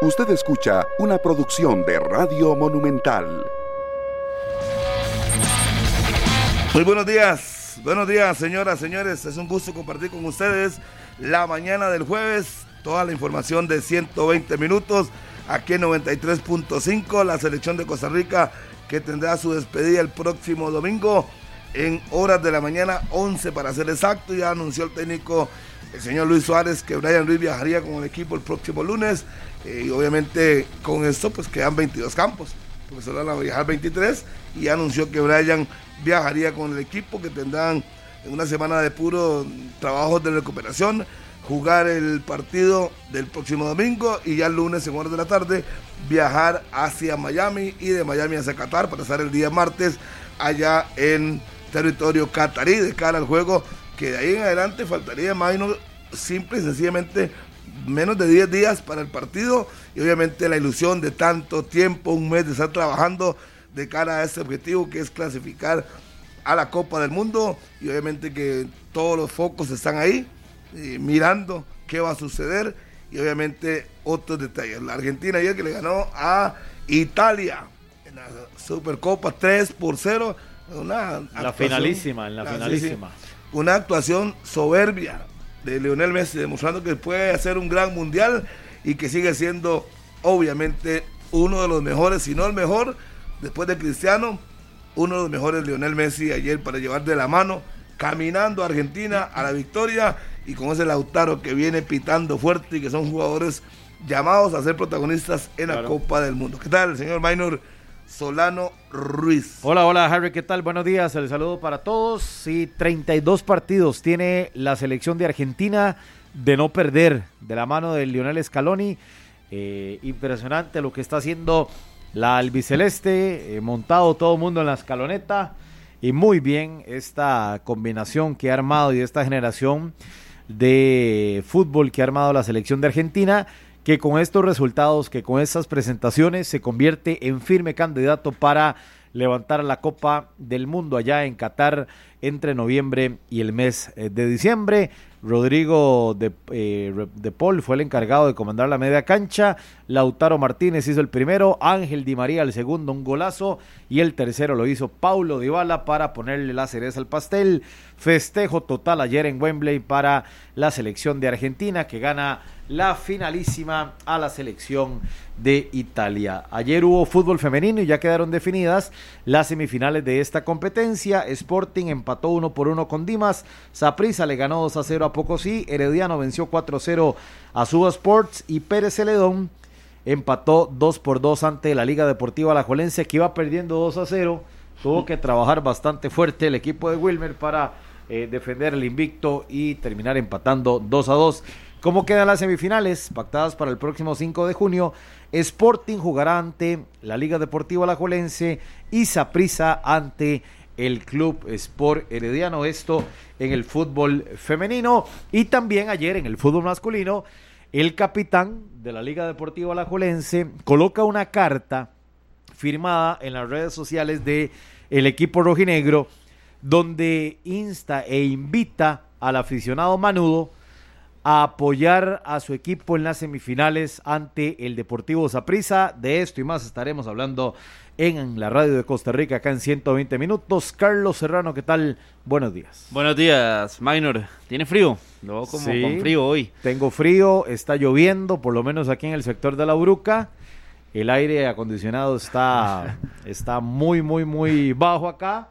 Usted escucha una producción de Radio Monumental. Muy buenos días, buenos días señoras, señores. Es un gusto compartir con ustedes la mañana del jueves. Toda la información de 120 minutos aquí en 93.5. La selección de Costa Rica que tendrá su despedida el próximo domingo en horas de la mañana, 11 para ser exacto. Ya anunció el técnico, el señor Luis Suárez, que Brian Ruiz viajaría con el equipo el próximo lunes. Eh, y obviamente con esto pues quedan 22 campos, porque solo van a viajar 23 y anunció que Brian viajaría con el equipo que tendrán una semana de puro trabajo de recuperación, jugar el partido del próximo domingo y ya el lunes en horas de la tarde viajar hacia Miami y de Miami hacia Qatar para estar el día martes allá en territorio catarí de cara al juego que de ahí en adelante faltaría Minor simple y sencillamente menos de 10 días para el partido y obviamente la ilusión de tanto tiempo, un mes de estar trabajando de cara a ese objetivo que es clasificar a la Copa del Mundo y obviamente que todos los focos están ahí eh, mirando qué va a suceder y obviamente otros detalles. La Argentina ayer que le ganó a Italia en la Supercopa 3 por 0. Una la finalísima, en la, finalísima. una actuación soberbia de Lionel Messi, demostrando que puede hacer un gran mundial y que sigue siendo obviamente uno de los mejores, si no el mejor, después de Cristiano, uno de los mejores Lionel Messi ayer para llevar de la mano, caminando a Argentina a la victoria y con ese Lautaro que viene pitando fuerte y que son jugadores llamados a ser protagonistas en la Copa del Mundo. ¿Qué tal, señor Minor? Solano Ruiz. Hola, hola Harry, ¿qué tal? Buenos días, el saludo para todos. Sí, 32 partidos tiene la selección de Argentina de no perder de la mano de Lionel Scaloni. Eh, impresionante lo que está haciendo la albiceleste, eh, montado todo el mundo en la escaloneta. Y muy bien esta combinación que ha armado y esta generación de fútbol que ha armado la selección de Argentina que con estos resultados, que con estas presentaciones se convierte en firme candidato para levantar la Copa del Mundo allá en Qatar entre noviembre y el mes eh, de diciembre. Rodrigo de, eh, de, Paul fue el encargado de comandar la media cancha. Lautaro Martínez hizo el primero. Ángel Di María el segundo, un golazo. Y el tercero lo hizo Paulo Dybala para ponerle la cereza al pastel. Festejo total ayer en Wembley para la selección de Argentina que gana la finalísima a la selección de Italia. Ayer hubo fútbol femenino y ya quedaron definidas las semifinales de esta competencia. Sporting empató uno por uno con Dimas. Saprissa le ganó 2 a 0 a Pocosí. Herediano venció 4 a 0 a Suba Sports. Y Pérez Celedón empató 2 por 2 ante la Liga Deportiva Alajuelense que iba perdiendo 2 a 0. Tuvo que trabajar bastante fuerte el equipo de Wilmer para eh, defender el invicto y terminar empatando 2 a 2. ¿Cómo quedan las semifinales pactadas para el próximo 5 de junio? Sporting jugará ante la Liga Deportiva Alajuelense y Saprissa ante el Club Sport Herediano. Esto en el fútbol femenino y también ayer en el fútbol masculino. El capitán de la Liga Deportiva Alajuelense coloca una carta firmada en las redes sociales de el equipo rojinegro donde insta e invita al aficionado manudo a apoyar a su equipo en las semifinales ante el Deportivo Saprissa. De esto y más estaremos hablando en la radio de Costa Rica, acá en 120 minutos. Carlos Serrano, ¿qué tal? Buenos días. Buenos días, Minor. ¿Tiene frío? Lo como con frío hoy. Tengo frío, está lloviendo, por lo menos aquí en el sector de la Bruca. El aire acondicionado está, está muy, muy, muy bajo acá.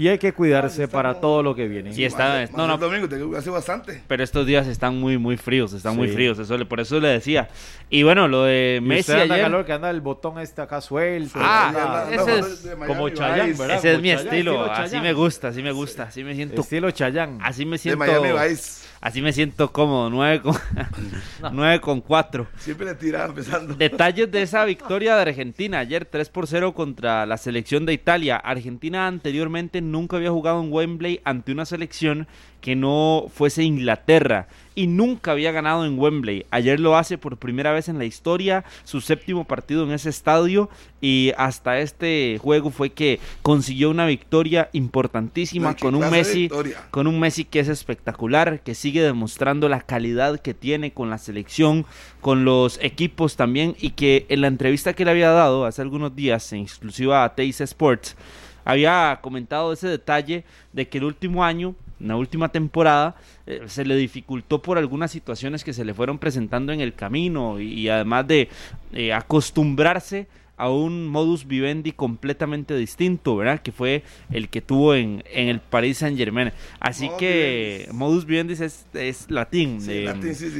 Y hay que cuidarse para todo lo que viene. Sí, está. no, no. Domingo, te hace bastante. Pero estos días están muy, muy fríos. Están muy fríos. Eso, por eso le decía. Y bueno, lo de Messi usted anda calor que anda el botón este acá suelto. Ah, ese es. Como Chayán, ¿verdad? Ese es mi estilo. así me gusta, así me gusta. Así me siento. Estilo Chayán. Así me siento. De Miami Vice. Así me siento cómodo, 9 con, 9 con 4. Siempre le tiraba empezando. Detalles de esa victoria de Argentina ayer 3 por 0 contra la selección de Italia. Argentina anteriormente nunca había jugado en Wembley ante una selección que no fuese Inglaterra. y nunca había ganado en Wembley. Ayer lo hace por primera vez en la historia, su séptimo partido en ese estadio y hasta este juego fue que consiguió una victoria importantísima con un Messi con un Messi que es espectacular, que sigue demostrando la calidad que tiene con la selección, con los equipos también y que en la entrevista que le había dado hace algunos días en exclusiva a Teis Sports había comentado ese detalle de que el último año en la última temporada eh, se le dificultó por algunas situaciones que se le fueron presentando en el camino y, además de eh, acostumbrarse a un modus vivendi completamente distinto, ¿verdad? Que fue el que tuvo en, en el Paris Saint Germain. Así que modus vivendi es, es latín, de,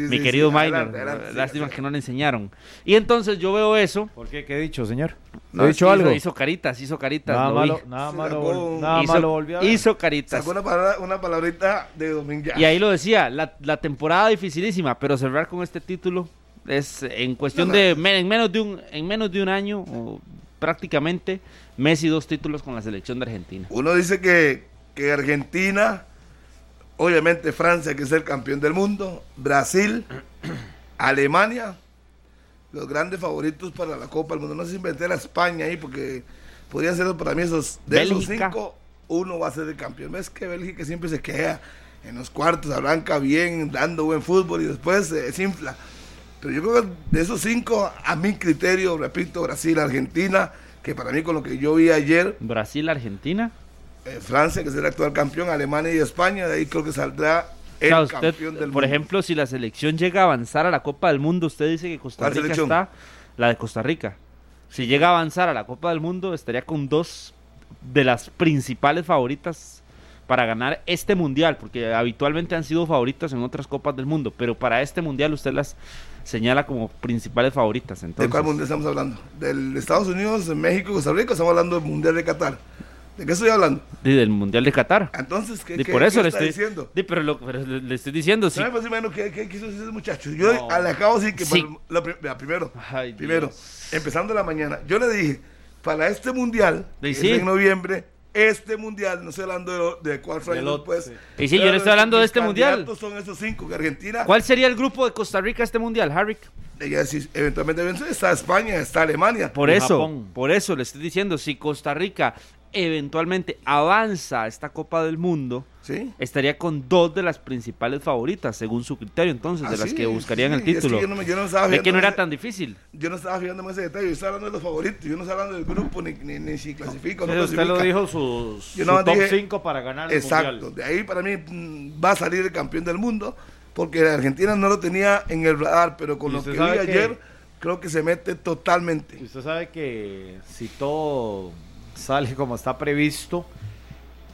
mi querido Minor. Lástima que no le enseñaron. Y entonces yo veo eso. ¿Por qué? ¿Qué he dicho, señor? No, he dicho algo? Hizo caritas, hizo caritas. Nada malo, nada malo, nada hizo, malo volvió Hizo caritas. Sacó una, palabra, una palabrita de domingo. Y ahí lo decía, la, la temporada dificilísima, pero cerrar con este título es en cuestión de en menos de un en menos de un año prácticamente Messi dos títulos con la selección de Argentina. Uno dice que, que Argentina, obviamente Francia que es el campeón del mundo, Brasil, Alemania, los grandes favoritos para la Copa del Mundo. No sé si meter a España ahí porque podrían ser para mí esos de esos cinco uno va a ser el campeón. Ves que Bélgica siempre se queda en los cuartos, arranca bien, dando buen fútbol y después se desinfla. Pero yo creo que de esos cinco, a mi criterio, repito, Brasil, Argentina, que para mí con lo que yo vi ayer. Brasil, Argentina. Eh, Francia, que es el actual campeón, Alemania y España, de ahí creo que saldrá el campeón del Por ejemplo, si la selección llega a avanzar a la Copa del Mundo, usted dice que Costa Rica está, la de Costa Rica. Si llega a avanzar a la Copa del Mundo, estaría con dos de las principales favoritas para ganar este mundial, porque habitualmente han sido favoritas en otras copas del mundo, pero para este mundial usted las señala como principales favoritas. Entonces. ¿De cuál mundial estamos hablando? ¿Del Estados Unidos, México, Costa Rica? Estamos hablando del mundial de Qatar. ¿De qué estoy hablando? del mundial de Qatar. Entonces, ¿qué, por eso le estoy diciendo? pero, le, estoy diciendo, sí. ¿Sabes más o ¿qué, quiso decir ese muchacho? Yo no. le acabo de decir que primero, primero, empezando la mañana, yo le dije, para este mundial, en noviembre, este mundial, no estoy hablando de, de cuál fue después. Y sí, yo le estoy hablando de este mundial. son esos cinco, que Argentina. ¿Cuál sería el grupo de Costa Rica este mundial, Harry? Ella eventualmente está España, está Alemania. Por eso, por eso le estoy diciendo, si Costa Rica eventualmente avanza a esta Copa del Mundo, estaría con dos de las principales favoritas, según su criterio, entonces, de ah, las que buscarían el título. Es que yo no, yo no que no era tan difícil. Yo no estaba fijándome en ese detalle, yo estaba hablando de los favoritos, yo no estaba hablando del grupo, ni, ni, si clasifico no Usted lo dijo sus, su top 5 para ganar el Exacto, de ahí para mí mm, va a salir el campeón del mundo, porque Argentina no lo tenía en el radar, pero con lo que vi ayer, creo que se mete totalmente. Usted sabe que si todo sale como está previsto,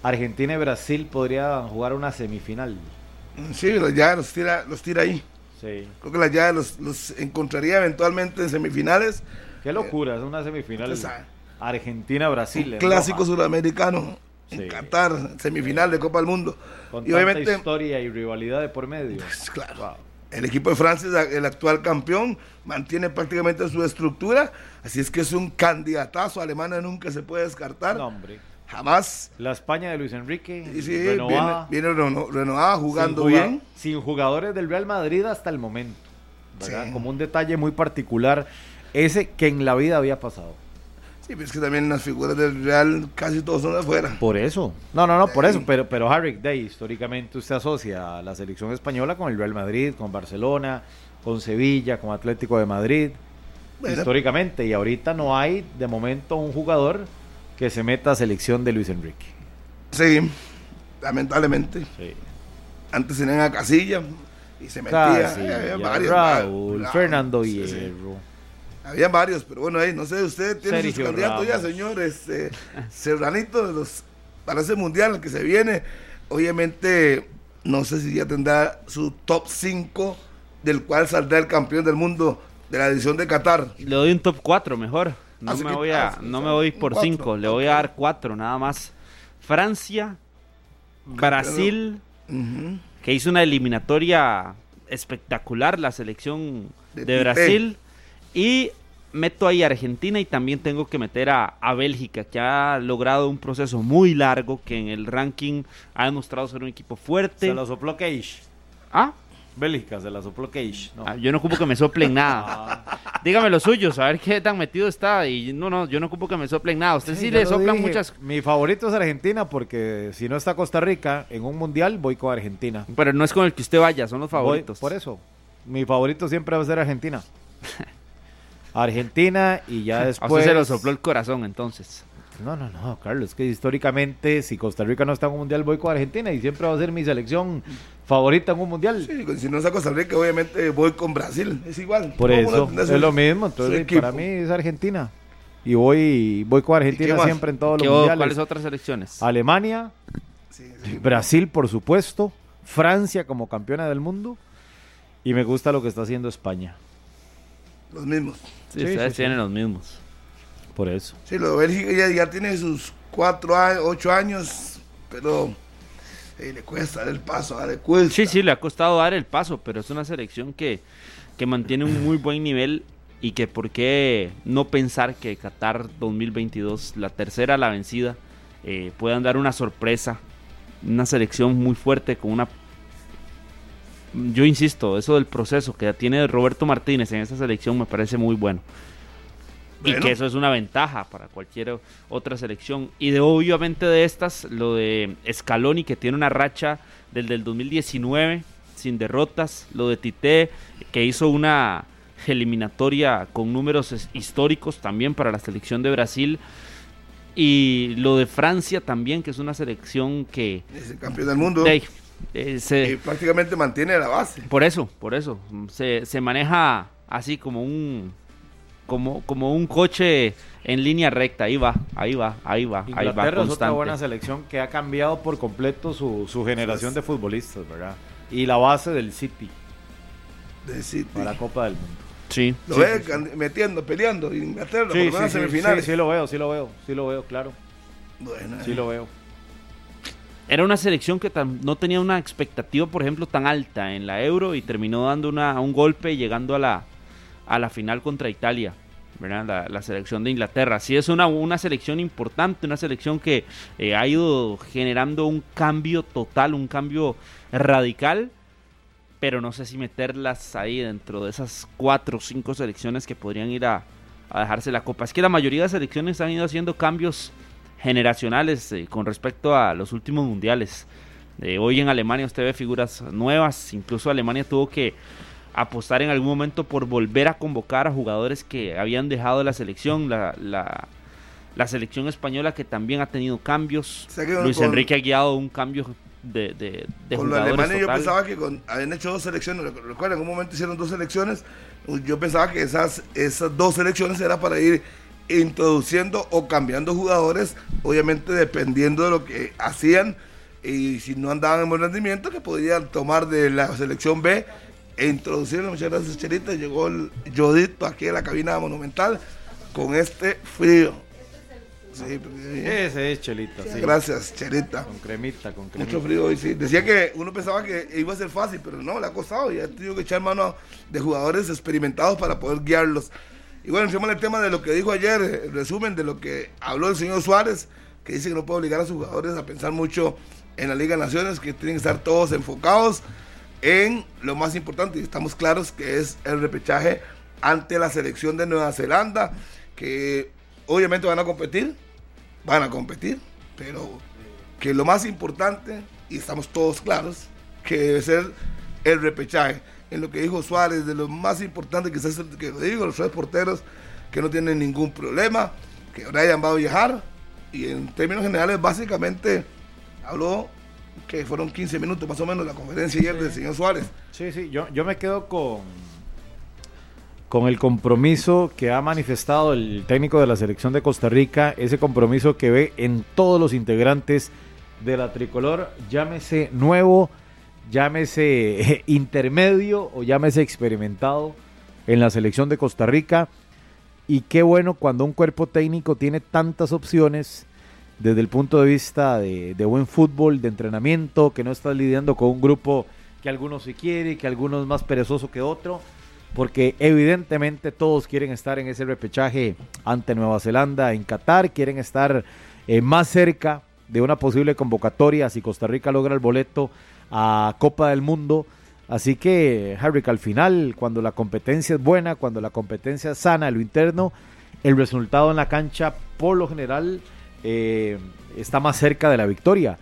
Argentina y Brasil podrían jugar una semifinal. Sí, ya los tira, los tira ahí. Sí. Creo que la llave los, encontraría eventualmente en semifinales. Qué locura, es una semifinal. Argentina-Brasil. Clásico sudamericano. En Qatar, semifinal de Copa del Mundo. Con y obviamente, historia y rivalidad de por medio. Pues, claro. El equipo de Francia el actual campeón, mantiene prácticamente su estructura, así es que es un candidatazo. Alemania nunca se puede descartar. No, hombre. Jamás. La España de Luis Enrique. renovada. Viene, renovada, jugando bien. Sin jugadores del Real Madrid hasta el momento. Como un detalle muy particular, ese que en la vida había pasado. Sí, pero es que también las figuras del Real casi todos son de afuera. Por eso. No, no, no, por eso. Pero, pero Harry Day, históricamente usted asocia a la selección española con el Real Madrid, con Barcelona, con Sevilla, con Atlético de Madrid. históricamente. Y ahorita no hay, de momento, un jugador que se meta a selección de Luis Enrique. Sí, lamentablemente. Sí. Antes tenían a Casilla y se metía. Raúl, Fernando Hierro. Había varios, pero bueno, ahí, no sé, usted tiene sus candidatos ya, señores. Eh, Serranito de los, para ese mundial que se viene. Obviamente, no sé si ya tendrá su top 5, del cual saldrá el campeón del mundo de la edición de Qatar. Le doy un top 4 mejor. No, me voy, a, no me voy por 5, le voy a dar 4 nada más. Francia, Brasil, que hizo una eliminatoria espectacular la selección de Brasil. Y meto ahí a Argentina y también tengo que meter a, Bélgica, que ha logrado un proceso muy largo, que en el ranking ha demostrado ser un equipo fuerte. Se lo sopló Cage. ¿Ah? Bélgica, se la sopló Cage. No. Ah, yo no ocupo que me soplen nada. Dígame los suyos, a ver qué tan metido está. Y no, no, yo no ocupo que me soplen nada. Usted sí, le lo soplan dije. muchas. Mi favorito es Argentina porque si no está Costa Rica en un mundial, voy con Argentina. Pero no es con el que usted vaya, son los Voy- favoritos. por eso, mi favorito siempre va a ser Argentina. Argentina y ya A después. usted se lo sopló el corazón, entonces. No, no, no, Carlos, que históricamente si Costa Rica no está en un mundial voy con Argentina y siempre va a ser mi selección favorita en un mundial. Sí, si no es a Costa Rica, obviamente voy con Brasil. Es igual. Por eso es su- lo mismo, entonces para mí es Argentina. Y voy voy con ¿Y qué Argentina siempre en todos ¿Qué- los mundiales. ¿Cuáles otras selecciones? Alemania, Sí, sí. Brasil, por supuesto, Francia como campeona del mundo y me gusta lo que está haciendo España. Los mismos. Sí, sí, ustedes sí, tienen sí. los mismos. Por eso. Sí, lo de Bélgica ya, ya tiene sus cuatro años, ocho años, pero eh, le cuesta dar el paso, le cuesta. Sí, sí, le ha costado dar el paso, pero es una selección que, que mantiene un muy buen nivel y que por qué no pensar que Qatar 2022, la tercera la vencida, eh, puedan dar una sorpresa, una selección muy fuerte con una... Yo insisto, eso del proceso que tiene Roberto Martínez en esa selección me parece muy bueno. Y que eso es una ventaja para cualquier otra selección. Y de obviamente de estas, lo de Scaloni, que tiene una racha del del 2019 sin derrotas. Lo de Tite, que hizo una eliminatoria con números históricos también para la selección de Brasil. Y lo de Francia también, que es una selección que... Es el campeón del mundo. de eh, se- Y prácticamente mantiene la base. por eso, por eso. Se, se maneja así como un como, como un coche en línea recta. Ahí va, ahí va, ahí va, ahí va Inglaterra es otra buena selección que ha cambiado por completo su, su generación de futbolistas, ¿verdad? Y la base del City De City. para la Copa del Mundo. Sí. Lo sí, ve sí, metiendo, peleando. Inglaterra, Sí, por lo menos sí, sí, semifinales. sí, sí lo veo, sí lo veo, sí lo veo, claro. Bueno, Sí lo veo. Era una selección que no tenía una expectativa, por ejemplo, tan alta en la Euro y terminó dando una, un golpe y llegando a la, a la final contra Italia, ¿verdad? La, la selección de Inglaterra. Sí es una, una selección importante, una selección que eh, ha ido generando un cambio total, un cambio radical, pero no sé si meterlas ahí dentro de esas cuatro o cinco selecciones que podrían ir a, a dejarse la copa. Es que la mayoría de selecciones han ido haciendo cambios generacionales eh, con respecto a los últimos mundiales. Eh, hoy en Alemania usted ve figuras nuevas, incluso Alemania tuvo que apostar en algún momento por volver a convocar a jugadores que habían dejado la selección, la, la, la selección española que también ha tenido cambios. Luis con- Enrique ha guiado un cambio de, de, de Con jugadores Alemania yo pensaba que con, habían hecho dos selecciones, recu- recuerda, en un momento hicieron dos selecciones, yo pensaba que esas, esas dos selecciones era para ir introduciendo o cambiando jugadores, obviamente dependiendo de lo que hacían y si no andaban en buen rendimiento, que podían tomar de la selección B e introducirlo. Muchas gracias, Cherita. Llegó el Yodito aquí a la cabina monumental con este frío. Sí, Ese es Chelita, sí. gracias, Cherita. Con cremita, con cremita. Mucho frío hoy, sí. Decía que uno pensaba que iba a ser fácil, pero no, le ha costado y ha tenido que echar mano de jugadores experimentados para poder guiarlos. Y bueno, entremos en el tema de lo que dijo ayer, el resumen de lo que habló el señor Suárez, que dice que no puede obligar a sus jugadores a pensar mucho en la Liga de Naciones, que tienen que estar todos enfocados en lo más importante, y estamos claros que es el repechaje ante la selección de Nueva Zelanda, que obviamente van a competir, van a competir, pero que lo más importante, y estamos todos claros, que debe ser el repechaje. En lo que dijo Suárez, de lo más importante que, es el- que digo, los tres porteros que no tienen ningún problema, que Brian va a viajar, y en términos generales, básicamente habló que fueron 15 minutos más o menos la conferencia ayer del señor Suárez. Sí, sí, yo, yo me quedo con, con el compromiso que ha manifestado el técnico de la selección de Costa Rica, ese compromiso que ve en todos los integrantes de la tricolor, llámese nuevo, llámese intermedio o llámese experimentado en la selección de Costa Rica. Y qué bueno cuando un cuerpo técnico tiene tantas opciones desde el punto de vista de, buen fútbol, de entrenamiento, que no estás lidiando con un grupo que algunos se quiere, que algunos más perezoso que otro, porque evidentemente todos quieren estar en ese repechaje ante Nueva Zelanda en Qatar, quieren estar eh, más cerca de una posible convocatoria si Costa Rica logra el boleto a Copa del Mundo Así que, Harry, al final, cuando la competencia es buena, cuando la competencia es sana en lo interno, el resultado en la cancha, por lo general, eh, está más cerca de la victoria.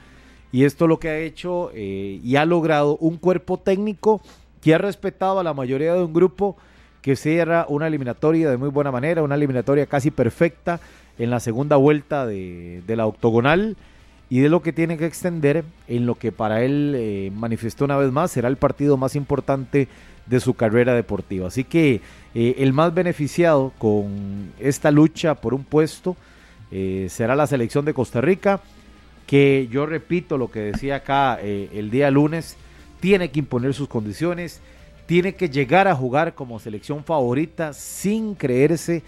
Y esto lo que ha hecho eh, y ha logrado un cuerpo técnico que ha respetado a la mayoría de un grupo que cierra una eliminatoria de muy buena manera, una eliminatoria casi perfecta en la segunda vuelta de, de la octogonal y de lo que tiene que extender en lo que para él eh, manifestó una vez más será el partido más importante de su carrera deportiva. Así que eh, el más beneficiado con esta lucha por un puesto eh, será la selección de Costa Rica, que yo repito lo que decía acá el día lunes, tiene que imponer sus condiciones, tiene que llegar a jugar como selección favorita sin creerse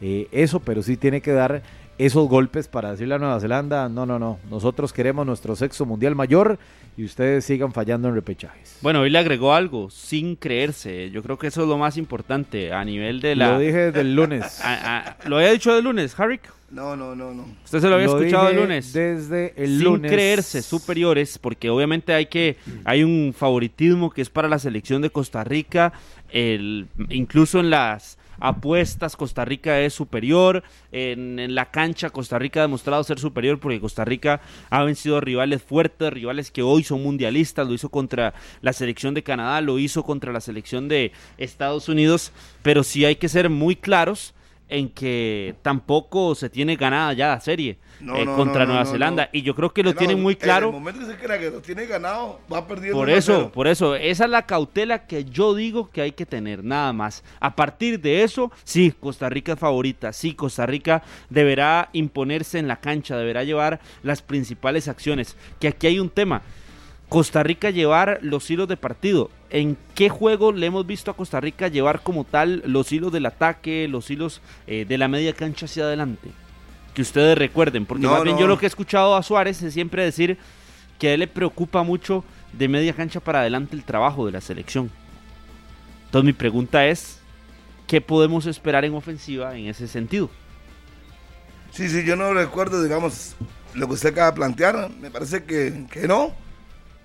eso, pero sí tiene que dar esos golpes para decirle a Nueva Zelanda, no, no, no, nosotros queremos nuestro sexo mundial mayor y ustedes sigan fallando en repechajes. Bueno, hoy le agregó algo, sin creerse. Yo creo que eso es lo más importante a nivel de la... Lo dije desde el lunes. ¿Lo había dicho del lunes, Harry? No, no, no, no. ¿Usted se lo había escuchado el lunes? Desde el sin lunes. Sin creerse superiores, porque obviamente hay que hay un favoritismo que es para la selección de Costa Rica, el, incluso en las apuestas Costa Rica es superior, en, la cancha Costa Rica ha demostrado ser superior porque Costa Rica ha vencido rivales fuertes, rivales que hoy son mundialistas, lo hizo contra la selección de Canadá, lo hizo contra la selección de Estados Unidos, pero sí hay que ser muy claros en que tampoco se tiene ganada ya la serie eh, contra Nueva Zelanda. Y yo creo que lo tienen muy claro. En el momento que se crea que lo tiene ganado, va perdiendo. Por eso, por eso, esa es la cautela que yo digo que hay que tener, nada más. A partir de eso, sí, Costa Rica es favorita, sí, Costa Rica deberá imponerse en la cancha, deberá llevar las principales acciones. Que aquí hay un tema. Costa Rica llevar los hilos de partido. ¿En qué juego le hemos visto a Costa Rica llevar como tal los hilos del ataque, los hilos eh, de la media cancha hacia adelante? Que ustedes recuerden, porque más bien yo lo que he escuchado a Suárez es siempre decir que a él le preocupa mucho de media cancha para adelante el trabajo de la selección. Entonces mi pregunta es, ¿qué podemos esperar en ofensiva en ese sentido? Sí, sí, yo no recuerdo, digamos, lo que usted acaba de plantear. Me parece que, que no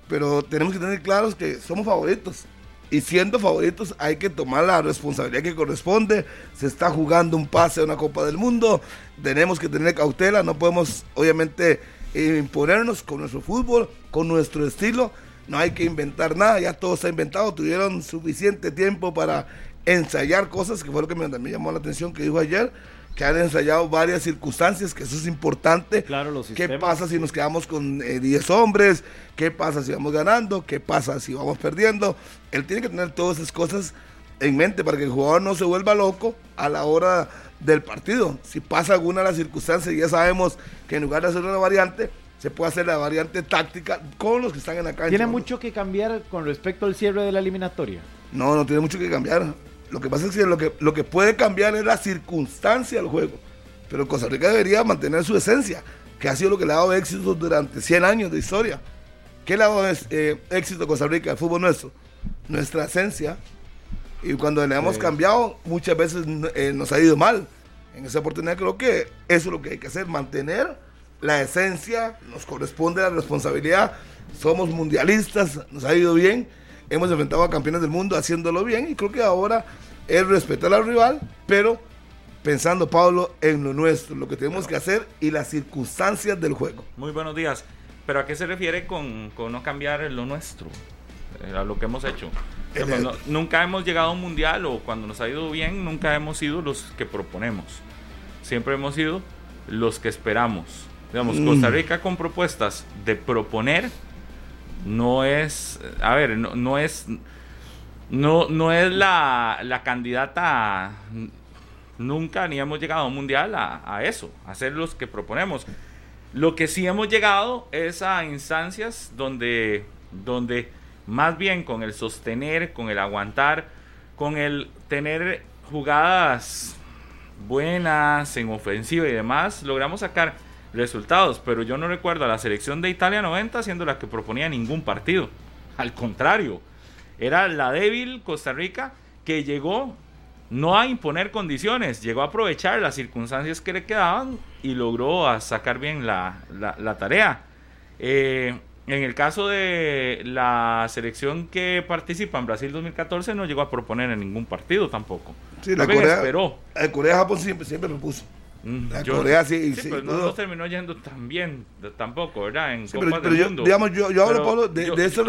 pero tenemos que tener claros que somos favoritos. Y siendo favoritos hay que tomar la responsabilidad que corresponde. Se está jugando un pase a una Copa del Mundo. Tenemos que tener cautela. No podemos, obviamente, imponernos con nuestro fútbol, con nuestro estilo. No hay que inventar nada. Ya todo se ha inventado. Tuvieron suficiente tiempo para ensayar cosas, que fue lo que me, me llamó la atención que dijo ayer que han ensayado varias circunstancias, que eso es importante. Claro, los ¿Qué pasa si nos quedamos con 10 eh, hombres? ¿Qué pasa si vamos ganando? ¿Qué pasa si vamos perdiendo? Él tiene que tener todas esas cosas en mente para que el jugador no se vuelva loco a la hora del partido. Si pasa alguna de las circunstancias, ya sabemos que en lugar de hacer una variante, se puede hacer la variante táctica con los que están en la cancha. ¿Tiene mucho que cambiar con respecto al cierre de la eliminatoria? No, no tiene mucho que cambiar. Lo que pasa es que lo que, lo que puede cambiar es la circunstancia del juego. Pero Costa Rica debería mantener su esencia, que ha sido lo que le ha dado éxito durante 100 años de historia. ¿Qué le ha dado eh, éxito a Costa Rica, el fútbol nuestro? Nuestra esencia. Y cuando le hemos cambiado, muchas veces eh, nos ha ido mal. En esa oportunidad creo que eso es lo que hay que hacer, mantener la esencia, nos corresponde la responsabilidad. Somos mundialistas, nos ha ido bien hemos enfrentado a campeones del mundo haciéndolo bien y creo que ahora es respetar al rival, pero pensando, Pablo, en lo nuestro, lo que tenemos que hacer y las circunstancias del juego. Muy buenos días. ¿Pero a qué se refiere con, no cambiar lo nuestro? Eh, a lo que hemos hecho. nunca hemos llegado a un mundial o cuando nos ha ido bien, nunca hemos sido los que proponemos. Siempre hemos sido los que esperamos. Digamos, mm. Costa Rica con propuestas de proponer no es, a ver, no, es, no, no es la, la, candidata, nunca ni hemos llegado a un mundial a, a, eso, a ser los que proponemos. Lo que sí hemos llegado es a instancias donde, donde más bien con el sostener, con el aguantar, con el tener jugadas buenas en ofensiva y demás, logramos sacar resultados, pero yo no recuerdo a la selección de Italia 90 siendo la que proponía ningún partido. Al contrario, era la débil Costa Rica que llegó no a imponer condiciones, llegó a aprovechar las circunstancias que le quedaban y logró sacar bien la, tarea. Eh, en el caso de la selección que participa en Brasil 2014 no llegó a proponer en ningún partido tampoco. Sí, la Corea, esperó. la Corea Japón siempre, siempre propuso. Mm, La yo- Corea sí- sí, pues no todo. nos terminó yendo tan bien tampoco, ¿verdad? En Sí, Copas pero, pero del yo, mundo. digamos, yo, yo hablo, Pero Pablo, de, de eso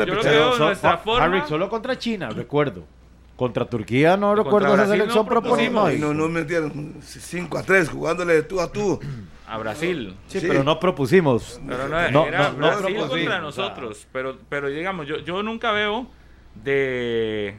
So- Har- forma- Harry, solo contra China, recuerdo. Contra Turquía no Contra recuerdo esa Brasil no selección propusimos. proponiendo. No, no, no me entiendes. 5 a 3, jugándole de tú a tú. A Brasil. Sí, Sí. pero no propusimos. Pero no, No, era no, no, Brasil no, contra sí, nosotros. Pero, pero digamos, yo, yo nunca veo de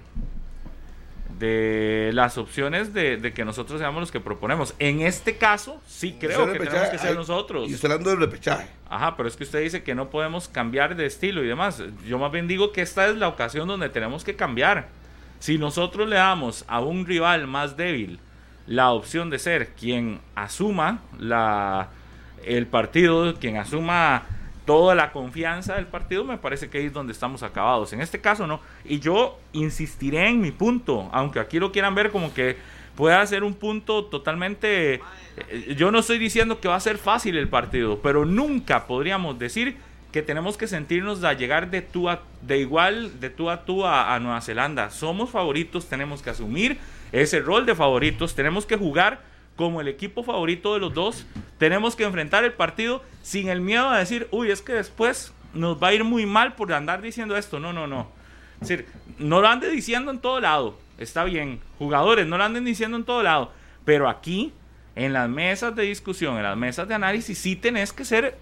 de las opciones de, de que nosotros seamos los que proponemos. En este caso, sí creo que repechaje, tenemos que ser hay- nosotros. Y estoy hablando del repechaje. Ajá, pero es que usted dice que no podemos cambiar de estilo y demás. Yo más bien digo que esta es la ocasión donde tenemos que cambiar. Si nosotros le damos a un rival más débil la opción de ser quien asuma la, el partido, quien asuma toda la confianza del partido, me parece que ahí es donde estamos acabados. En este caso no. Y yo insistiré en mi punto, aunque aquí lo quieran ver como que pueda ser un punto totalmente... eh, Yo no estoy diciendo que va a ser fácil el partido, pero nunca podríamos decir que tenemos que sentirnos a llegar de tú a, de igual de tú a tú a, a Nueva Zelanda. Somos favoritos, tenemos que asumir ese rol de favoritos, tenemos que jugar como el equipo favorito de los dos, tenemos que enfrentar el partido sin el miedo a decir, uy, es que después nos va a ir muy mal por andar diciendo esto. No, no, no. Es decir, no lo anden diciendo en todo lado, está bien. Jugadores, no lo anden diciendo en todo lado. Pero aquí, en las mesas de discusión, en las mesas de análisis, sí tenés que ser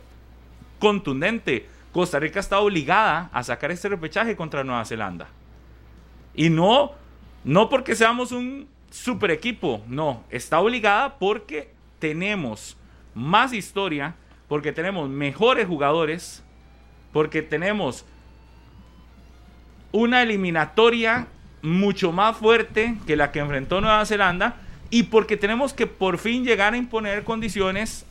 contundente. Costa Rica está obligada a sacar este repechaje contra Nueva Zelanda. Y no, no porque seamos un super equipo, no, está obligada porque tenemos más historia, porque tenemos mejores jugadores, porque tenemos una eliminatoria mucho más fuerte que la que enfrentó Nueva Zelanda y porque tenemos que por fin llegar a imponer condiciones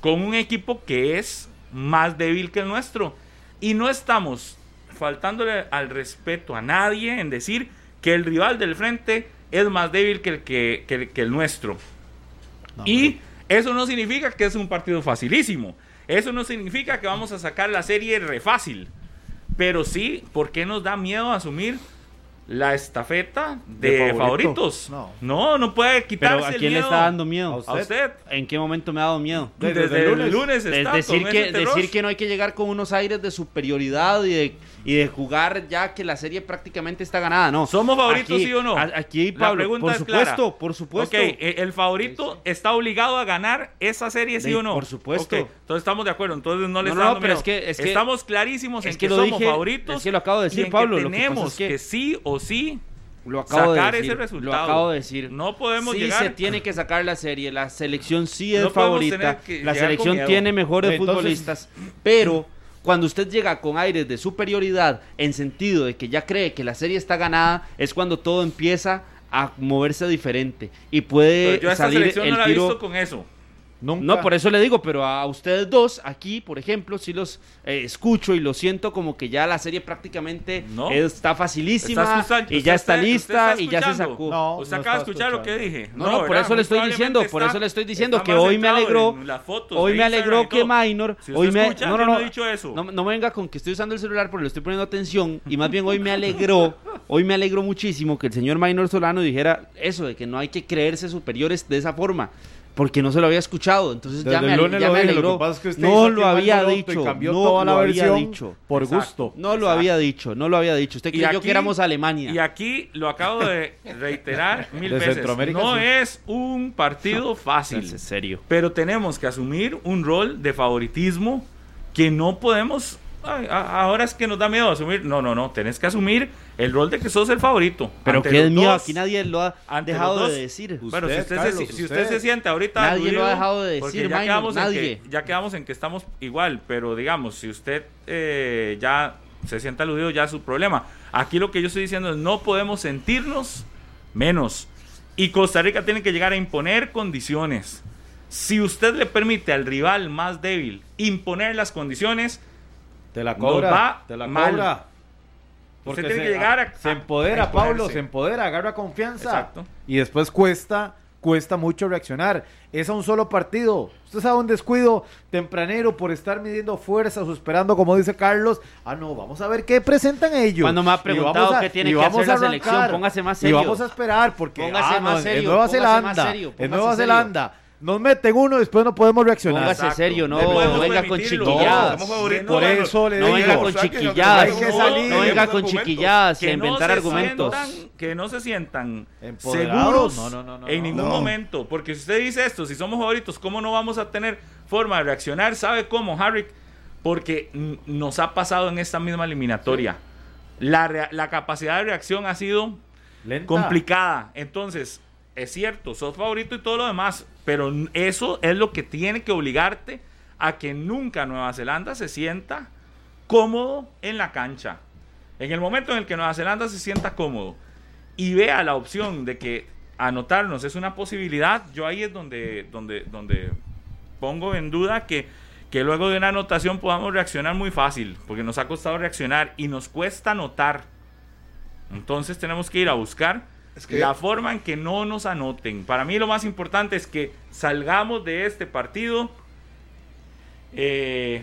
con un equipo que es más débil que el nuestro. Y no estamos faltándole al respeto a nadie en decir que el rival del frente es más débil que el, que, que el- que el nuestro. y eso no significa que es un partido facilísimo. Eso no significa que vamos a sacar la serie re fácil. Pero sí, ¿por qué nos da miedo asumir la estafeta de, De favorito. favoritos? No. no, no puede quitarse Pero ¿a el quién le está dando miedo? A usted. ¿En qué momento me ha dado miedo? Desde, Desde el el lunes. lunes, Es está decir que, decir que no hay que llegar con unos aires de superioridad y de, y de jugar ya que la serie prácticamente está ganada. No. ¿Somos favoritos, Aquí- sí o no? a- Aquí, La Pablo, pregunta por es supuesto, clara. por supuesto. Ok, eh, el favorito está obligado a ganar esa serie, ¿sí De- o no? por supuesto. Ok, entonces estamos de acuerdo. Entonces no le No, no, dando pero es que- es que- estamos clarísimos es en que que, lo somos dije- favoritos. es que lo acabo de decir, y en Pablo, Que lo que pasa tenemos es que- que sí o sí Lo acabo sacar de decir, ese resultado. Lo acabo de decir. No podemos sí llegar. se tiene que sacar la serie. La selección sí es No favorita. La selección tiene mejores Entonces- futbolistas. Pero cuando usted llega con aires de superioridad, en sentido de que ya cree que la serie está ganada, es cuando todo empieza a moverse diferente. Y puede Pero yo a esta salir selección el no la he tiro. visto con eso. Nunca. No, por eso le digo, pero a ustedes dos aquí, por ejemplo, sí los eh, escucho y lo siento como que ya la serie prácticamente No. está facilísima escuchando- y ya está está- lista y ya se sacó. No, Usted no acaba de escuchar lo que dije. No, no, por eso le estoy diciendo, por eso le estoy diciendo que hoy me alegró, fotos hoy me alegró que. Minor, Si hoy me, escucha, no, no, no he dicho eso. no, venga con que estoy usando el celular porque le estoy poniendo atención y más bien hoy me alegró, hoy me alegró muchísimo que el señor Minor Solano dijera eso de que no hay que creerse superiores de esa forma. Porque no se lo había escuchado, entonces ya me, el lunes ya lo me dije, alegró. lo que pasa es que usted no lo había dicho, no lo había dicho. por Exacto. gusto. No lo Exacto. había dicho, no lo había dicho. Usted creyó que éramos Alemania. Y aquí lo acabo de reiterar mil De veces. Centroamérica, No sí. es un partido fácil. Es en serio. Pero tenemos que asumir un rol de favoritismo que no podemos. Ay, a- ahora es que nos da miedo asumir. No, no, no. Tenés que asumir el rol de que sos el favorito. Pero Ante qué los es mío, dos. aquí nadie lo ha ante dejado de decir. Bueno, si Usted, usted, Carlos, se, si usted usted. se siente ahorita. Nadie lo ha dejado de decir, ya Minor, quedamos, en nadie. que, ya quedamos en que estamos igual. Pero digamos, si usted eh, ya se siente aludido, ya es su problema. Aquí lo que yo estoy diciendo es: no podemos sentirnos menos. Y Costa Rica tiene que llegar a imponer condiciones. Si usted le permite al rival más débil imponer las condiciones, Te la Nos cobra. va te la mal. cobra. Usted Porque tiene se- que llegar a- Se empodera, a Pablo, se empodera, agarra confianza. Exacto. Y después cuesta cuesta mucho reaccionar. Es a un solo partido. Usted sabe un descuido tempranero por estar midiendo fuerzas o esperando, como dice Carlos. Ah, no, vamos a ver qué presentan ellos. Cuando me ha Y preguntado a- qué tiene y que hacer la selección, póngase más Y serio. vamos a esperar porque ah, no, serio, en Nueva Zelanda, más serio, en póngase Nueva serio. Zelanda nos meten uno y después no podemos reaccionar. Póngase Exacto. serio, no, No venga con chiquilladas. Somos favoritos. Por eso le No digo, venga con chiquilladas. hay que salir. No venga con chiquilladas y no inventar se argumentos. sientan- que no se sientan seguros No, no, no, no, en no. ningún No. momento. Porque si usted dice esto, si somos favoritos, ¿cómo no vamos a tener forma de reaccionar? ¿Sabe cómo, Harry? Porque nos ha pasado en esta misma eliminatoria. La, la capacidad de reacción ha sido Lenta. complicada. Entonces, es cierto, sos favorito y todo lo demás, pero eso es lo que tiene que obligarte a que nunca Nueva Zelanda se sienta cómodo en la cancha. En el momento en el que Nueva Zelanda se sienta cómodo y vea la opción de que anotarnos es una posibilidad, yo ahí es donde, donde, donde pongo en duda que, que luego de una anotación podamos reaccionar muy fácil, porque nos ha costado reaccionar y nos cuesta anotar. Entonces tenemos que ir a buscar Es que- la forma en que no nos anoten. Para mí lo más importante es que salgamos de este partido eh,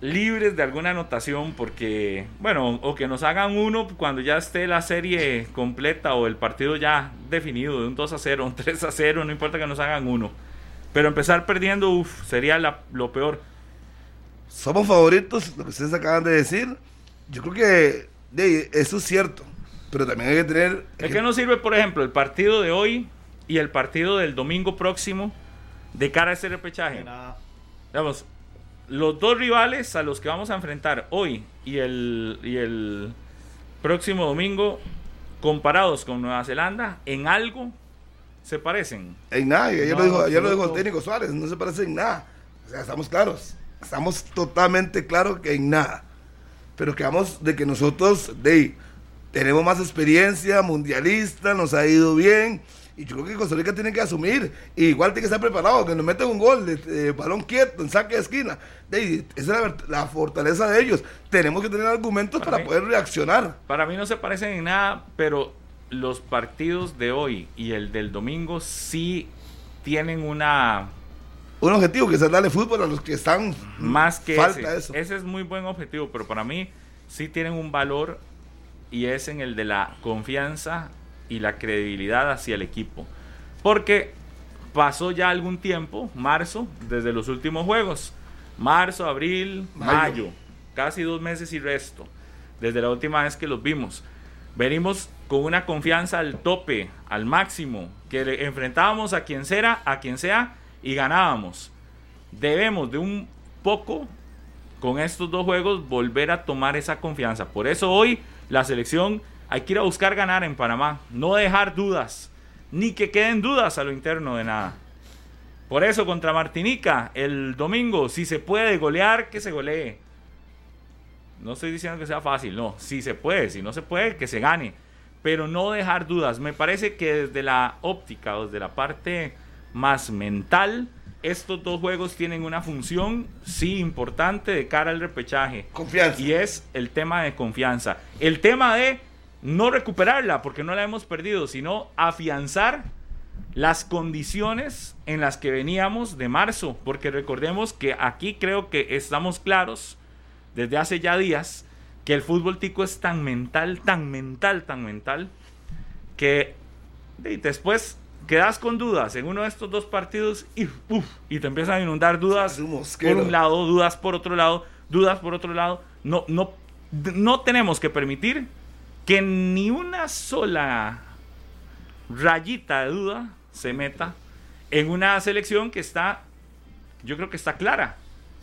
libres de alguna anotación, porque, bueno, o que nos hagan uno cuando ya esté la serie completa o el partido ya definido, de un 2 a 0, un 3 a 0, no importa que nos hagan uno. Pero empezar perdiendo, uf, sería la- lo peor. Somos favoritos, lo que ustedes acaban de decir. Yo creo que de, eso es cierto. Pero también hay que tener. ¿De qué nos sirve, por ejemplo, el partido de hoy y el partido del domingo próximo de cara a ese repechaje? Digamos, los dos rivales a los que vamos a enfrentar hoy y el, y el próximo domingo, comparados con Nueva Zelanda, en algo se parecen. En nada, ya, No, lo dijo, ya lo dijo el técnico Suárez, no se parece en nada. O sea, estamos claros. Estamos totalmente claros que en nada. Pero quedamos de que nosotros de, tenemos más experiencia mundialista, nos ha ido bien. Y yo creo que Costa Rica tiene que asumir. Y igual tiene que estar preparado, que nos meten un gol de, de balón quieto, en saque de esquina. De, esa es la, la fortaleza de ellos. Tenemos que tener argumentos Para para, mí- poder reaccionar. Para mí no se parecen en nada, pero los partidos de hoy y el del domingo sí tienen una Un objetivo que es darle fútbol a los que están. más que Falta ese. eso. Ese es muy buen objetivo, pero para mí sí tienen un valor y es en el de la confianza y la credibilidad hacia el equipo. Porque pasó ya algún tiempo, marzo, desde los últimos juegos. Marzo, abril, Mayo. mayo, casi dos meses y resto, desde la última vez que los vimos. Venimos con una confianza al tope, al máximo, que le enfrentábamos a quien sea, a quien sea y ganábamos. Debemos de un poco con estos dos juegos volver a tomar esa confianza. Por eso hoy la selección hay que ir a buscar ganar en Panamá, no dejar dudas, ni que queden dudas a lo interno de nada. Por eso contra Martinica el domingo, si se puede golear, que se golee. No estoy diciendo que sea fácil, no, si se puede, si no se puede, que se gane. Pero no dejar dudas. Me parece que desde la óptica desde la parte más mental, estos dos juegos tienen una función, sí, importante de cara al repechaje. Confianza. Y es el tema de confianza. El tema de no recuperarla, porque no la hemos perdido, sino afianzar las condiciones en las que veníamos de marzo. Porque recordemos que aquí creo que estamos claros desde hace ya días que el fútbol tico es tan mental, tan mental, tan mental, que y después quedas con dudas en uno de estos dos partidos y, uf, y te empiezan a inundar dudas un por un lado, dudas por otro lado, dudas por otro lado. No, no, no tenemos que permitir que ni una sola rayita de duda se meta en una selección que está, yo creo que está clara.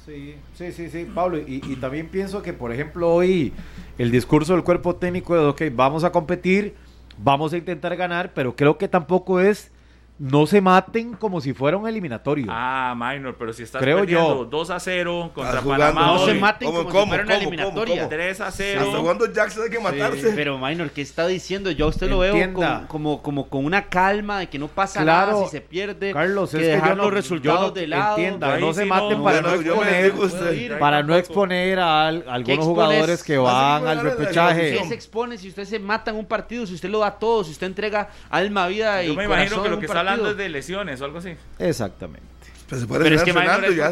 Sí, sí, sí, sí, Pablo. Y, y también pienso que, por ejemplo, hoy el discurso del cuerpo técnico es, ok, vamos a competir, vamos a intentar ganar, pero creo que tampoco es, no se maten como si fuera un eliminatorio. Ah, minor, pero si estás Creo perdiendo yo. 2 a 0 contra Estás jugando, Panamá, No hoy. se maten ¿Cómo, como cómo, si fuera una cómo, eliminatoria. cómo? 3 a Hasta 0. jugando Jackson hay que matarse. Pero, Minor, ¿qué está diciendo? Yo a usted lo veo Entienda. con- como, como con una calma de que no pasa Claro, nada si se pierde. Carlos, que es que dejar yo no- los resultados yo no de lado. entienda, Ahí no se sí maten no, para bueno, no yo me exponer, digo usted. para no exponer a, al- algunos expones? jugadores que Así van como al la repechaje. ¿Qué se expone si usted se mata en un partido, si usted lo da todo, si usted entrega alma, vida y Yo me imagino corazón que en lo un que está hablando de lesiones o algo así. Exactamente. Pues se puede Pero es que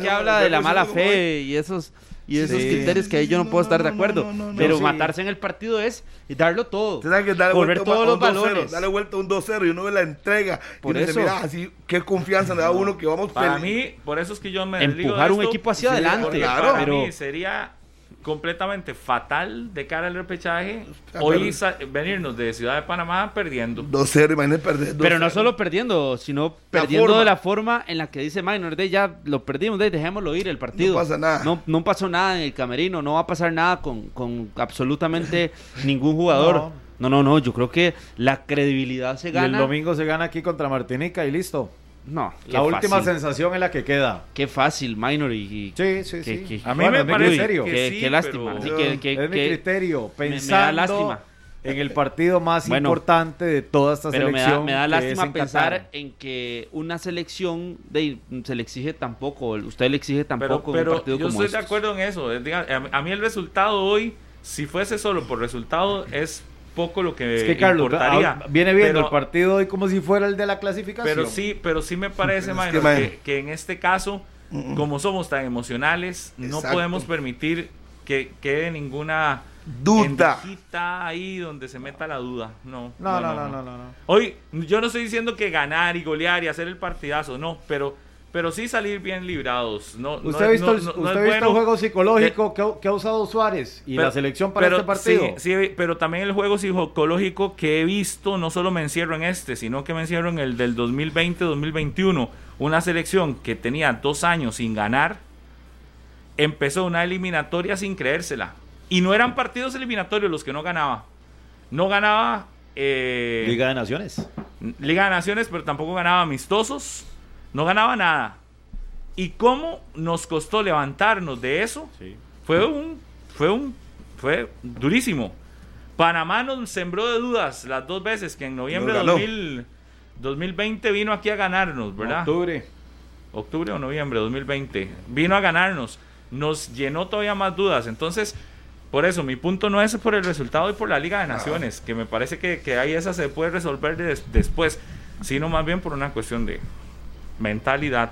ya habla de la mala fe y esos y esos Sí. criterios que ahí yo no puedo no, estar de acuerdo. no, no, no, pero sí. matarse en el partido es darlo todo. Que darle Correr vuelta todos a los un 2-0, balones. Darle vuelta a un 2-0 y uno ve la entrega. Por y dice, eso. mira, así, qué confianza le da a uno que vamos Para pele- mí, por eso es que yo me Empujar de un esto, equipo hacia adelante. claro. para pero mí sería completamente fatal de cara al repechaje hoy venirnos de Ciudad de Panamá perdiendo. 2-0, imagínate perder 2-0. Pero no solo perdiendo, sino perdiendo forma. de la forma en la que dice Minor, de ya lo perdimos, de dejémoslo ir el partido. No pasa nada. No, no pasó nada en el camerino, no va a pasar nada con, con absolutamente ningún jugador. No. No. no, no, yo creo que la credibilidad se Y el gana. domingo se gana aquí contra Martinica y listo. No, La última fácil, sensación es la que queda. Qué fácil, Minor, y, y- Sí, sí, que- sí. que- a mí Bueno, me es mi parece criterio. serio. qué, sí, qué lástima. pero- Así que, que- es mi criterio. me- me da Pensando lástima. en el partido más Bueno, importante de toda esta Pero me selección. da, me da lástima en pensar Qatar. en que una selección de, se le exige tampoco, usted le exige Pero, tampoco pero un partido yo como estoy de estos. acuerdo en eso. a mí el resultado hoy, si fuese solo por resultado, es poco lo que Es que Carlos, importaría. ah, viene viendo Pero- el partido hoy como si fuera el de la clasificación. Pero sí, pero sí me parece, que, man. que en este caso, como somos tan emocionales, no podemos permitir que quede ninguna Duda. ahí donde se meta la duda. No, No, no, no, no, no. no. Hoy, yo no estoy diciendo que ganar y golear y hacer el partidazo, no, pero, pero sí salir bien librados. No, no- ¿Usted ha visto, no- el, no- usted visto bueno- el juego psicológico que, ha- que ha usado Suárez y Pero- la selección para pero este partido? Sí, sí, pero también el juego psicológico que he visto, no solo me encierro en este, sino que me encierro en el del 2020-2021. Una selección que tenía dos años sin ganar, empezó una eliminatoria sin creérsela. Y no eran partidos eliminatorios los que no ganaba. No ganaba eh, Liga de Naciones. Liga de Naciones, pero tampoco ganaba amistosos. No ganaba nada. ¿Y cómo nos costó levantarnos de eso? Fue un, fue un, fue durísimo. Panamá nos sembró de dudas las dos veces que en noviembre de ganó. 2000 2020 vino aquí a ganarnos, ¿verdad? Octubre. Octubre o noviembre de 2020. Vino a ganarnos. Nos llenó todavía más dudas. Entonces, por eso, mi punto no es por el resultado y por la Liga de Naciones, que me parece que, que ahí esa se puede resolver des- después, sino más bien por una cuestión de mentalidad.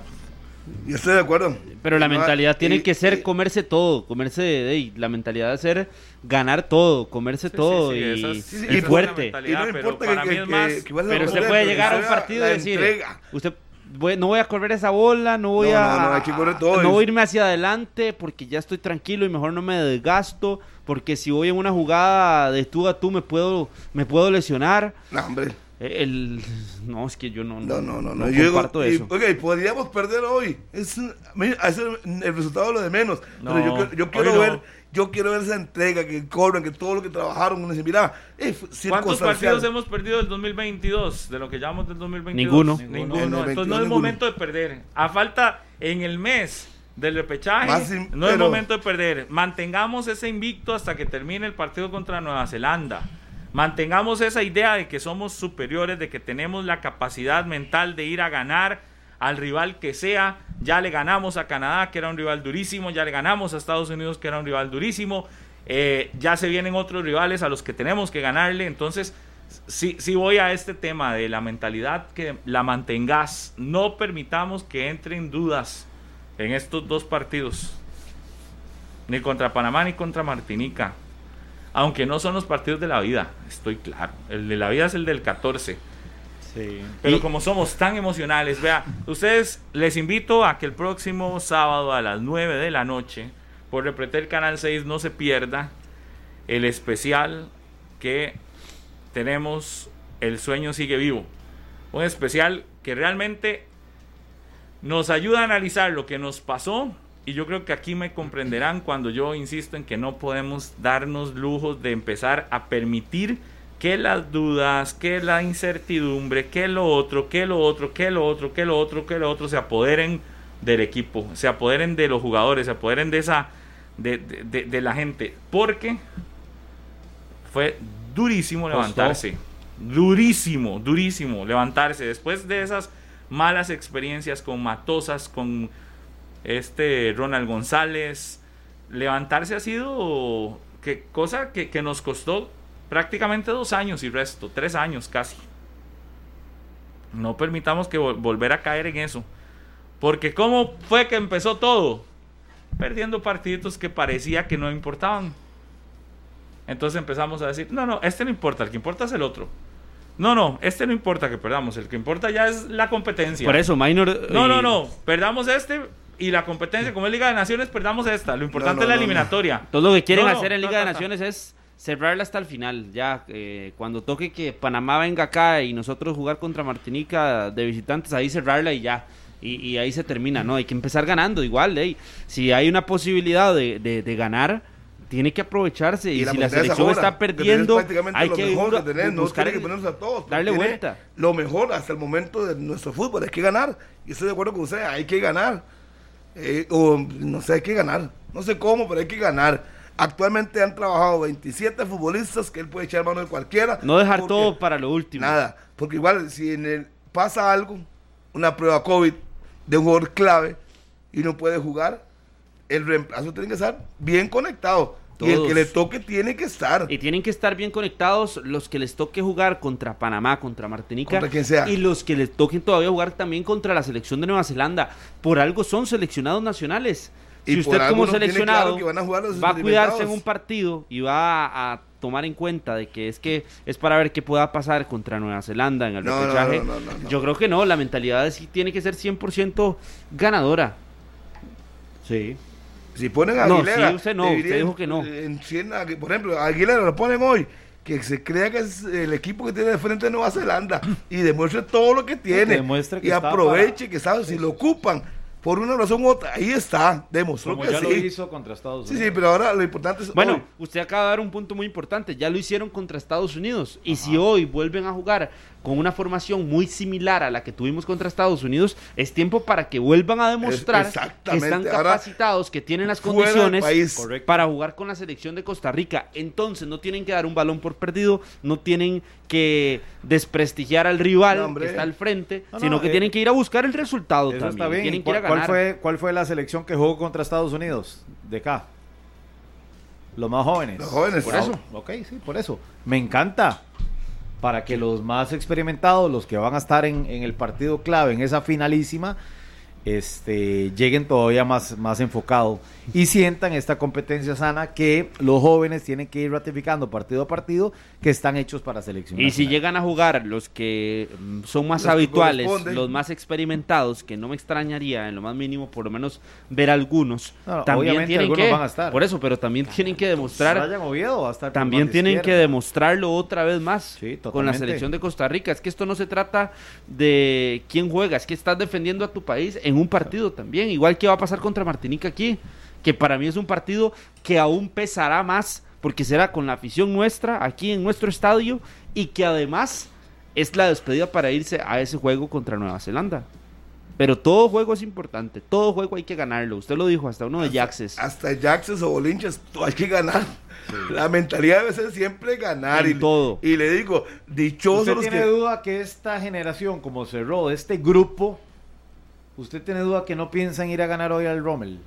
Yo estoy de acuerdo. Pero la No, mentalidad tiene y- que ser y- comerse todo, comerse de, de- la mentalidad de ser ganar todo, comerse Sí, todo sí, sí, y, y fuerte. Y no pero importa para que- más- que- que vaya Pero usted puede pero llegar a un partido y decir, entrega. usted voy- no voy a correr esa bola, no voy No, a no, no, hay que correr todo. no voy a irme hacia adelante porque ya estoy tranquilo y mejor no me desgasto porque si voy en una jugada de tú a tú me puedo me puedo lesionar. No, hombre. El no es que yo no No, no, no. no. no Yo digo, comparto y- eso. ok, podríamos perder hoy. Es, a ese- el resultado es lo de menos. No, pero yo, quiero- yo quiero no. ver. Yo quiero ver esa entrega, que cobran, que todo lo que trabajaron, uno dice, mira, eh, fue ¿Cuántos partidos hemos perdido del 2022? De lo que llamamos del 2022. Ninguno. Ninguno. Ninguno. Entonces no es Ninguno. momento de perder. A falta en el mes del repechaje, sin- no es pero- momento de perder. Mantengamos ese invicto hasta que termine el partido contra Nueva Zelanda. Mantengamos esa idea de que somos superiores, de que tenemos la capacidad mental de ir a ganar al rival que sea. Ya le ganamos a Canadá, que era un rival durísimo. Ya le ganamos a Estados Unidos, que era un rival durísimo. Eh, ya se vienen otros rivales a los que tenemos que ganarle. Entonces, sí, sí voy a este tema de la mentalidad que la mantengas. No permitamos que entren dudas en estos dos partidos. Ni contra Panamá ni contra Martinica. Aunque no son los partidos de la vida, estoy claro. El de la vida es el del 14. Sí. Pero Y- como somos tan emocionales, vea, ustedes les invito a que el próximo sábado a las 9 de la noche, por Repretel Canal 6, no se pierda el especial que tenemos El sueño sigue vivo. Un especial que realmente nos ayuda a analizar lo que nos pasó y yo creo que aquí me comprenderán cuando yo insisto en que no podemos darnos lujos de empezar a permitir que las dudas, que la incertidumbre, que lo otro, que lo otro, que lo otro, que lo otro, que lo otro se apoderen del equipo, se apoderen de los jugadores, se apoderen de esa de, de- de- de la gente, porque fue durísimo levantarse, durísimo, durísimo levantarse después de esas malas experiencias con Matosas, con este Ronald González, levantarse ha sido que cosa que, que nos costó prácticamente dos años y resto, tres años casi. No permitamos que vol- volver a caer en eso. Porque ¿cómo fue que empezó todo? Perdiendo partiditos que parecía que no importaban. Entonces empezamos a decir, no, no, este no importa, el que importa es el otro. No, no, este no importa que perdamos, el que importa ya es la competencia. Por eso, Minor. No, eh, no, no, perdamos este y la competencia, como es Liga de Naciones, perdamos esta. Lo importante no, es la no, no. eliminatoria. Todo lo que quieren hacer en Liga de. Naciones es cerrarla hasta el final. Ya, eh, cuando toque que Panamá venga acá y nosotros jugar contra Martinica de visitantes, ahí cerrarla y ya. Y, y ahí se termina, ¿no? Hay que empezar ganando igual, ey. Si hay una posibilidad de, de- de ganar, tiene que aprovecharse. Y, la si la es selección ahora, está perdiendo, hay lo que mejor bu- que tenés, no buscar tiene el- que ponerse a todos, porque darle vuelta. Lo mejor hasta el momento de nuestro fútbol hay que ganar. Y estoy de acuerdo con usted, hay que ganar. Eh, o no sé, hay que ganar. No sé cómo, pero hay que ganar. Actualmente han trabajado 27 futbolistas que él puede echar mano de cualquiera. No dejar porque- todo para lo último. Nada, porque igual si en el pasa algo, una prueba COVID de un jugador clave y no puede jugar, el reemplazo tiene que estar bien conectado. Y el que le toque tiene que estar. Y tienen que estar bien conectados los que les toque jugar contra Panamá, contra Martinica. Contra quien sea. Y los que les toquen todavía jugar también contra la selección de Nueva Zelanda. Por algo son seleccionados nacionales. Y si usted como seleccionado claro que van a jugar los va a cuidarse en un partido y va a, a tomar en cuenta de que es que es para ver qué pueda pasar contra Nueva Zelanda en el No, no, repechaje. no, no, no, no. Yo creo que no, la mentalidad es, tiene que ser 100% ganadora. Sí. Si ponen a No, Aguilera. sí, usted no, usted dijo que no. en a- por ejemplo, a Aguilera lo ponen hoy. Que se crea que es el equipo que tiene de frente de Nueva Zelanda y demuestre todo lo que tiene. demuestre que y aproveche que sabe, si lo ocupan por una razón u otra, ahí está, demostró Como que ya sí. lo hizo contra Estados Sí, Unidos. sí, pero ahora lo importante es. Bueno, hoy. usted acaba de dar un punto muy importante. Ya lo hicieron contra Estados Unidos. Y si hoy vuelven a jugar con una formación muy similar a la que tuvimos contra Estados Unidos, es tiempo para que vuelvan a demostrar Es- que exactamente. están Ahora, capacitados, que tienen las condiciones para jugar con la selección de Costa Rica. Entonces no tienen que dar un balón por perdido, no tienen que desprestigiar al rival No, que está al frente, No, no, sino que eh, tienen que ir a buscar el resultado también. está bien. Tienen ¿Y que ir a ¿Cuál, fue, ¿Cuál fue la selección que jugó contra Estados Unidos? De acá. Los más jóvenes. Los jóvenes. Por eso. Ok, sí, por eso. Me encanta. Para que los más experimentados, los que van a estar en, el partido clave, en esa finalísima, este, lleguen todavía más, más enfocados y sientan esta competencia sana que los jóvenes tienen que ir ratificando partido a partido que están hechos para selección. Y si llegan a jugar los que mm, son más Los que habituales, los más experimentados, que no me extrañaría en lo más mínimo por lo menos ver algunos, No, no, también tienen algunos que, van a estar. por eso, pero también tienen que demostrar, Oviedo va a estar también tienen que izquierda. demostrarlo otra vez más Sí, con la selección de Costa Rica. Es que esto no se trata de quién juega, es que estás defendiendo a tu país en un partido también, igual que va a pasar contra Martinica aquí, que para mí es un partido que aún pesará más porque será con la afición nuestra aquí en nuestro estadio y que además es la despedida para irse a ese juego contra Nueva Zelanda. Pero todo juego es importante, todo juego hay que ganarlo. Usted lo dijo, hasta uno de Jaxes. Hasta Jaxes o Bolinches, tú hay que ganar. La mentalidad debe ser siempre ganar. En y, todo. y le digo, dichosos ¿Usted los tiene que. duda que esta generación, como cerró, este grupo, usted tiene duda que no piensan ir a ganar hoy al Rommel?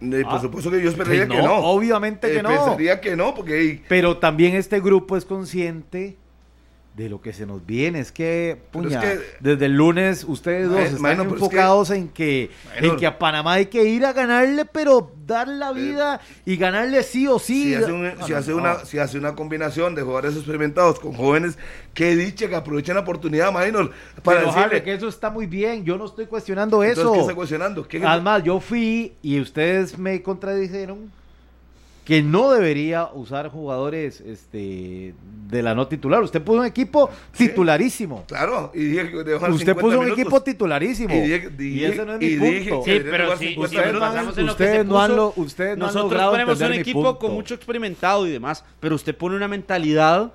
Eh, por Ah, supuesto que yo esperaría que que no, no. obviamente que Eh, no. Pensaría que no, porque Pero también este grupo es consciente de lo que se nos viene. Es que, es puña, que- desde el lunes ustedes dos están Mano, pero es que- enfocados en, que, Mano. en que a Panamá hay que ir a ganarle, pero dar la vida y ganarle sí o sí. si hace, un- No, si, no, hace no. una, si hace una combinación de jugadores experimentados con jóvenes, qué dicha que aprovechen la oportunidad, Minor, para Pero, decirle. que eso está muy bien. Yo no estoy cuestionando Entonces, eso. ¿qué está cuestionando? ¿Qué- Además, yo fui y ustedes me contradijeron que no debería usar jugadores este, de la no titular. Usted puso un equipo Sí. titularísimo. Claro, y dije que Usted 50 puso un minutos. equipo titularísimo. Y Y, dije- dije- ese no es y mi dije punto. Sí, pero jugar sí, 50 sí, pero minutos. basamos en lo que Ustedes no han lo- ustedes no han Nosotros logrado ponemos un equipo con mucho experimentado y demás, pero usted pone una mentalidad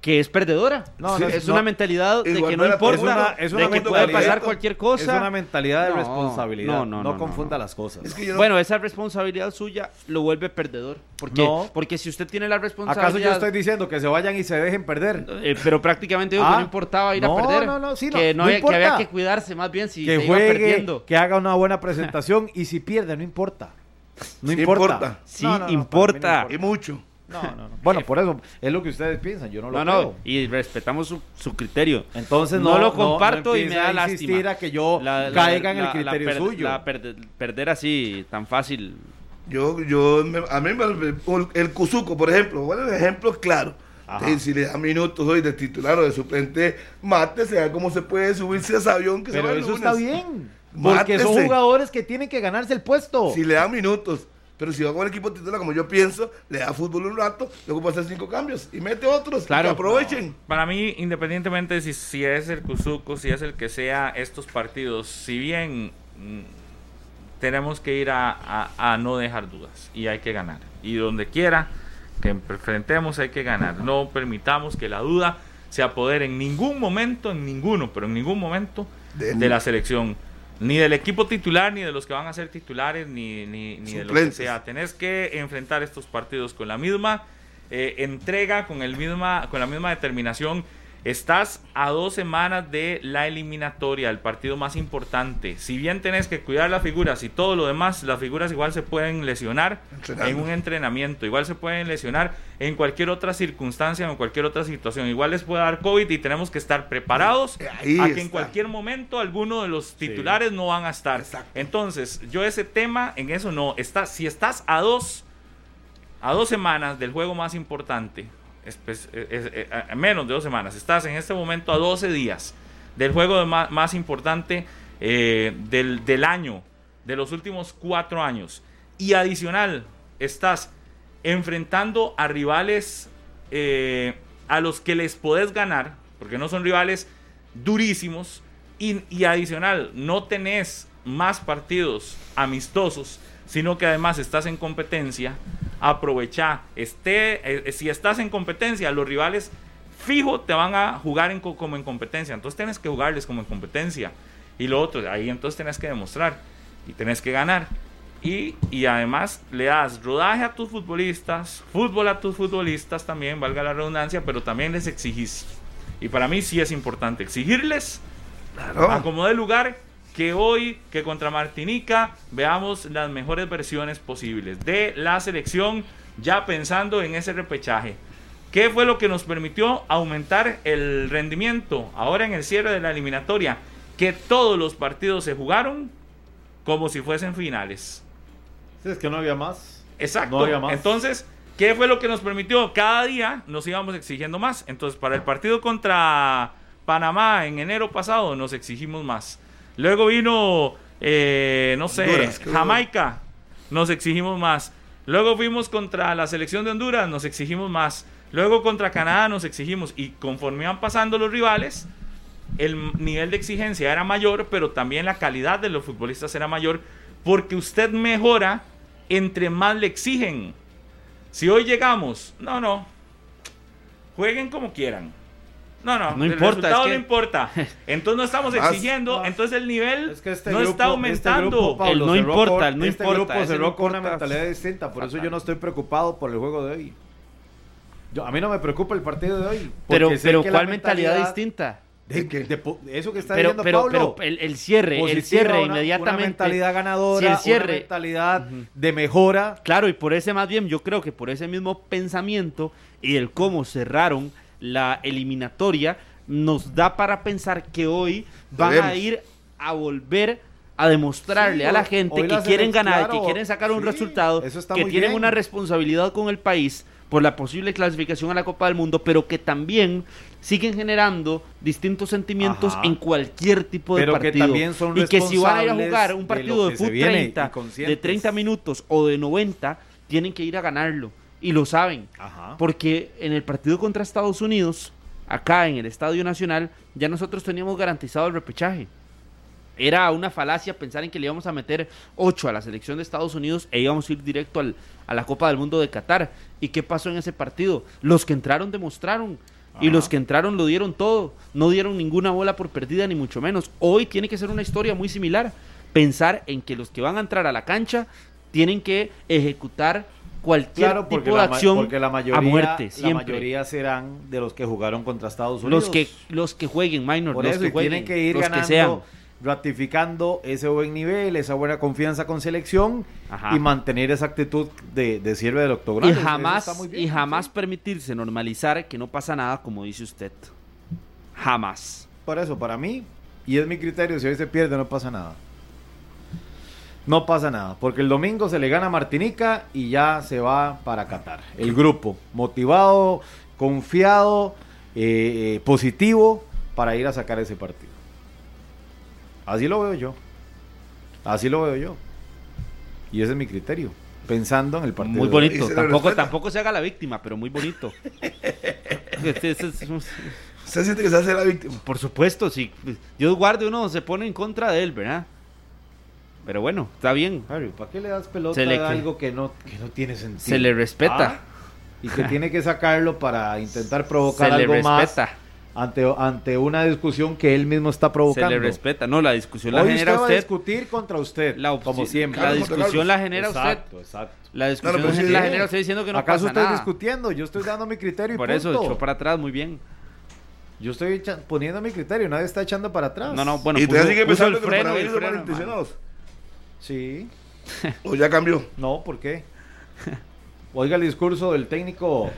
que es perdedora. No, Sí, no, es no. una mentalidad de que no importa, mundo. Es de una que puede mentalidad. pasar cualquier cosa. Es una mentalidad de No, responsabilidad. no, No, no, no, confunda no. las cosas. Es que yo no- Bueno, esa responsabilidad suya lo vuelve perdedor. ¿Por qué? No. Porque si usted tiene la responsabilidad... ¿Acaso yo estoy diciendo que se vayan y se dejen perder? Eh, pero prácticamente digo que Ah. no importaba ir No, a perder. no, no, sí, no, que, no no había, que había importa. que cuidarse más bien si que se iba juegue, perdiendo. que haga una buena presentación y si pierde, no importa. No Sí importa. importa. Sí, No, no, no, para mí no importa. Y mucho. No, no, no. Bueno, por eso es lo que ustedes piensan, yo no lo No, creo. no, y respetamos su, su criterio. Entonces No no, lo comparto y me da a insistir lástima. a que yo La- la- caiga en la- el la criterio per- suyo. la per- perder así tan fácil. Yo, yo, me- a mí me, el Cuzuco, por ejemplo, bueno, el ejemplo es claro. Ajá. Eh, Si le da minutos hoy de titular o de suplente, mátese, vea cómo se puede subirse a ese avión que se Pero va el eso está lunes. bien. Porque son Mátese. jugadores que tienen que ganarse el puesto. Si le da minutos. Pero si va con el equipo titular, como yo pienso, le da fútbol un rato, luego puede hacer cinco cambios y mete otros. Claro. Que aprovechen. Para mí, independientemente de si, si es el Cuzuco, si es el que sea, estos partidos, si bien mm, tenemos que ir a, a- a no dejar dudas y hay que ganar. Y donde quiera que enfrentemos hay que ganar. No permitamos que la duda se apodere en ningún momento, en ninguno, pero en ningún momento De- de la selección. Ni del equipo titular, ni de los que van a ser titulares, ni, ni, ni de lo que sea. Tenés que enfrentar estos partidos con la misma eh, entrega, con, el misma, con la misma determinación. Estás a dos semanas de la eliminatoria, el partido más importante. Si bien tenés que cuidar las figuras y todo lo demás, las figuras igual se pueden lesionar Entrenando. en un entrenamiento, igual se pueden lesionar en cualquier otra circunstancia o en cualquier otra situación. Igual les puede dar COVID y tenemos que estar preparados Ahí a que en cualquier momento alguno de los titulares no van a estar. Exacto. Entonces, yo ese tema, en eso no. Está, si estás a dos, a dos semanas del juego más importante, espe- es- es- eh, a menos de dos semanas, estás en este momento a 12 días del juego de ma- más, importante eh, del, del año, de los últimos cuatro años. Y adicional, estás enfrentando a rivales eh, a los que les podés ganar, porque no son rivales durísimos, y, y adicional, no tenés más partidos amistosos, sino que además estás en competencia, aprovecha, esté, eh, si estás en competencia, los rivales fijo te van a jugar en co- como en competencia, entonces tienes que jugarles como en competencia. Y lo otro, ahí entonces tenés que demostrar y tenés que ganar. Y, y además le das rodaje a tus futbolistas, fútbol a tus futbolistas también, valga la redundancia, pero también les exigís. Y para mí sí es importante exigirles Claro. a como de lugar que hoy, que contra Martinica, veamos las mejores versiones posibles de la selección, ya pensando en ese repechaje. ¿Qué fue lo que nos permitió aumentar el rendimiento ahora en el cierre de la eliminatoria? Que todos los partidos se jugaron como si fuesen finales. Sí, es que no había más. Exacto. No había más. Entonces, ¿qué fue lo que nos permitió? Cada día nos íbamos exigiendo más. Entonces, para el partido contra Panamá en enero pasado nos exigimos más. Luego vino, eh, no sé, Honduras. Jamaica, nos exigimos más. Luego fuimos contra la selección de Honduras, nos exigimos más. Luego contra Canadá nos exigimos. Y conforme iban pasando los rivales, el nivel de exigencia era mayor, pero también la calidad de los futbolistas era mayor, porque usted mejora entre más le exigen. Si hoy llegamos, no, no, jueguen como quieran. No, no, No el importa, resultado es que- no importa. Entonces no estamos Más- exigiendo, más. entonces el nivel Es que este no grupo, está aumentando. Este grupo, Pablo, El no importa, el no este importa, grupo ese cerró no con una mentalidad distinta. Por eso yo no estoy preocupado por el juego de hoy. Yo, a mí no me preocupa el partido de hoy. Pero, pero ¿cuál mentalidad, distinta? Eso que está Pero, diciendo pero, Pablo. pero el, el cierre, el cierre una- inmediatamente. Una mentalidad ganadora, Si el cierre- una mentalidad Ujú. de mejora. Claro, y por ese más bien, yo creo que por ese mismo pensamiento y el cómo cerraron la eliminatoria, nos da para pensar que hoy van a ir a volver a demostrarle Sí, a la gente que la quieren ganar, claro, que quieren sacar un sí, resultado, que tienen bien. una responsabilidad con el país por la posible clasificación a la Copa del Mundo, pero que también siguen generando distintos sentimientos Ajá. en cualquier tipo de Pero que partido. también son y que si van a ir a jugar un partido de, que se fútbol viene y 30, de conscientes. 30 minutos o de 90, tienen que ir a ganarlo. Y lo saben. Ajá. Porque en el partido contra Estados Unidos, acá en el Estadio Nacional, ya nosotros teníamos garantizado el repechaje. Era una falacia pensar en que le íbamos a meter 8 a la selección de Estados Unidos e íbamos a ir directo al- a la Copa del Mundo de Qatar. ¿Y qué pasó en ese partido? Los que entraron demostraron. Y los que entraron lo dieron todo. No dieron ninguna bola por perdida, ni mucho menos. Hoy tiene que ser una historia muy similar. Pensar en que los que van a entrar a la cancha tienen que ejecutar cualquier Claro, tipo de la, acción porque la mayoría, a muerte, la siempre. mayoría serán de los que jugaron contra Estados Unidos. Los que, los que jueguen, minor, Por los eso, que jueguen, tienen que ir los ganando que sean. ratificando ese buen nivel, esa buena confianza con selección Ajá. y mantener esa actitud de, de cierre del octogonal. Y jamás, bien, y jamás sí. permitirse normalizar que no pasa nada, como dice usted. Jamás. Por eso, para mí, y es mi criterio, si hoy se pierde no pasa nada. No pasa nada, porque el domingo se le gana a Martinica y ya se va para Qatar. El grupo, motivado, confiado, eh, eh, positivo para ir a sacar ese partido. Así lo veo yo. Así lo veo yo. Y ese es mi criterio. Pensando en el partido. Muy de- bonito. Tampoco, tampoco se haga la víctima, pero muy bonito. Este- este es- ¿Usted siente que se hace la víctima? Por supuesto, si Dios guarde uno se pone en contra de él, ¿verdad? Pero bueno, está bien. Harry, ¿para qué le das pelota Se le a algo que no, que no tiene sentido? Se le respeta. Ah, y que tiene que sacarlo para intentar se provocar le algo respeta. más ante, ante una discusión que él mismo está Se provocando. le respeta. No, la discusión la genera usted va a usted. discutir contra usted, La como siempre. La discusión la genera usted. exacto, exacto. La discusión sí, la sí. genera usted diciendo que no ¿Acaso pasa estoy nada. discutiendo? Yo estoy dando mi criterio y Por eso echó para atrás muy bien. Yo estoy echa- poniendo mi criterio, nadie está echando para atrás. No, no, bueno, y puso, sigue puso el freno el freno, malintencionados. Sí. ¿O ya cambió? No, ¿por qué? Oiga el discurso del técnico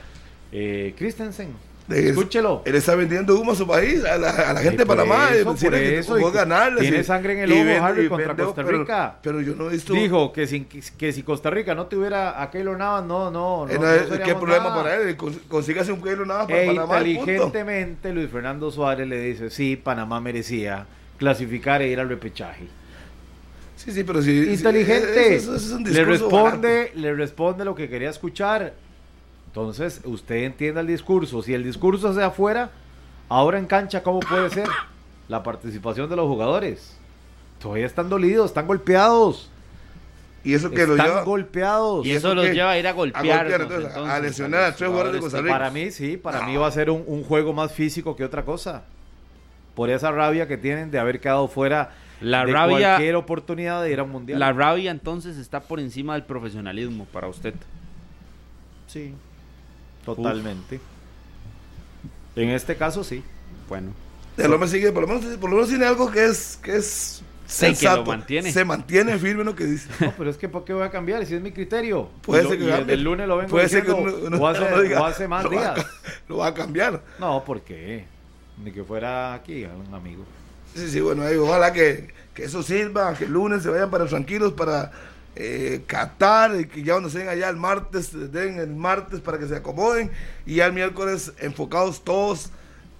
eh, Christensen. Escúchelo. Él está vendiendo humo a su país, a la, a la gente de por Panamá. eso, por decirle que eso, y ganarles. tiene sangre en el ojo, vende- Harry, contra vende- Costa Rica. Pero, yo no he visto. Dijo que, sin, que si Costa Rica no tuviera a Keylor Navas, no, no, no. eh, no no, ¿Qué problema nada. para él? Cons- Consígase un kilo nada para E Panamá. inteligentemente Luis Fernando Suárez le dice, sí, Panamá merecía clasificar e ir al repechaje. Sí, sí, pero sí. Inteligente. eso- eso es un le responde, le responde lo que quería escuchar. Entonces, usted entienda el discurso. Si el discurso hacia afuera, ahora en cancha, ¿cómo puede ser? La participación de los jugadores. Todavía están dolidos, están golpeados. Y eso que lo están lleva. golpeados. Y ¿Y eso eso los qué? lleva a ir a A golpear. entonces, a lesionar a tres jugadores de Costa Rica. Para mí, sí, para mí va a ser un, un juego más físico que otra cosa. Por esa rabia que tienen de haber quedado fuera La de rabia, cualquier oportunidad de ir a un mundial. la rabia entonces está por encima del profesionalismo para usted. Sí, totalmente. En este caso, sí. Bueno, El hombre sigue, por lo menos, por lo menos tiene algo que es, que es Sí, que lo sensato. mantiene. Se mantiene firme en lo que dice. No, pero es que ¿por qué voy a cambiar? Si es mi criterio. Puede lo- ser que cambie. el lunes lo vengo Puede ser que diciendo, uno- uno- o, hace, uno diga, o hace más lo va a días. Lo va a cambiar. No, ¿por qué? Ni que fuera aquí un amigo. Sí, sí, bueno, ahí, ojalá que, que eso sirva, que el lunes se vayan para tranquilos para eh, Qatar y que ya cuando estén allá el martes, den el martes para que se acomoden y ya el miércoles enfocados todos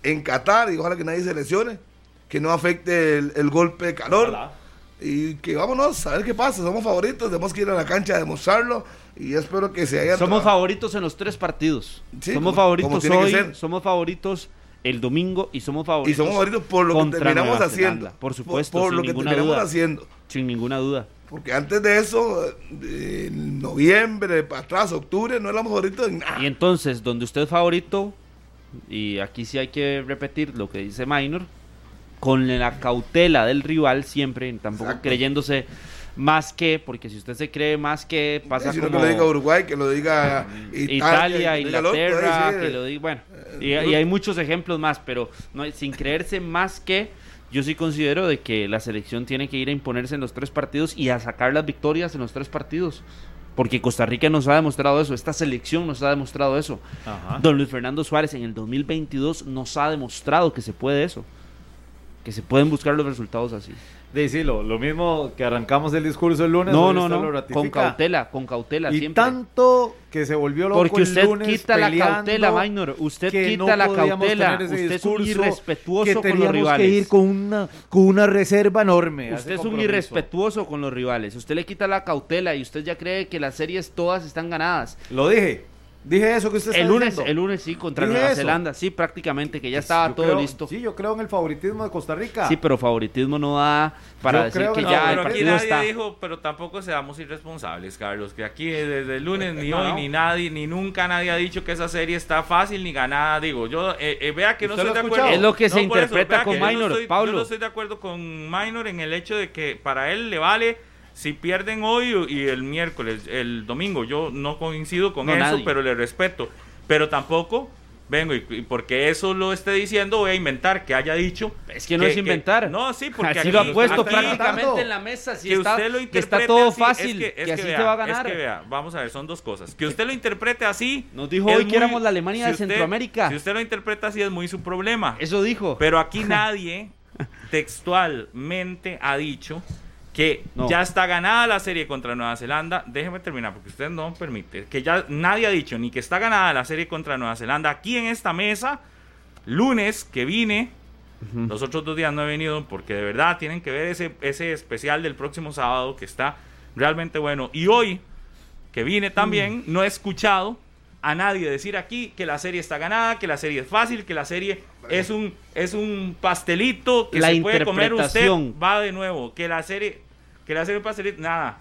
en Qatar y ojalá que nadie se lesione, que no afecte el, el golpe de calor Ojalá. y que vámonos a ver qué pasa, somos favoritos, tenemos que ir a la cancha a demostrarlo y espero que se hayan somos favoritos en los tres partidos. Sí, somos como- favoritos como hoy, somos favoritos el domingo y somos favoritos. y somos favoritos por lo que terminamos Nueva haciendo, Zelanda. Por supuesto, por, sin lo que terminamos duda. haciendo. Sin ninguna duda. Porque antes de eso, en noviembre, para atrás, octubre, no éramos favoritos en nada. Y entonces, donde usted es favorito, y aquí sí hay que repetir lo que dice Minor, con la cautela del rival siempre, tampoco Exacto. creyéndose más que, porque si usted se cree más que, pasa Si no como que lo diga Uruguay, que lo diga Italia, Italia, que lo diga el otro, Inglaterra, ahí sí, que lo diga, bueno, y, y hay muchos ejemplos más, pero no, sin creerse más que, yo sí considero de que la selección tiene que ir a imponerse en los tres partidos y a sacar las victorias en los tres partidos. Porque Costa Rica nos ha demostrado eso, esta selección nos ha demostrado eso. Ajá. Don Luis Fernando Suárez en el 2022 nos ha demostrado que se puede eso, que se pueden buscar los resultados así. De sí, lo, lo mismo que arrancamos el discurso el lunes. No, no, lo no, con cautela, con cautela Y siempre. tanto que se volvió loco Porque el usted lunes quita la cautela, Minor. Usted quita no la cautela. Usted es un irrespetuoso que con los rivales. que ir con una, con una reserva enorme. Usted es un irrespetuoso con los rivales. Usted le quita la cautela y usted ya cree que las series todas están ganadas. Lo dije. Dije eso que usted está El lunes, diciendo. el lunes sí, contra Dije Nueva eso. Zelanda. Sí, prácticamente, que ya Pues estaba yo todo creo- listo. Sí, yo creo en el favoritismo de Costa Rica. Sí, pero favoritismo no da para Yo decir creo que que No, no, ya el pero aquí partido nadie está. dijo, pero tampoco seamos irresponsables, Carlos, que aquí desde el lunes ni No, hoy no. ni nadie, ni nunca nadie ha dicho que esa serie está fácil ni ganada. Digo, yo eh, eh, vea que no ¿Usted estoy de acuerdo. Es lo que se eso, interpreta con yo Minor, estoy- Pablo. Yo no estoy de acuerdo con Minor en el hecho de que para él le vale si pierden hoy y el miércoles, el domingo. Yo no coincido con No, eso, nadie. pero le respeto. Pero tampoco vengo y, y porque eso lo esté diciendo voy a inventar que haya dicho. Es que no es inventar. no, sí, porque Así aquí- lo ha puesto aquí- prácticamente en la mesa. Si que está, usted lo que está interprete todo así, es fácil, que- que, es que así vea, se va a ganar. Es que vea, vamos a ver, son dos cosas. Que usted lo interprete así. Nos dijo es hoy que éramos la Alemania de usted- Centroamérica. Si usted lo interpreta así, es muy su problema. Eso dijo. Pero aquí nadie textualmente ha dicho que No. ya está ganada la serie contra Nueva Zelanda. Déjeme terminar porque usted no permite. Que ya nadie ha dicho ni que está ganada la serie contra Nueva Zelanda. Aquí en esta mesa, lunes que vine, los otros dos días no he venido porque de verdad tienen que ver ese, ese especial del próximo sábado que está realmente bueno. Y hoy que vine también, Mm. no he escuchado a nadie decir aquí que la serie está ganada, que la serie es fácil, que la serie es un, es un pastelito que La se puede comer usted. Va de nuevo, que la serie, que la serie es un pastelito, nada.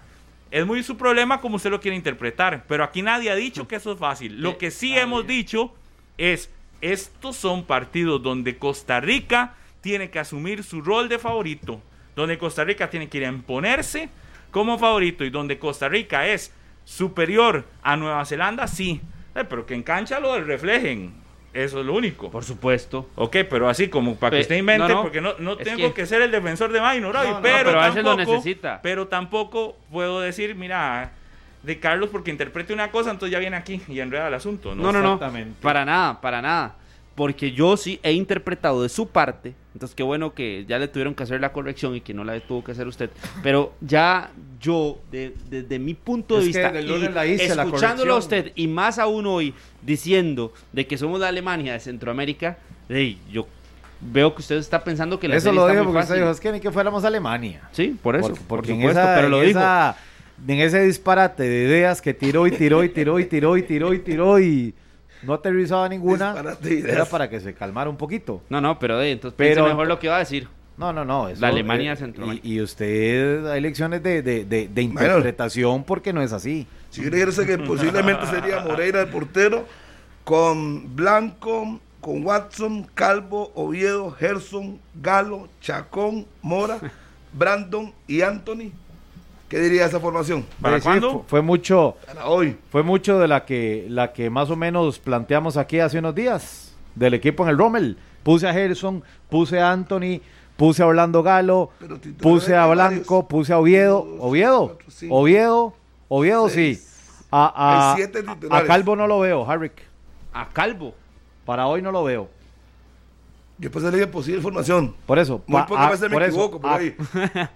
Es muy su problema como usted lo quiere interpretar, pero aquí nadie ha dicho que eso es fácil. Lo que sí hemos dicho es, estos son partidos donde Costa Rica tiene que asumir su rol de favorito, donde Costa Rica tiene que ir a imponerse como favorito y donde Costa Rica es superior a Nueva Zelanda, sí, Eh, pero que en cancha lo reflejen, eso es lo único. Por supuesto. Ok, pero así como para que Pe- usted invente, no, no, porque no, no tengo que... que- ser el defensor de Minor hoy, No, no, pero, pero a veces lo tampoco, necesita. pero tampoco puedo decir, mira, de Carlos porque interprete una cosa, entonces ya viene aquí y enreda el asunto. No, no, no. Exactamente. Para nada, para nada. Porque yo sí he interpretado de su parte. Entonces, qué bueno que ya le tuvieron que hacer la corrección y que no la tuvo que hacer usted. Pero ya yo, de- desde mi punto de Es vista, y la hice, la escuchándolo a usted y más aún hoy diciendo de que somos la Alemania de Centroamérica, hey, yo veo que usted está pensando que la Eso serie lo muy porque usted dijo, es que ni que fuéramos a Alemania. Sí, por eso. Porque, por porque en, supuesto, esa, pero lo dijo. esa- en ese disparate de ideas que tiró y tiró y tiró y tiró y tiró y tiró y no aterrizaba ninguna, era para que se calmara un poquito. No, no, pero de, entonces Pero- mejor lo que va a decir. No, no, no. eso, La Alemania eh, Centroamérica. Y, y usted hay lecciones de, de, de- de interpretación porque no es así. Si quiere irse que posiblemente sería Moreira el portero, con Blanco, con Watson, Calvo, Oviedo, Gerson, Galo, Chacón, Mora, Brandon y Anthony. ¿Qué diría esa formación? ¿Para Sí, cuándo? fue mucho, Para hoy. fue mucho de la que, la que más o menos planteamos aquí hace unos días, del equipo en el Rommel. Puse a Gerson, puse a Anthony, puse a Orlando Galo, puse a Blanco, varios. puse a Oviedo, Dos, Oviedo, cuatro, cinco, Oviedo, Oviedo sí. A, a-. Calvo no lo veo, Harrick. A Calvo. Para hoy no lo veo. Yo pensé que posible formación. Por eso. Muy pocas a- veces me por eso, equivoco por a- ahí.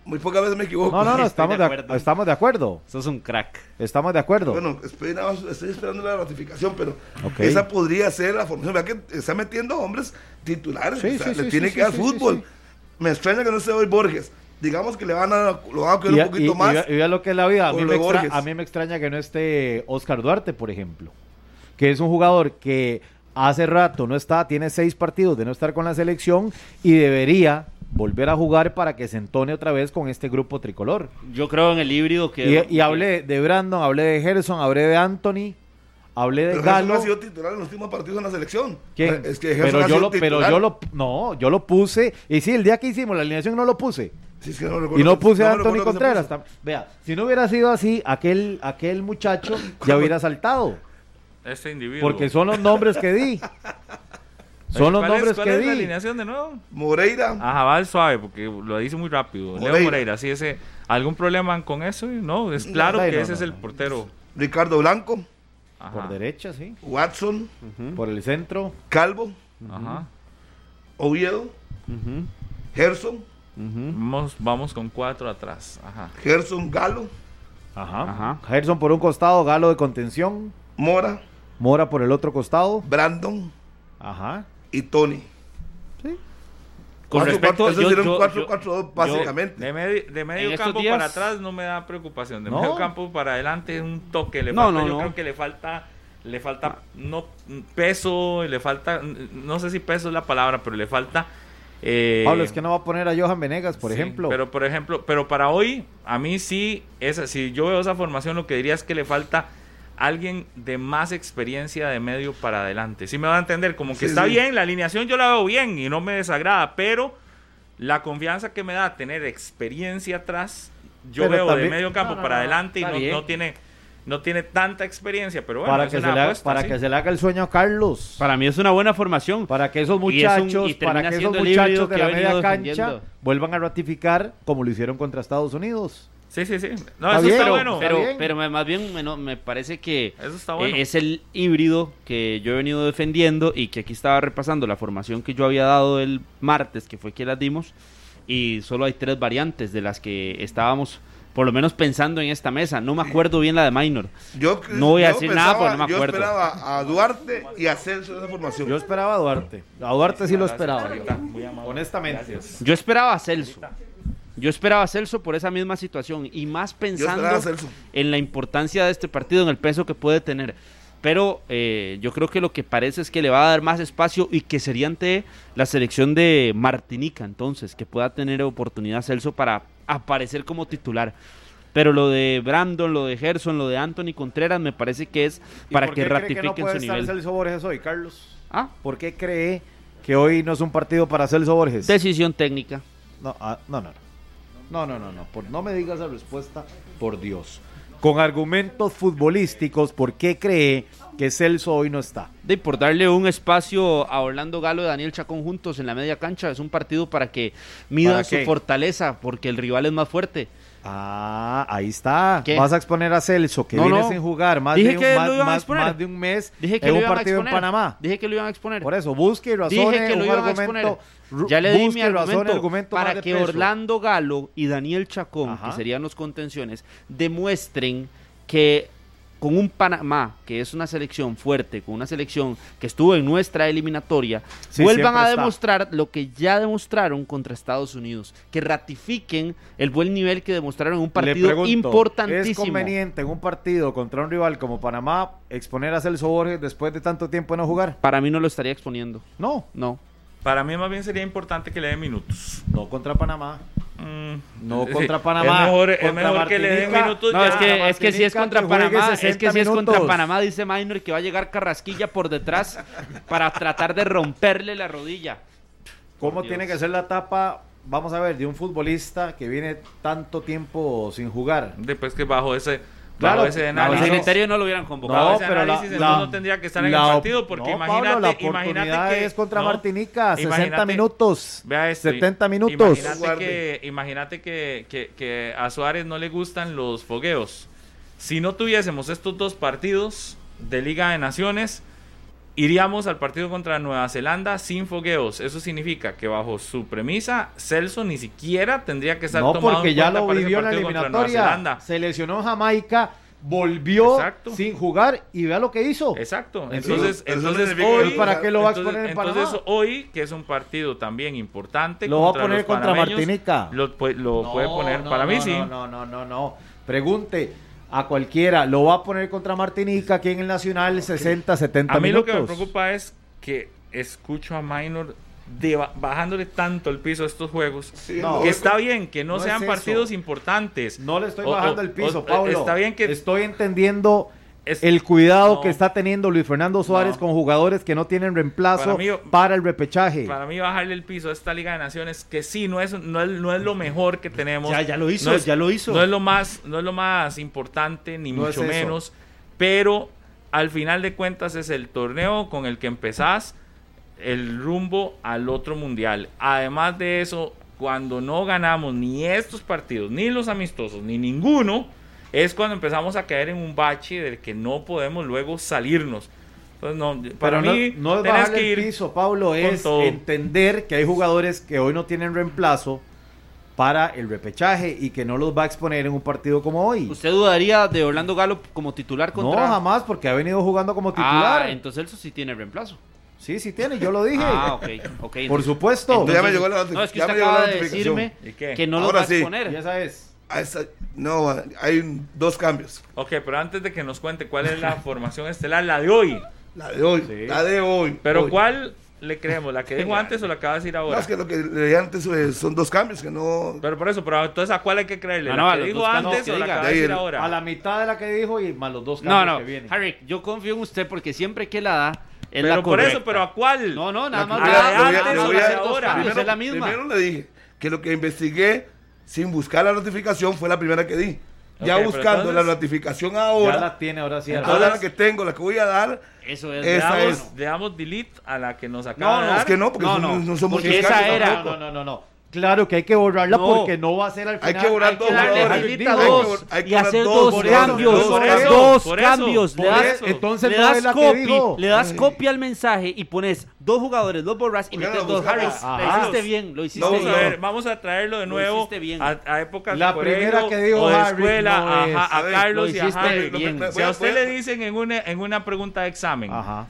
Muy pocas veces me equivoco. No, no, no, estamos de acuerdo. estamos de acuerdo. Sos un crack. Estamos de acuerdo. Bueno, estoy esperando la ratificación, pero esa podría ser la formación. Vea que está metiendo hombres titulares. Sí, o sea, sí, le sí, tiene sí, que dar fútbol. sí. Me extraña que no esté hoy Borges. Digamos que le van a, lo van a y, un y- poquito y más. vea- y vea lo que es la vida. Mí, me extra- a mí me extraña que no esté Oscar Duarte, por ejemplo. Que es un jugador que hace rato no está, tiene seis partidos de no estar con la selección y debería volver a jugar para que se entone otra vez con este grupo tricolor. Yo creo en el híbrido que. Y, y hablé de Brandon, hablé de Gerson, hablé de Anthony, hablé de Pero Gerson Galo. no ha sido titular en los últimos partidos en la selección. ¿Quién? Es que Gerson pero ha yo sido lo, pero yo lo, no, yo lo puse. Y sí, el día que hicimos la alineación no lo puse. Sí, es que no recuerdo Y no puse no a Anthony Contreras. Vea, si no hubiera sido así, aquel, aquel muchacho ya hubiera saltado. Este individuo. Porque son los nombres que di. Son los ¿Cuál es- nombres cuál que es la di. alineación de nuevo? Moreira, Ajá, va al suave, porque lo dice muy rápido. Leo Moreira. Moreira, sí, ese, ¿algún problema con eso? No, es claro no, que ese no, es el portero. Ricardo Blanco, Ajá, Por derecha, sí. Watson, Por el centro. Calvo, Ajá. Oviedo, Ujú, Gerson. Vamos, vamos con cuatro atrás. Ajá. Gerson Galo, Ajá. Ajá. Gerson por un costado, Galo de contención. Mora, Mora por el otro costado. Brandon Ajá. y Tony. Con Cuatro, respecto, cuatro, eso yo- sería un yo- 4-4-2 yo- básicamente. De, medi- de medio campo días- para atrás no me da preocupación. De No. medio campo para adelante es un toque. Le No, falta, no, yo no. creo que le falta, le falta no peso, le falta, no sé si peso es la palabra, pero le falta. eh, Pablo, es que no va a poner a Johan Venegas, por sí, ejemplo. Pero por ejemplo, pero para hoy, a mí sí, esa, si yo veo esa formación, lo que diría es que le falta alguien de más experiencia de medio para adelante. Sí me va a entender, como que Sí, está sí. bien, la alineación yo la veo bien y no me desagrada, pero la confianza que me da tener experiencia atrás, yo Pero veo también- de medio campo No, no, para no, adelante y no, tiene no tiene tanta experiencia, pero bueno, para que, se le, haga- apuesta, para sí. que se le haga el sueño a Carlos. Para mí es una buena formación. Para que esos Y es un- muchachos, y para que esos muchachos de que la media cancha vuelvan a ratificar como lo hicieron contra Estados Unidos. Sí, sí, sí. No, Está eso bien, está bueno. está pero, bien. pero me- más bien me, no- me parece que Eso está bueno. eh, es el híbrido que yo he venido defendiendo y que aquí estaba repasando la formación que yo había dado el martes, que fue que las dimos, y solo hay tres variantes de las que estábamos por lo menos pensando en esta mesa. No me acuerdo bien la de Minor. Yo, No voy a yo decir nada porque no me yo acuerdo. esperaba a Duarte y a Celso en esa formación. Yo esperaba a Duarte. A Duarte sí lo esperaba. yo. Muy amable. Honestamente. Gracias. Yo esperaba a Celso. Yo esperaba a Celso por esa misma situación y más pensando en la importancia de este partido, en el peso que puede tener. Pero eh, yo creo que lo que parece es que le va a dar más espacio y que sería ante la selección de Martinica, entonces, que pueda tener oportunidad Celso para aparecer como titular. Pero lo de Brandon, lo de Gerson, lo de Anthony Contreras, me parece que es ¿Y para que ratifiquen no puede su estar nivel. Celso Borges hoy, Carlos? Ah, ¿Por qué cree que hoy no es un partido para Celso Borges? decisión técnica. No, ah, no, no, no. No, no, no, no. Por- no me digas la respuesta, por Dios. Con argumentos futbolísticos, ¿por qué cree que Celso hoy no está? De por darle un espacio a Orlando Galo y Daniel Chacón juntos en la media cancha. Es un partido para que midan ¿Para su fortaleza, porque el rival es más fuerte. Ah, ahí está. ¿Qué? Vas a exponer a Celso, que No, viene no. sin jugar más, Dije de un, que más- lo iban a más- exponer. más de un mes Dije que en lo un iban a partido en exponer. Panamá. Dije que lo iban a exponer. Por eso, busque y razone Dije que lo iban a ru- Ya le di mi argumento, para que peso. Orlando Galo y Daniel Chacón, Ajá. que serían los contenciones, demuestren que con un Panamá, que es una selección fuerte, con una selección que estuvo en nuestra eliminatoria, Sí, vuelvan a está. demostrar lo que ya demostraron contra Estados Unidos, que ratifiquen el buen nivel que demostraron en un partido pregunto, ¿Es importantísimo. conveniente en un partido contra un rival como Panamá exponer a Celso Borges después de tanto tiempo de no jugar? Para mí no lo estaría exponiendo. No, No. Para mí más bien sería importante que le dé minutos. no contra Panamá. Mm, No contra Panamá, Es mejor, es contra mejor que le den Martinica. minutos. No, ya. es que, es que si es contra que Panamá, es que 60 si es contra. Panamá, dice Minor que va a llegar Carrasquilla por detrás para tratar de romperle la rodilla. ¿Cómo Dios. tiene que ser la etapa, vamos a ver, de un futbolista que viene tanto tiempo sin jugar? Después que bajo ese, Claro, ese análisis. ese Secretario no lo hubieran convocado. No, ese análisis, entonces no tendría que estar en el la- partido, porque no, imagínate- Pablo, la imagínate oportunidad que- es contra no, Martinica, 60 imagínate- minutos, Vea esto, 70 minutos. Imagínate que, imagínate que, que- que a Suárez no le gustan los fogueos. Si no tuviésemos estos dos partidos de Liga de Naciones, iríamos al partido contra Nueva Zelanda sin fogueos. Eso significa que bajo su premisa, Celso ni siquiera tendría que estar No, tomado porque en ya lo vivió en la partido contra Nueva eliminatoria. Zelanda. Se lesionó Jamaica, volvió Exacto. sin jugar y vea lo que hizo. Exacto. Entonces, Entonces, entonces hoy, ¿Él para qué lo va a entonces- exponer en entonces, Panamá? hoy, que es un partido también importante, Lo va a poner contra Martinica. Lo, pu- lo puede poner. no, para mí no, sí. No, no, no, no, no. Pregunte a cualquiera, lo va a poner contra Martinica aquí en el Nacional 60, 70 A mí minutos. lo que me preocupa es que escucho a Minor de- bajándole tanto el piso a estos juegos. Sí, No, que es- está bien, que no, no sean es partidos importantes. No le estoy O- bajando o- el piso, o- Pablo. Está bien que Estoy entendiendo es- el cuidado no. que está teniendo Luis Fernando Suárez No. con jugadores que no tienen reemplazo para, el repechaje. Para mí bajarle el piso a esta Liga de Naciones, que sí, no es, no es, no es lo mejor que tenemos. Ya, ya lo hizo, No es- ya lo hizo. No es lo más, no es lo más importante, ni No mucho menos. Pero al final de cuentas es el torneo con el que empezás el rumbo al otro mundial. Además de eso, cuando no ganamos ni estos partidos, ni los amistosos, ni ninguno, es cuando empezamos a caer en un bache del que no podemos luego salirnos. Entonces, no, para Pero mí, no, no es tenés bajarle que el ir piso, Pablo, es todo. entender que hay jugadores que hoy no tienen reemplazo para el repechaje y que no los va a exponer en un partido como hoy. ¿Usted dudaría de Orlando Galo como titular No, contra...? jamás, porque ha venido jugando como titular. Ah, entonces eso sí tiene reemplazo. Sí, sí tiene, yo lo dije. Ah, ok, ok. Por entonces- supuesto. Entonces, ya me llegó la No, es que ya usted me llegó la acaba de notificación. decirme ¿Y qué? que no los Ahora va a exponer. Y esa es. Ah, esa- no, hay dos cambios. Ok, pero antes de que nos cuente cuál es la formación estelar, la de hoy. La de hoy, Sí. la de hoy. Pero hoy. ¿cuál le creemos? ¿La que dijo antes o la que va a decir No, ahora? es que lo que le dije antes eh, son dos cambios que no. Pero por eso, pero entonces ¿a cuál hay que creerle? No, ¿La no, a que dijo antes que o la que va a decir el- ahora? A la mitad de la que dijo y más los dos No, cambios no, que vienen. Harry, yo confío en usted porque siempre que la da es Pero la por correcta. eso, pero ¿a cuál? No, no, nada La más primera- vea- le voy a- antes o voy las a- de ahora. primero, es la misma. primero le dije que lo que investigué sin buscar la notificación fue la primera que di. ya Ok, pero buscando entonces- la ratificación Ya ahora. la tiene ahora sí. Ahora Armada. la que tengo, la que voy a dar, Eso es. Esa damos, es- le damos delete a la que nos acaba No, de no, dar. es que no, porque No, son- no, no, somos porque esa era- No, tampoco. no, no, no, no. Claro que hay que borrarla No. porque no va a ser al Hay final. que borrar hay dos que darle Hay que dos. hay que y borrar hacer dos cambios, eso, por eso, dos cambios. le das. Entonces le das copy, le das copia al mensaje y pones dos jugadores, dos borras y ¿Por qué metes dos? Harris. Lo hiciste bien, lo hiciste Vamos bien. a ver, vamos a traerlo de nuevo hiciste bien. a, a épocas La de primera que dijo o de Harry escuela, no a Carlos lo y a bien. Si a usted le dicen en una, en una pregunta de examen, Ajá.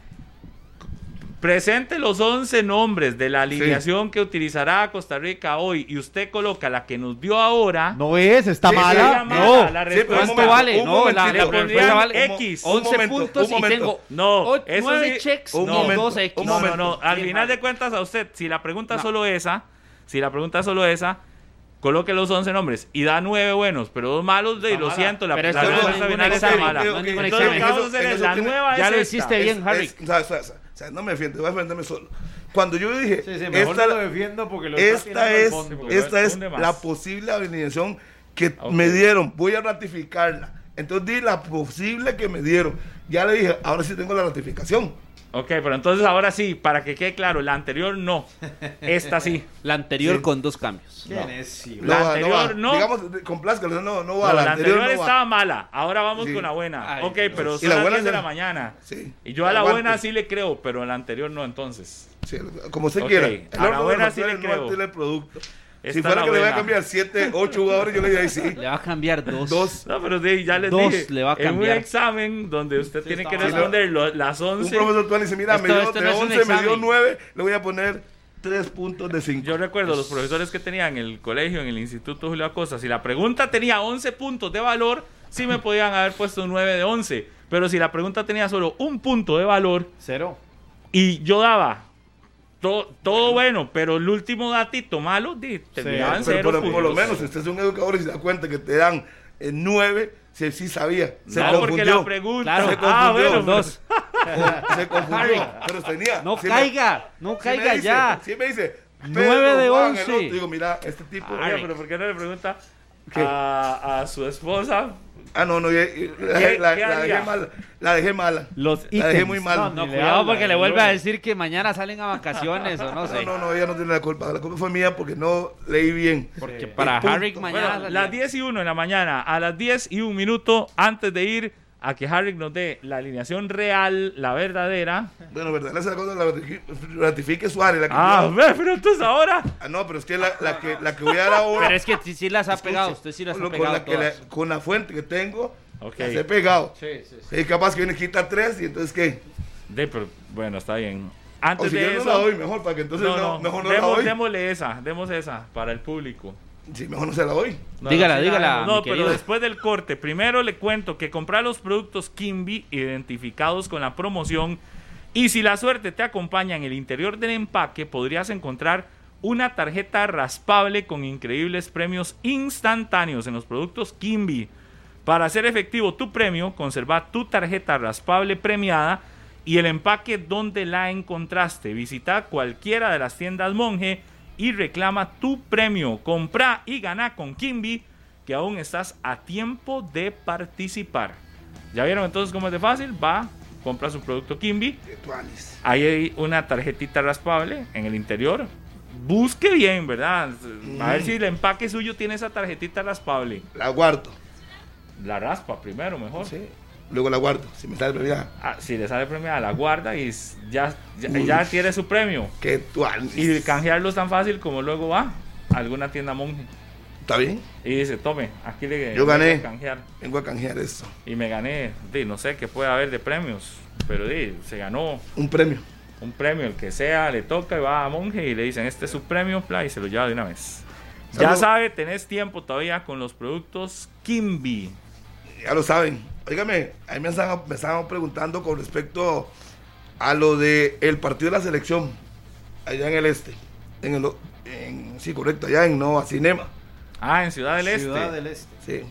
Presente los 11 nombres de la alineación que utilizará Costa Rica hoy y usted coloca la que nos dio ahora, No es, está Sí, mala. mala. No. La Sí, ¿Cuánto vale? No, la, la respuesta vale X. Un 11 momento, puntos un y momento. tengo No, o- eso nueve sí- checks un y momento, dos X. un No, no, momento. no. Al Sí, final de cuentas, a usted, si la pregunta No. es solo esa, si la pregunta es solo esa, coloque los 11 nombres y da 9 buenos, pero dos malos, de, lo siento, la, la respuesta final está mala. la nueva ya lo hiciste bien, Harry. o sea, no me defiendo, voy a defenderme solo. Cuando yo dije, Sí, sí, mejor esta, lo defiendo porque lo está esta es, porque esta es la posible alineación que Ok. me dieron. Voy a ratificarla. Entonces di la posible que me dieron. Ya le dije, ahora sí tengo la ratificación. Ok, pero entonces ahora sí, para que quede claro, la anterior no, esta sí. La anterior Sí. con dos cambios. La anterior va. no. Digamos, complázcalo, no, no va. No, la, la anterior, no va. estaba mala, ahora vamos Sí. con la buena. Ay, ok, Dios. pero son la las buena 10 de la mañana. Sí. Y yo a la Aguante. buena sí le creo, pero a la anterior no entonces. Sí, como se quiera. a la buena sí le creo. el producto. Si fuera que le voy a cambiar 7, 8 jugadores, yo le diría ahí sí. Le va a cambiar dos. Dos. No, pero sí, ya les Dos dije. le va a En un cambiar. examen donde usted tiene está que responder lo- las Un 11. profesor Tuani dice, mira, me Esto- dio esto de no es un 11, me dio examen. 9, le voy a poner 3 puntos de 5. Yo recuerdo los profesores que tenía en el colegio, en el Instituto Julio Acosta, si la pregunta tenía 11 puntos de valor, sí me podían haber puesto un 9 de 11. Pero si la pregunta tenía solo un punto de valor Cero. y yo daba to- todo bueno, pero el último datito malo, di, terminaba en Pero cero por, por lo menos, si usted es un educador y se da cuenta que te dan 9, si sí sabía. Se no, porque confundió. la pregunta. Claro, Se ah, confundió. bueno, Dos. Se confundió. Pero tenía. No si me- caiga, no si me caiga dice- ya. Si me dice, Nueve Pedro, de Juan, once. el otro, digo, mira, este tipo. Ah, pero ¿por qué no le pregunta a, a su esposa? Ah, no, no, ya- la, ¿Qué- la- qué la haría? dejé mala. La dejé mala. Los la dejé muy mal. No, No, cuidado porque le vuelve a decir que mañana salen a vacaciones o no sé. No, no, no, ella no tiene la culpa. La culpa fue mía porque no leí bien. Porque para. Harry mañana Bueno, las 10 y 1 en la mañana, a las 10 y un minuto antes de ir a que Harry nos dé la alineación real, la verdadera. Bueno, verdad, esa cosa la ratifique, Suárez. La que Ah, yo- ve, pero entonces ahora. Ah, no, pero es que la, la que la que voy a dar ahora. Pero es que sí, sí las ha Escuche, pegado, usted sí las ha con pegado la, que la- con la fuente que tengo, Ok. las he pegado. Sí, sí, sí. Es capaz que viene a quitar tres y entonces ¿qué? De, pero, bueno, está bien. O Antes si de yo eso. no la doy mejor, para que entonces no, no, no, mejor no la demos- doy. démosle esa, demos esa para el público. Sí, mejor no se la doy. No, Dígala, no, dígala, No, pero después del corte, primero le cuento que comprar los productos Kimby identificados con la promoción y si la suerte te acompaña en el interior del empaque, podrías encontrar una tarjeta raspable con increíbles premios instantáneos en los productos Kimby. Para hacer efectivo tu premio, conserva tu tarjeta raspable premiada y el empaque donde la encontraste. Visita cualquiera de las tiendas Monje y reclama tu premio. Compra y gana con Kimby, que aún estás a tiempo de participar. ¿Ya vieron entonces cómo es de fácil? Va, compra su producto Kimby. Ahí hay una tarjetita raspable en el interior. Busque bien, ¿verdad? A ver si el empaque suyo tiene esa tarjetita raspable. La guardo. La raspa primero, mejor. Sí. Luego la guardo. Si me sale ya. Ah, si le sale premiada, la guarda y ya, ya, ya tiene su premio. Qué tuanis. Y canjearlo es tan fácil como luego va a alguna tienda monje ¿Está bien? y dice, tome, aquí le Yo voy a gané. canjear. Vengo a canjear eso. Y me gané, di, no sé qué puede haber de premios, pero di, se ganó Un premio. un premio, el que sea, le toca y va a monje y le dicen, este es su premio, pla, y se lo lleva de una vez. Ya Salud. sabe, tenés tiempo todavía con los productos Kimby. Ya lo saben. Óigame, ahí me estaban, me estaban preguntando con respecto a lo de el partido de la selección allá en el este. En el, en, sí, correcto, allá en Nova Cinema. Ah, en Ciudad del Este. Ciudad del Este. Sí.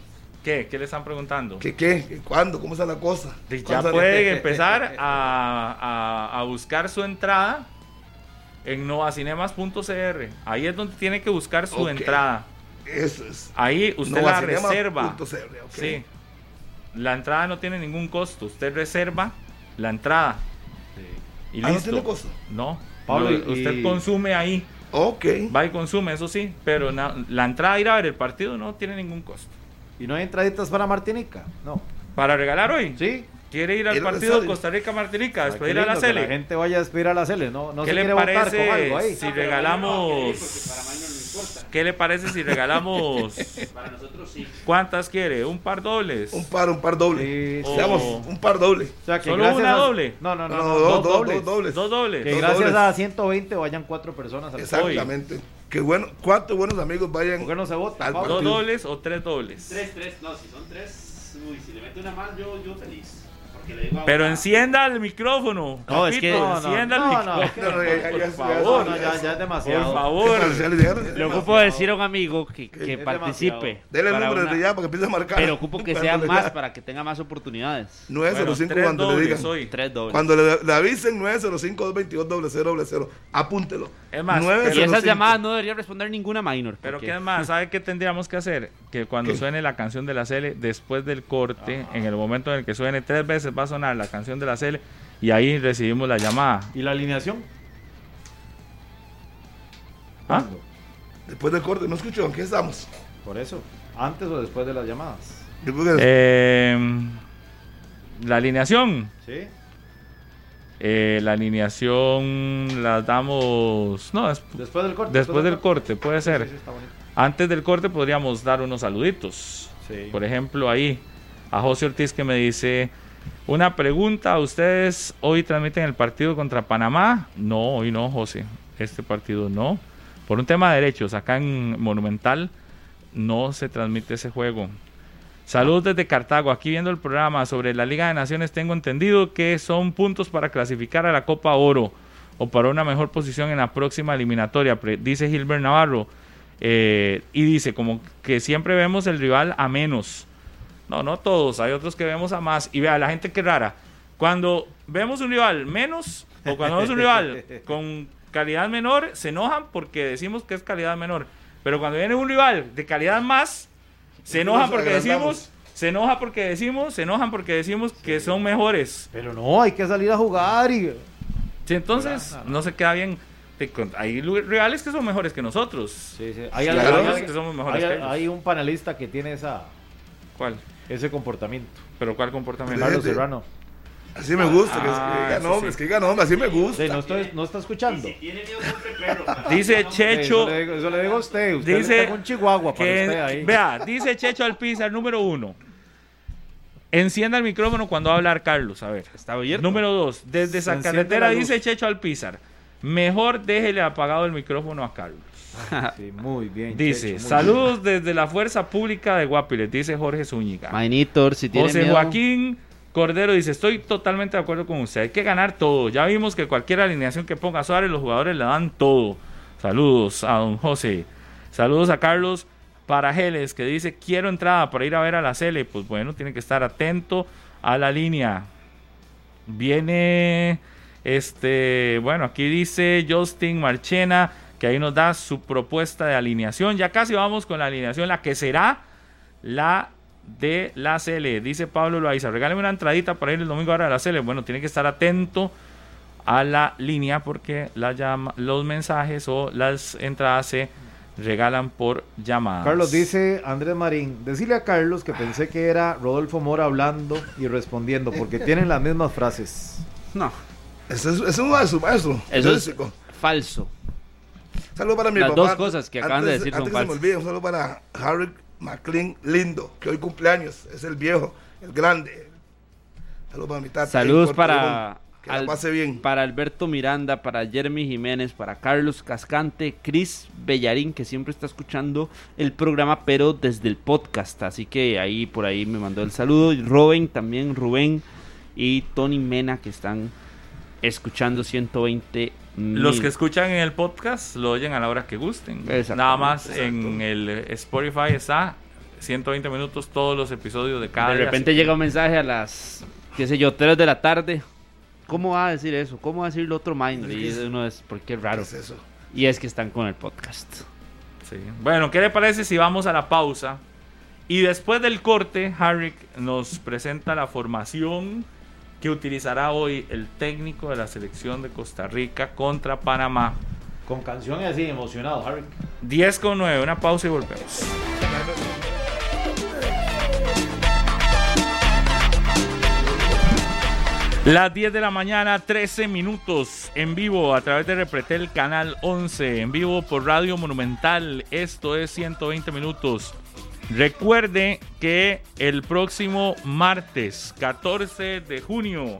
¿Qué? ¿Qué le están preguntando? ¿Qué, qué? ¿Cuándo? ¿Cómo está la cosa? Ya ¿Cuándo sale? pueden empezar a, a- a buscar su entrada en novacinemas.cr. Ahí es donde tiene que buscar su entrada. Eso es. Ahí usted la reserva. punto CR, ok. Sí. La entrada no tiene ningún costo. Usted reserva la entrada. Y Ah, ¿no listo. tiene costo? No. Pablo, Lo- y- usted consume ahí. Ok. Va y consume, eso sí. Pero na- la entrada a ir a ver el partido no tiene ningún costo. ¿Y no hay entraditas para Martinica? No. Para regalar hoy. ¿Sí? ¿Quiere ir al partido. Costa Rica-Martinica a despedir a la que La Cele? gente vaya a despedir a la Cele. No, no ¿Qué se le quiere votar con parece algo ahí. si regalamos... ¿Qué le parece si regalamos... Para nosotros sí. ¿Cuántas quiere? ¿Un par dobles? Un par, un par doble. Sí, un par doble. O sea, que ¿Solo una a- doble? No, no, no, No, no, dos, dos dos, dobles. dos dobles. Dos dobles. Que Dos gracias dobles. a 120 vayan cuatro personas al estadio. Exactamente. Qué bueno. ¿Cuántos buenos amigos vayan? ¿Por qué no se vota? ¿Dos partido. dobles o tres dobles? Tres, tres, no, si son tres, uy, si le mete una más, yo, yo feliz. Pero encienda el micrófono. No, es que- No, encienda no, el no, micrófono. Por favor. Ya, ya es demasiado. Por favor. Le ocupo decir a un amigo que, que participe. Dele el para número desde ya para que empiece a marcar. Pero ocupo que le- más para que tenga más oportunidades. 905 Bueno, cuando le digan. dobles. Cuando le, le avisen 905-222-0000, apúntelo. Es más, y 905. esas llamadas no debería responder ninguna minor. Pero porque- qué más, ¿sabe qué tendríamos que hacer? Que cuando ¿Qué? suene la canción de la Cele, después del corte, en el momento en el que suene tres veces va a sonar la canción de la Cele y ahí recibimos la llamada. ¿Y la alineación? ¿Ah? Después del corte, no escucho, ¿en qué estamos? Por eso. ¿Antes o después de las llamadas? Eh, la alineación. ¿Sí? eh, la alineación la damos... No, es- Después del corte. después del corte, puede ser. sí, sí, está bonito. Antes del corte podríamos dar unos saluditos. Sí. Por ejemplo, ahí a José Ortiz que me dice, una pregunta, ¿ustedes hoy transmiten el partido contra Panamá? No, hoy no, José. Este partido no. Por un tema de derechos, acá en Monumental no se transmite ese juego. Saludos desde Cartago, aquí viendo el programa sobre la Liga de Naciones, tengo entendido que son puntos para clasificar a la Copa Oro o para una mejor posición en la próxima eliminatoria, dice Gilbert Navarro. Eh, y dice como que siempre vemos el rival a menos. No, no todos, hay otros que vemos a más. Y vea, la gente que rara. Cuando vemos un rival menos o cuando vemos un rival con calidad menor, se enojan porque decimos que es calidad menor. Pero cuando viene un rival de calidad más, se enojan porque decimos, se enoja porque decimos, se enojan porque decimos que son mejores. Pero no, hay que salir a jugar y... Sí, entonces no se queda bien. Hay rivales que son mejores que nosotros. Sí, sí. Hay, Nosotros que somos mejores hay- que ellos. hay un panelista que tiene esa, ¿Cuál? Ese comportamiento. ¿Pero cuál comportamiento? Carlos de- Serrano. Así me gusta, que, Ah, que diga eso nombres, sí. que diga nombres, así me gusta. Sí, no, estoy- no está escuchando. Dice Eso Checho le, digo, eso le digo a usted. Usted Dice con Chihuahua para que, usted ahí. vea, dice Checho Alpizar, número uno. Encienda el micrófono cuando va a hablar Carlos, a ver. Está abierto. Número dos, desde esa Enciende carretera dice Checho Alpizar, mejor déjele apagado el micrófono a Carlos. Sí, muy bien. Dice, Checho, muy saludos desde la Fuerza Pública de Guapiles, dice Jorge Zúñiga. Mainitor, si tiene José miedo. Joaquín Cordero dice, estoy totalmente de acuerdo con usted, hay que ganar todo. Ya vimos que cualquier alineación que ponga Suárez, los jugadores le dan todo. Saludos a don José. Saludos a Carlos Parajeles, que dice, quiero entrada para ir a ver a la Cele. Pues bueno, tiene que estar atento a la línea. Viene, este, bueno, aquí dice Justin Marchena, que ahí nos da su propuesta de alineación. Ya casi vamos con la alineación, la que será la de la CL. Dice Pablo Loaiza, regáleme una entradita para ir el domingo ahora a la CL. Bueno, tiene que estar atento a la línea porque la llama, los mensajes o las entradas se regalan por llamadas. Carlos dice, Andrés Marín, decirle a Carlos que pensé que era Rodolfo Mora hablando y respondiendo, porque tienen las mismas frases. No, Ese es, ese es un maestro, maestro. eso es falso. Saludo para mi Las papá. dos cosas que acaban de decir antes son que se me falsas. olvide, un saludo para Harry McLean Lindo, que hoy cumpleaños. Es el viejo, el grande. Saludos para mi tata. Saludos para. Que la pase bien. para Alberto Miranda, para Jeremy Jiménez, para Carlos Cascante, Chris Bellarín, que siempre está escuchando el programa, pero desde el podcast. Así que ahí por ahí me mandó el saludo. Y Robin también, Rubén y Tony Mena, que están escuchando 120 Los que escuchan en el podcast lo oyen a la hora que gusten. Exactamente. Nada más en el Spotify está 120 minutos todos los episodios de cada De repente llega un mensaje a las, qué sé yo, 3 de la tarde. ¿Cómo va a decir eso? ¿Cómo va a decir lo otro minor? Y uno es, ¿por qué ¿Qué raro? es eso? Y es que están con el podcast. Sí. Bueno, ¿qué le parece si vamos a la pausa? Y después del corte, Harry nos presenta la formación que utilizará hoy el técnico de la selección de Costa Rica contra Panamá. Con canciones así, emocionado, Harry. 10 con 9, una pausa y volvemos. Las 10 de la mañana, 13 minutos en vivo a través de Repretel Canal 11, en vivo por Radio Monumental. Esto es 120 minutos. Recuerde que el próximo martes 14 de junio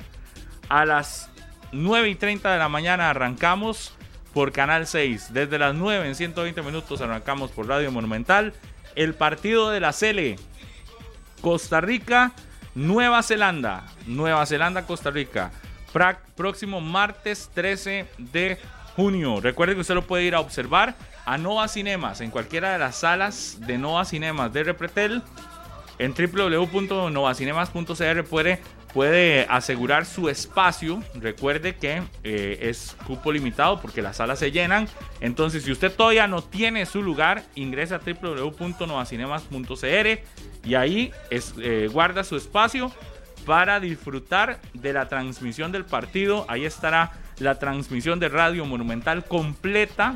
a las 9 y 30 de la mañana arrancamos por Canal 6. Desde las 9 en 120 minutos arrancamos por Radio Monumental. El partido de la Cele. Costa Rica Nueva Zelanda, Nueva Zelanda, Costa Rica. próximo martes 13 de junio. Recuerde que usted lo puede ir a observar a Nova Cinemas, en cualquiera de las salas de Nova Cinemas de Repretel. En www.novacinemas.cr puede, puede asegurar su espacio. Recuerde que eh, es cupo limitado porque las salas se llenan. Entonces, si usted todavía no tiene su lugar, ingresa a www.novacinemas.cr y ahí es, eh, guarda su espacio para disfrutar de la transmisión del partido. Ahí estará la transmisión de Radio Monumental completa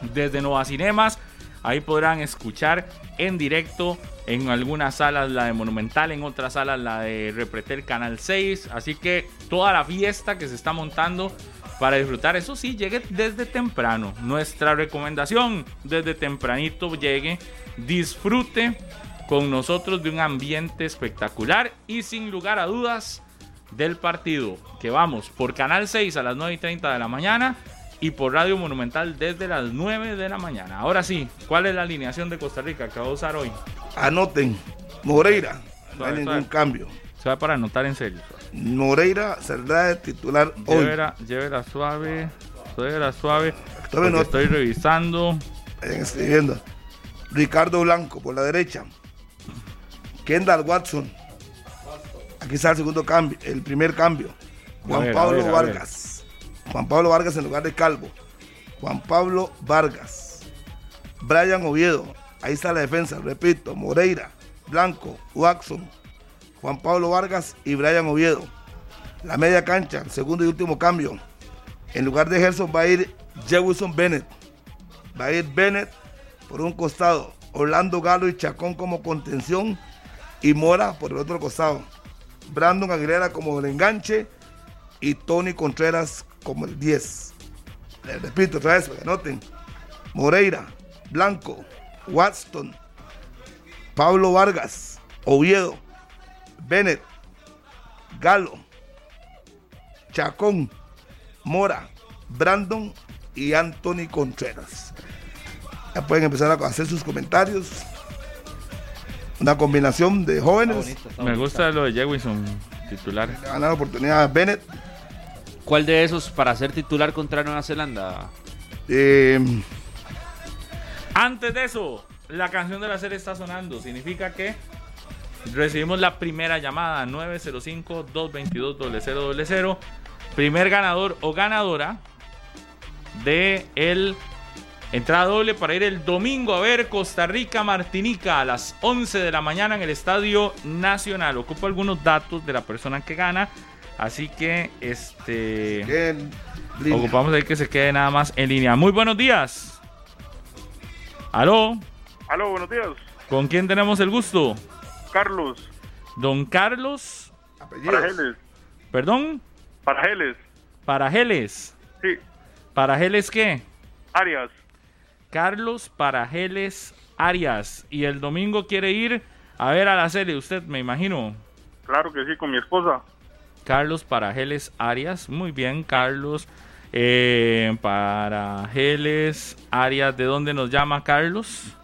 desde Nova Cinemas. Ahí podrán escuchar en directo en algunas salas la de Monumental, en otras salas la de Repretel Canal 6. Así que toda la fiesta que se está montando para disfrutar, eso sí, llegue desde temprano. Nuestra recomendación, desde tempranito llegue, disfrute con nosotros de un ambiente espectacular y sin lugar a dudas del partido que vamos por Canal 6 a las 9 y 30 de la mañana y por Radio Monumental desde las 9 de la mañana. Ahora sí, ¿cuál es la alineación de Costa Rica que va a usar hoy? Anoten, Moreira, no hay ningún cambio. Se va para anotar en serio. Moreira saldrá de titular hoy. Llévela suave, llévela suave. Estoy revisando. escribiendo. Ricardo Blanco por la derecha. Kendall Watson. Aquí está el segundo cambio, el primer cambio. Juan Pablo Vargas. Juan Pablo Vargas en lugar de Calvo. Juan Pablo Vargas. Brian Oviedo. Ahí está la defensa, repito. Moreira, Blanco, Watson, Juan Pablo Vargas y Brian Oviedo. La media cancha, segundo y último cambio. En lugar de Gerson va a ir Jefferson Bennett. Va a ir Bennett por un costado. Orlando Galo y Chacón como contención y Mora por el otro costado. Brandon Aguilera como el enganche y Tony Contreras como el 10. Les repito otra vez, para que noten. Moreira, Blanco, Watson, Pablo Vargas, Oviedo, Bennett, Galo, Chacón, Mora, Brandon y Anthony Contreras. Ya pueden empezar a hacer sus comentarios una combinación de jóvenes. Me gusta lo de Jewison, titular. Ganar la oportunidad a Bennett. ¿Cuál de esos para ser titular contra Nueva Zelanda? Eh, Antes de eso, la canción de la serie está sonando. Significa que recibimos la primera llamada 905-222-0000. Primer ganador o ganadora de el Entrada doble para ir el domingo a ver Costa Rica Martinica a las 11 de la mañana en el Estadio Nacional. Ocupo algunos datos de la persona que gana, así que este ocupamos ahí que se quede nada más en línea. Muy buenos días. Aló. Aló, buenos días. ¿Con quién tenemos el gusto? Carlos. Don Carlos. Parajeles. ¿Perdón? Parajeles. Parajeles. Sí. ¿Parajeles qué? Arias. Carlos Parajeles Arias. Y el domingo quiere ir a ver a la serie, usted me imagino. Claro que sí, con mi esposa. Carlos Parajeles Arias. Muy bien, Carlos. Eh, Parajeles Arias. ¿De dónde nos llama Carlos?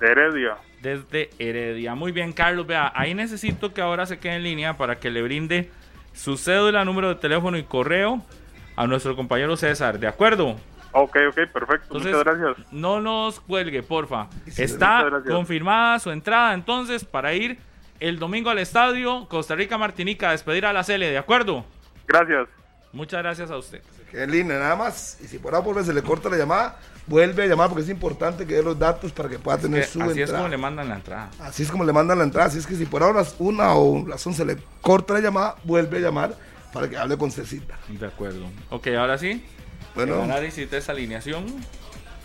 De Heredia. Desde Heredia. Muy bien, Carlos. Vea, ahí necesito que ahora se quede en línea para que le brinde su cédula, número de teléfono y correo a nuestro compañero César. ¿De acuerdo? Ok, ok, perfecto. Muchas gracias. No nos cuelgue, porfa. Está confirmada su entrada entonces para ir el domingo al estadio Costa Rica Martinica a despedir a la Cele, ¿de acuerdo? Gracias. Muchas gracias a usted. Qué linda, nada más. Y si por por se le corta la llamada, vuelve a llamar porque es importante que dé los datos para que pueda tener Que su así es entrada. como le mandan la entrada. Así es como le mandan la entrada. Así es que si por ahora las una o las 11 le corta la llamada, vuelve a llamar para que hable con Cecita. De acuerdo. Ok, ahora sí. Bueno, El análisis de esa alineación.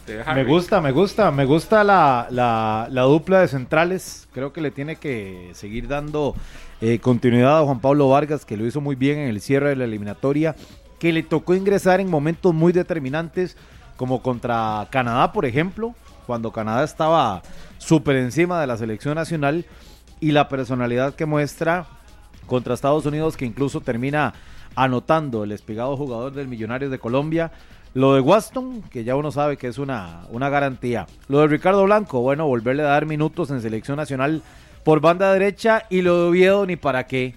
de Me gusta, me gusta, me gusta la, la- la dupla de centrales. Creo que le tiene que seguir dando eh, continuidad a Juan Pablo Vargas, que lo hizo muy bien en el cierre de la eliminatoria, que le tocó ingresar en momentos muy determinantes, como contra Canadá, por ejemplo, cuando Canadá estaba súper encima de la selección nacional, y la personalidad que muestra contra Estados Unidos, que incluso termina anotando el espigado jugador del Millonarios de Colombia. Lo de Waston, que ya uno sabe que es una, una garantía. Lo de Ricardo Blanco, bueno, volverle a dar minutos en selección nacional por banda derecha. Y lo de Oviedo, ni para qué.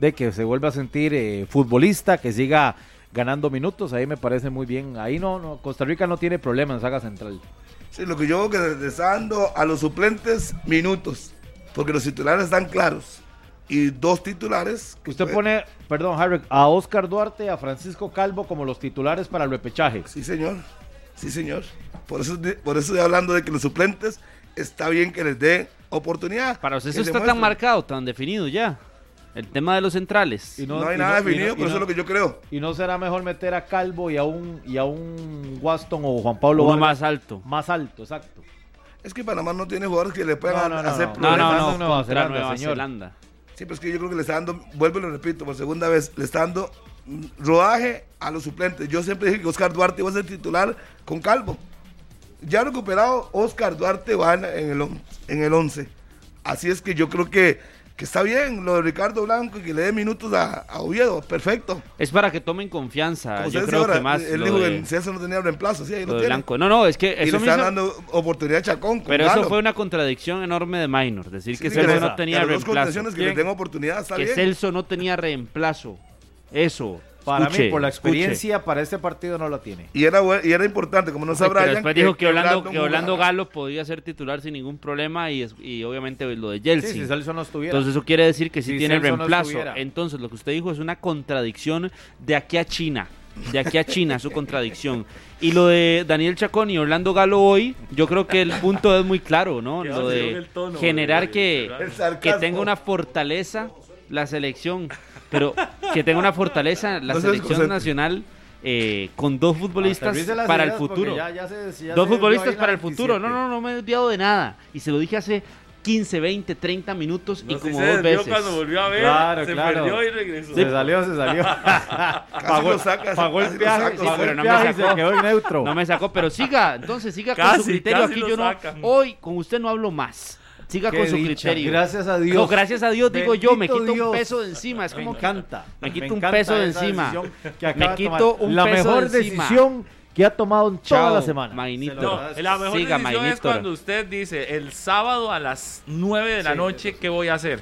De que se vuelva a sentir eh, futbolista, que siga ganando minutos. Ahí me parece muy bien. Ahí no, no Costa Rica no tiene problema en saga central. sí, lo que yo veo que está dando a los suplentes minutos, porque los titulares están claros. Y dos titulares. que Usted pone, perdón, Harry, a Oscar Duarte y a Francisco Calvo como los titulares para el repechaje. Sí, señor. Sí, señor. Por eso, por eso estoy hablando de que los suplentes está bien que les dé oportunidad. Para usted eso está tan marcado, tan definido ya. El tema de los centrales. Y No, hay y nada definido, pero eso es lo que yo creo. ¿Y no será mejor meter a Calvo y a un, y a un Waston o Juan Pablo Uno más alto. más alto, exacto. Es que Panamá no tiene jugadores que le puedan No, no, no, hacer no. No, problemas. no, Regresando no, a Nueva. Zelanda. Sí, pero es que yo creo que le está dando, vuelvo y lo repito por segunda vez, le está dando rodaje a los suplentes. Yo siempre dije que Oscar Duarte iba a ser titular con Calvo. Ya recuperado, Oscar Duarte va en el, on- en el 11. Así es que yo creo que, que está bien lo de Ricardo Blanco y que le dé minutos a, a Oviedo. Perfecto. Es para que tomen confianza. Como Yo creo que más él dijo que en César no tenía reemplazo. Sí, ahí lo lo tiene. Blanco. No, no, es que Y le eso están hizo- dando oportunidad a Chacón. con Pero eso fue una contradicción enorme de Minor. Decir Sí, que Celso no tenía dos reemplazo. que le den oportunidad, está Que bien. Celso no tenía reemplazo. Eso. Para Escuche, mí, por la escuche. experiencia, para este partido no la tiene. Y era, y era importante, como no Ay, sabrá. pero después dijo que Orlando, que. Orlando Galo podía ser titular sin ningún problema y, es- y obviamente lo de Sí, Chelsea. si no estuviera. Entonces eso quiere decir que sí Si tiene no reemplazo. Entonces lo que usted dijo es una contradicción de aquí a China. De aquí a China, su contradicción. Y lo de Daniel Chacón y Orlando Galo hoy, yo creo que el punto es muy claro, ¿no? Lo de el tono, generar que. El que tenga una fortaleza la selección, pero que tenga una fortaleza la selección nacional eh, con dos futbolistas para el futuro. ya- ya se- ya Dos futbolistas para el futuro. No, 27. no, no me he desviado de nada. Y se lo dije hace 15, 20, 30 minutos y No como se dos veces. cuando volvió a ver, Claro, se claro. perdió y regresó. Se salió, se salió. Casi lo saca, pagó el viaje, pagó pero no me sacó. se quedó neutro. No me sacó, pero siga, entonces siga con su criterio. Aquí yo no, sacan. hoy con usted no hablo más. Siga Qué con su dicha, criterio. Gracias a Dios. No, gracias a Dios digo yo, me Bendito quito un Dios. peso de encima. Es Me como encanta. me quito un encanta peso de encima. que Me quito un La peso mejor de encima. decisión que ha tomado en toda Chao, la semana. Mainito. No, la mejor Siga, decisión es cuando usted dice el sábado a las 9 de la Sí, noche, ¿qué voy a hacer?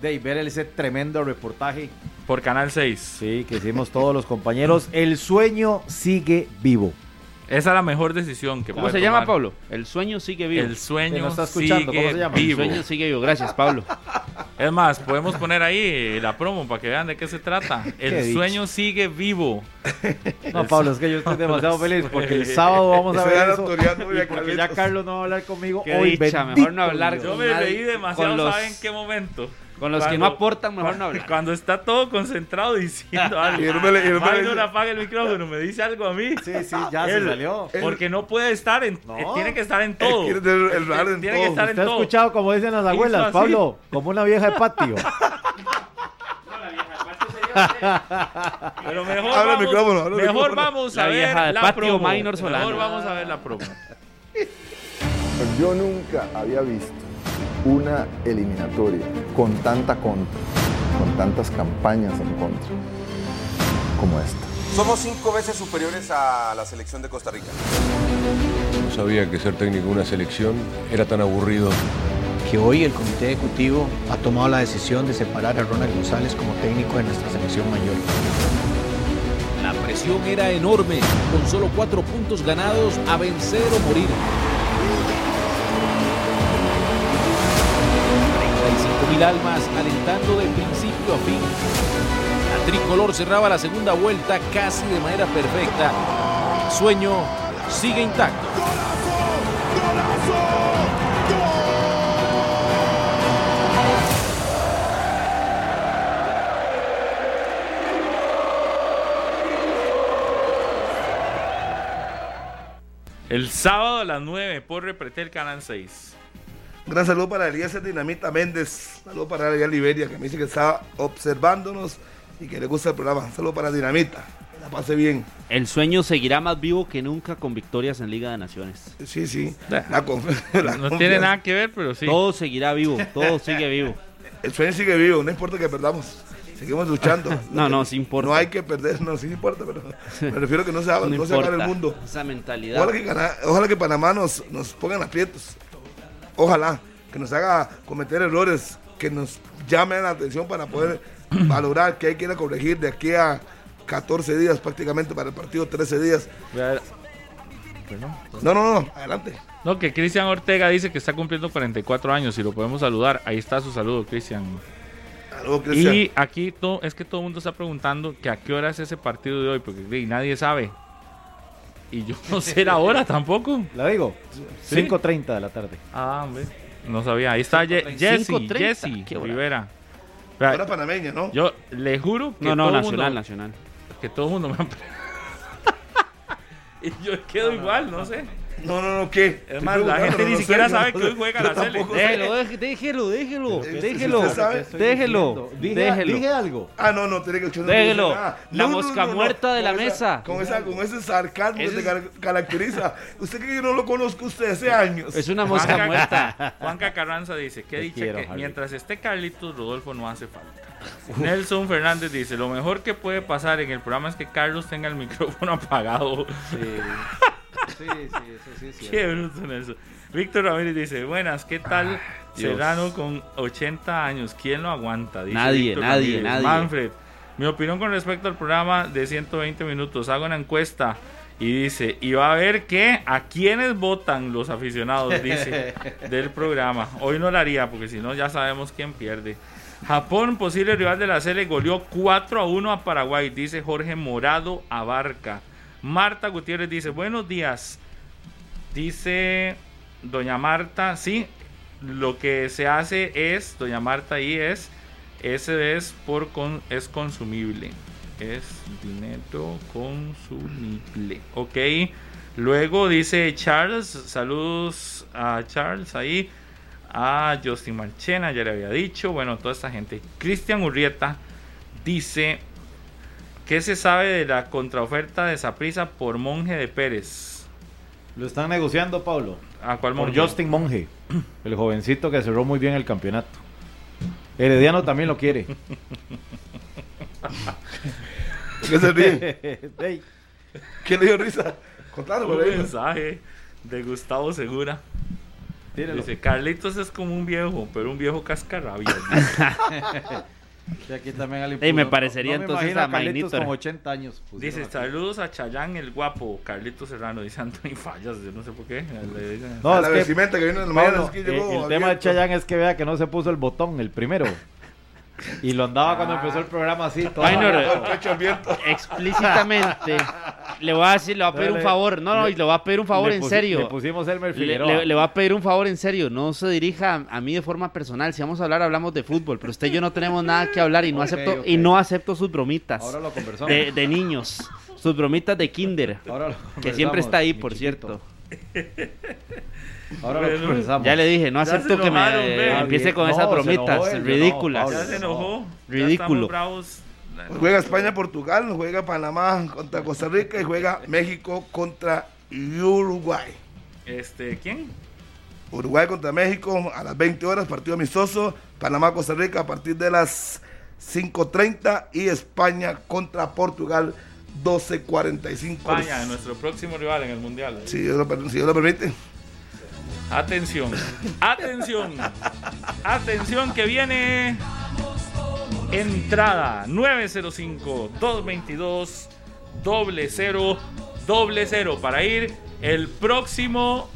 De ahí ver ese tremendo reportaje Por Canal 6. sí, que hicimos todos los compañeros. El sueño sigue vivo. Esa es la mejor decisión que ¿Cómo puede se llama. Pablo? El sueño sigue vivo. El sueño está escuchando, sigue ¿cómo se llama? El vivo. sueño sigue vivo. Gracias, Pablo. Es más, podemos poner ahí la promo para que vean de qué se trata. El sueño sigue vivo. No, Pablo, es que yo estoy demasiado feliz porque el sábado vamos a ver eso. la autoridad no y porque ya. Carlos no va a hablar conmigo Qué hoy. dicha, mejor no hablar. Yo me reí demasiado, los- ¿saben en qué momento? Con los que Cuando- no aportan, mejor no hablar. Cuando está todo concentrado diciendo algo. Y él me le- y él me le Minor dice- apaga el micrófono, me dice algo a mí. Sí, sí, ya se Él- salió. Porque no puede estar en. No. eh, Tiene que estar en Él todo. quiere tener el radar en Tiene que todo. estar en ¿Usted ha todo. escuchado como dicen las abuelas, así. Pablo? Como una vieja de patio. Pero mejor Habla el vamos, micrófono, habla el mejor micrófono. vamos a La ver vieja la patio promo. Minor Solano. Mejor vamos a ver la promo. Yo nunca había visto una eliminatoria con tanta contra, con tantas campañas en contra, como esta. Somos cinco veces superiores a la selección de Costa Rica. No sabía que ser técnico de una selección era tan aburrido. que hoy el Comité Ejecutivo ha tomado la decisión de separar a Ronald González como técnico de nuestra selección mayor. La presión era enorme, con solo cuatro puntos ganados a vencer o morir. Mil almas alentando de principio a fin. La tricolor cerraba la segunda vuelta casi de manera perfecta. Sueño sigue intacto. El sábado a las 9 por Repretel Canal 6. Un gran saludo para Elías Dinamita Méndez. Saludo para Ariel Liberia, que me dice que está observándonos y que le gusta el programa. Saludo para Dinamita. Que la pase bien. El sueño seguirá más vivo que nunca con victorias en Liga de Naciones. Sí, sí. La conf- la No confianza. tiene nada que ver, pero sí. Todo seguirá vivo, todo sigue vivo. El sueño sigue vivo, no importa que perdamos. Seguimos luchando. No, no, sí importa. No hay que perder, no, sí importa, pero me refiero a que no se, haga- No no se acabe el mundo. Esa mentalidad. Ojalá que, ojalá que Panamá nos, nos pongan aprietos. Ojalá que nos haga cometer errores, que nos llamen la atención para poder valorar que hay que ir a corregir de aquí a 14 días prácticamente para el partido, 13 días. No, no, no, adelante. No, que Cristian Ortega dice que está cumpliendo 44 años y lo podemos saludar. Ahí está su saludo, Cristian. Saludos, Cristian. Y aquí to- es que todo el mundo está preguntando que a qué hora es ese partido de hoy, porque di, nadie sabe. Y yo no sé la hora tampoco. La digo, ¿Sí? 5.30 de la tarde. Ah, hombre. No sabía. Ahí está Ye- 5:30. Jesse, 5:30. Jesse. Rivera. Hora panameña, ¿no? Yo le juro que No, no, todo el nacional, mundo- nacional. Que todo el mundo me ha Y yo quedo igual, no sé. No, no, no, ¿qué? Es más, la gente ni siquiera sabe que hoy juega la. Déjelo, deje- déjelo, déjelo, Eh, déjelo, déjelo, Dije, déjelo. dije algo. Ah, no, no, tiene que escuchar. Déjelo. La mosca no, no. muerta de la mesa. Con, esa, con ese sarcasmo que es- te car- caracteriza. Usted cree que yo no lo conozco usted hace años. Es una mosca Juanca- muerta. Juanca Carranza dice, qué Te dicha quiero, que mientras esté Carlitos, Rodolfo no hace falta. Nelson Fernández dice, lo mejor que puede pasar en el programa es que Carlos tenga el micrófono apagado. Sí, sí, sí, eso sí es Qué bruto Nelson. Víctor Ramírez dice, buenas, ¿qué tal Dios. Serrano con 80 años? ¿Quién lo aguanta? Dice Nadie, Víctor nadie, Ramírez. nadie. Manfred, mi opinión con respecto al programa de 120 minutos, hago una encuesta y dice, y va a ver que a quienes votan los aficionados, dice, del programa. Hoy no lo haría porque si no ya sabemos quién pierde. Japón, posible rival de la Sele, goleó 4 a 1 a Paraguay, dice Jorge Morado Abarca. Marta Gutiérrez dice, buenos días. Dice Doña Marta, sí, lo que se hace es, Doña Marta ahí es, ese es por con, es consumible. Es dinero consumible. Ok. Luego dice Charles, saludos a Charles ahí. A Justin Marchena, ya le había dicho. Bueno, toda esta gente. Cristian Urrieta dice, ¿qué se sabe de la contraoferta de Saprisa por Monje de Pérez? Lo están negociando, Pablo. ¿A cuál Por Monje? Justin Monge, el jovencito que cerró muy bien el campeonato. Herediano también lo quiere. ¿Qué se ríe? ¿Quién le dio risa? Contalo, Un por ahí. mensaje de Gustavo Segura. tírelo. Dice, Carlitos es como un viejo, pero un viejo cascarrabias. Sí, aquí también alguien Ey, me parecería no me entonces imagino a Carlitos Magnitor. con 80 años. pusieron dice, aquí. saludos a Chayán el guapo, Carlitos Serrano, dice Anthony Fallas, yo no sé por qué. le dicen- No, la que, vestimenta que viene en la mañana Pablo, es que eh, llegó el tema de. Chayanne es que vea que no se puso el botón, el primero. Y lo andaba cuando empezó el programa así. todo Minor, abajo. El pecho abierto. Explícitamente le voy a decir, le voy a pedir un favor. No, no, y le voy a pedir un favor Le en serio. Le pusimos Elmer Le, Figueroa. le- le voy a pedir un favor en serio, no se dirija a, a mí de forma personal. Si vamos a hablar, hablamos de fútbol, pero usted y yo no tenemos nada que hablar y no Ok, acepto ok. y no acepto sus bromitas Ahora lo conversamos. de, de niños, sus bromitas de kinder, Ahora lo que siempre está ahí, por chiquito. cierto. Ahora lo Bueno, conversamos. Ya le dije, no acepto que me eh, ve. empiece con No, esas se bromitas él, ridículas. Ya se enojó. Ridículo. Juega España, Portugal, juega Panamá contra Costa Rica y juega México contra Uruguay. Este, ¿quién? Uruguay contra México a las 20 horas, partido amistoso. Panamá, Costa Rica a partir de las 5.30 y España contra Portugal 12.45 horas. España, nuestro próximo rival en el Mundial. Si Dios lo, per- si Dios lo permite. Atención, atención, atención que viene. Entrada 905 222 doble cero doble cero para ir el próximo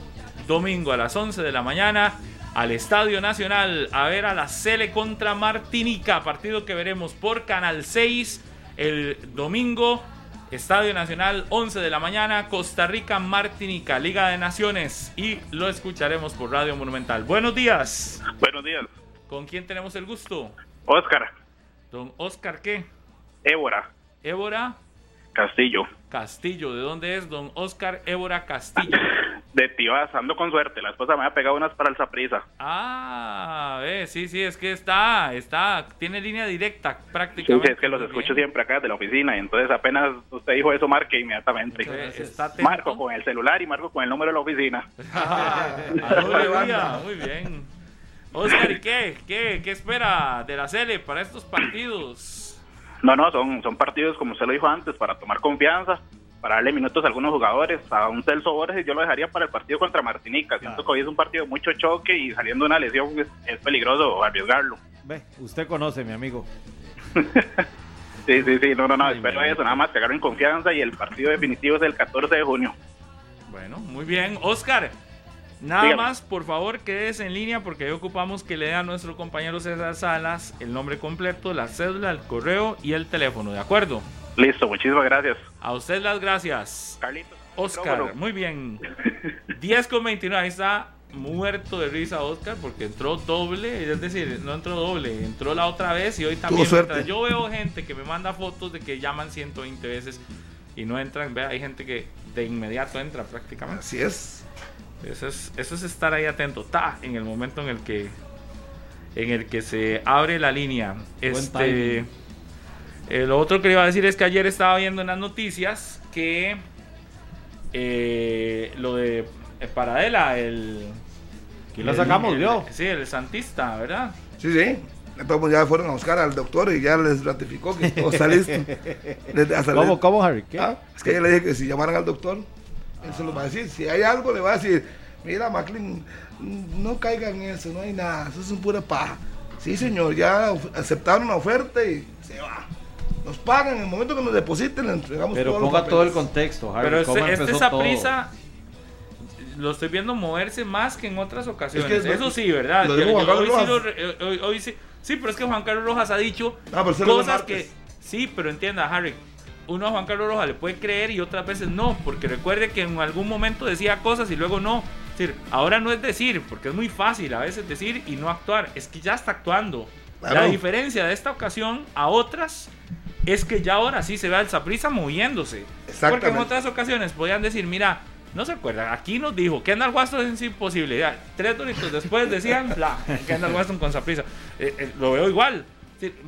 domingo a las 11 de la mañana al Estadio Nacional a ver a la Sele contra Martinica, partido que veremos por Canal 6 El domingo, Estadio Nacional, 11 de la mañana, Costa Rica, Martinica, Liga de Naciones. Y lo escucharemos por Radio Monumental. Buenos días. Buenos días. ¿Con quién tenemos el gusto? Oscar. Don Oscar, ¿qué? Évora. Évora Castillo. Castillo. ¿De dónde es don Oscar Évora Castillo? De Tibás, ando con suerte. La esposa me ha pegado unas para el Saprisa. Ah, eh, sí, sí, es que está, está, tiene línea directa prácticamente. sí, es que los escucho siempre acá de la oficina. Y entonces apenas usted dijo eso, marque inmediatamente. Está. Marco con el celular y marco con el número de la oficina. Ah, muy bien. Oscar, ¿y qué? ¿Qué, qué espera de la Cele para estos partidos? No, no, son, son partidos, como usted lo dijo antes, para tomar confianza, para darle minutos a algunos jugadores. A un Celso Borges yo lo dejaría para el partido contra Martinica. Siento que hoy es un partido de mucho choque y saliendo de una lesión es, es peligroso arriesgarlo. Ve, usted conoce, mi amigo. Sí, sí, sí, no, no, no, espero eso, nada más que agarren confianza y el partido definitivo es el 14 de junio. Bueno, muy bien. Oscar, nada Dígame. más, por favor, quédese en línea porque hoy ocupamos que le dé a nuestro compañero César Salas el nombre completo, la cédula, el correo y el teléfono, ¿de acuerdo? Listo, muchísimas gracias. A usted las gracias. Carlitos. Oscar, micrófono. muy bien. 10 con 29, ahí está muerto de risa Oscar porque entró doble, es decir, no entró doble, entró la otra vez y hoy también. suerte. Yo veo gente que me manda fotos de que llaman 120 veces y no entran, vea, hay gente que de inmediato entra prácticamente. Así es. Eso es, eso es estar ahí atento, ta, en el momento en el que en el que se abre la línea. Este, eh, lo otro que le iba a decir es que ayer estaba viendo en las noticias que eh, lo de eh, Paradela, el. Aquí lo sacamos, vio. Sí, el Santista, ¿verdad? Sí, sí. Entonces ya fueron a buscar al doctor y ya les ratificó que todo está listo. Hasta ¿Cómo, les- cómo, Harry? ¿Qué? Ah, es que yo le dije que si llamaran al doctor, él se lo va a decir. Si hay algo, le va a decir, mira, Macklin, no caigan en eso, no hay nada, eso es un pura paja. Sí, señor, ya aceptaron la oferta y se va. Nos pagan en el momento que nos depositen, le entregamos Pero todos los ponga todo el contexto, Harry. Pero ¿cómo este, este todo? Saprissa lo estoy viendo moverse más que en otras ocasiones. Es que Eso sí, ¿verdad? lo Yo- yo Juan hoy Carlos sí lo hoy- hoy sí- sí, pero es que Juan Carlos Rojas ha dicho Ah, cosas que sí, pero entienda, Harry. Uno a Juan Carlos Rojas le puede creer y otras veces no, porque recuerde que en algún momento decía cosas y luego no. Es decir, ahora no es decir, porque es muy fácil a veces decir y no actuar, es que ya está actuando. La Claro. diferencia de esta ocasión a otras es que ya ahora sí se ve al Saprissa moviéndose. Porque en otras ocasiones podían decir, mira, no se acuerdan, aquí nos dijo que Kendall Waston es imposible. Ya, tres doritos después decían, bla, Kendall Waston con Saprissa. Eh, eh, lo veo igual.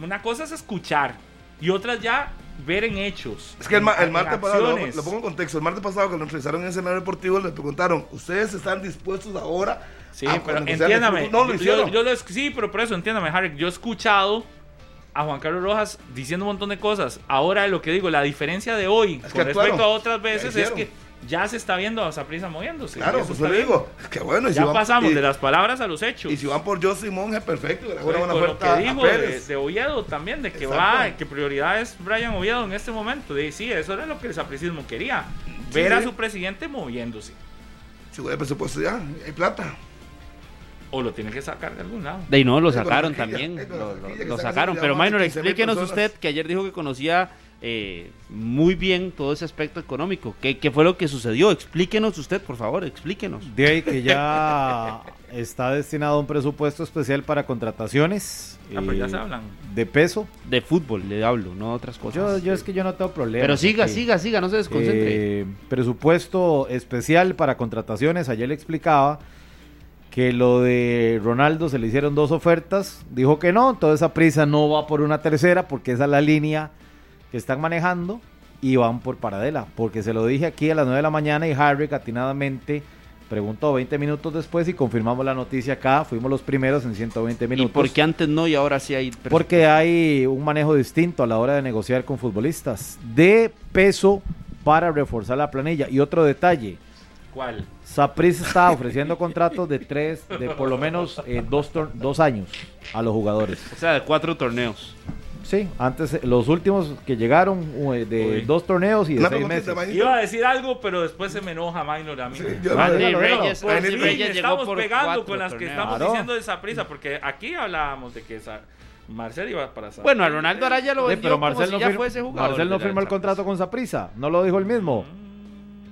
Una cosa es escuchar y otras ya ver en hechos. Es que el, ma- el martes pasado, lo, lo pongo en contexto, el martes pasado que lo entrevistaron en el escenario deportivo, le preguntaron, ¿ustedes están dispuestos ahora Sí, a pero entiéndame. No, lo yo- hicieron. yo es- sí, pero por eso, entiéndame, Harry. Yo he escuchado a Juan Carlos Rojas diciendo un montón de cosas. Ahora, lo que digo, la diferencia de hoy Es que con actuaron. respecto a otras veces es que ya se está viendo a Saprissa moviéndose. Claro, Eso pues yo le digo, que bueno, y si Ya van- pasamos y- de las palabras a los hechos. Y si van por José Monge, perfecto, le hagan Con una lo que dijo de, de Oviedo también, de que Exacto. va, que prioridad es Brian Oviedo en este momento. De, sí, eso era lo que el sapricismo quería. Sí, Ver a su presidente moviéndose. Si hubiera presupuesto ya, hay plata. O lo tiene que sacar de algún lado. De ahí no, lo sacaron también. Lo, sacaron. Pero, Minor, 15,000 explíquenos usted que ayer dijo que conocía eh, muy bien todo ese aspecto económico. ¿Qué, ¿Qué fue lo que sucedió? Explíquenos usted, por favor, explíquenos. De ahí que ya está destinado un presupuesto especial para contrataciones Ah, pero ya eh, se hablan. de peso. De fútbol le hablo, no otras Yo, cosas. yo es que yo no tengo problema. Pero siga, siga, siga, no se desconcentre. Eh, presupuesto especial para contrataciones. Ayer le explicaba que lo de Ronaldo se le hicieron dos ofertas. Dijo que no, toda esa prisa no va por una tercera porque esa es la línea que están manejando y van por Paradela. Porque se lo dije aquí a las 9 de la mañana y Harry atinadamente preguntó 20 minutos después y confirmamos la noticia acá. Fuimos los primeros en 120 ¿Y minutos. por qué antes no y ahora sí hay? Porque hay un manejo distinto a la hora de negociar con futbolistas de peso para reforzar la planilla. Y otro detalle, ¿Cuál? Saprissa está ofreciendo contratos de tres, de por lo menos eh, dos, tor- dos años a los jugadores. O sea, de cuatro torneos. Sí, antes eh, los últimos que llegaron eh, de Uy. dos torneos y de seis meses. Iba a decir algo, pero después se me enoja Minor a mí. yo- Dígalo, dígalo. Reyes, Randy Reyes llegó estamos por pegando con las que torneos. estamos Claro. diciendo de esa prisa, porque aquí hablábamos de que esa- Marcel iba para Saprissa. Bueno, a Ronaldo Araya lo Sí, vendió pero como Marcel si no, ya fir- fuese jugador. Marcel no firmó el contrato con Saprisa, no lo dijo él mismo.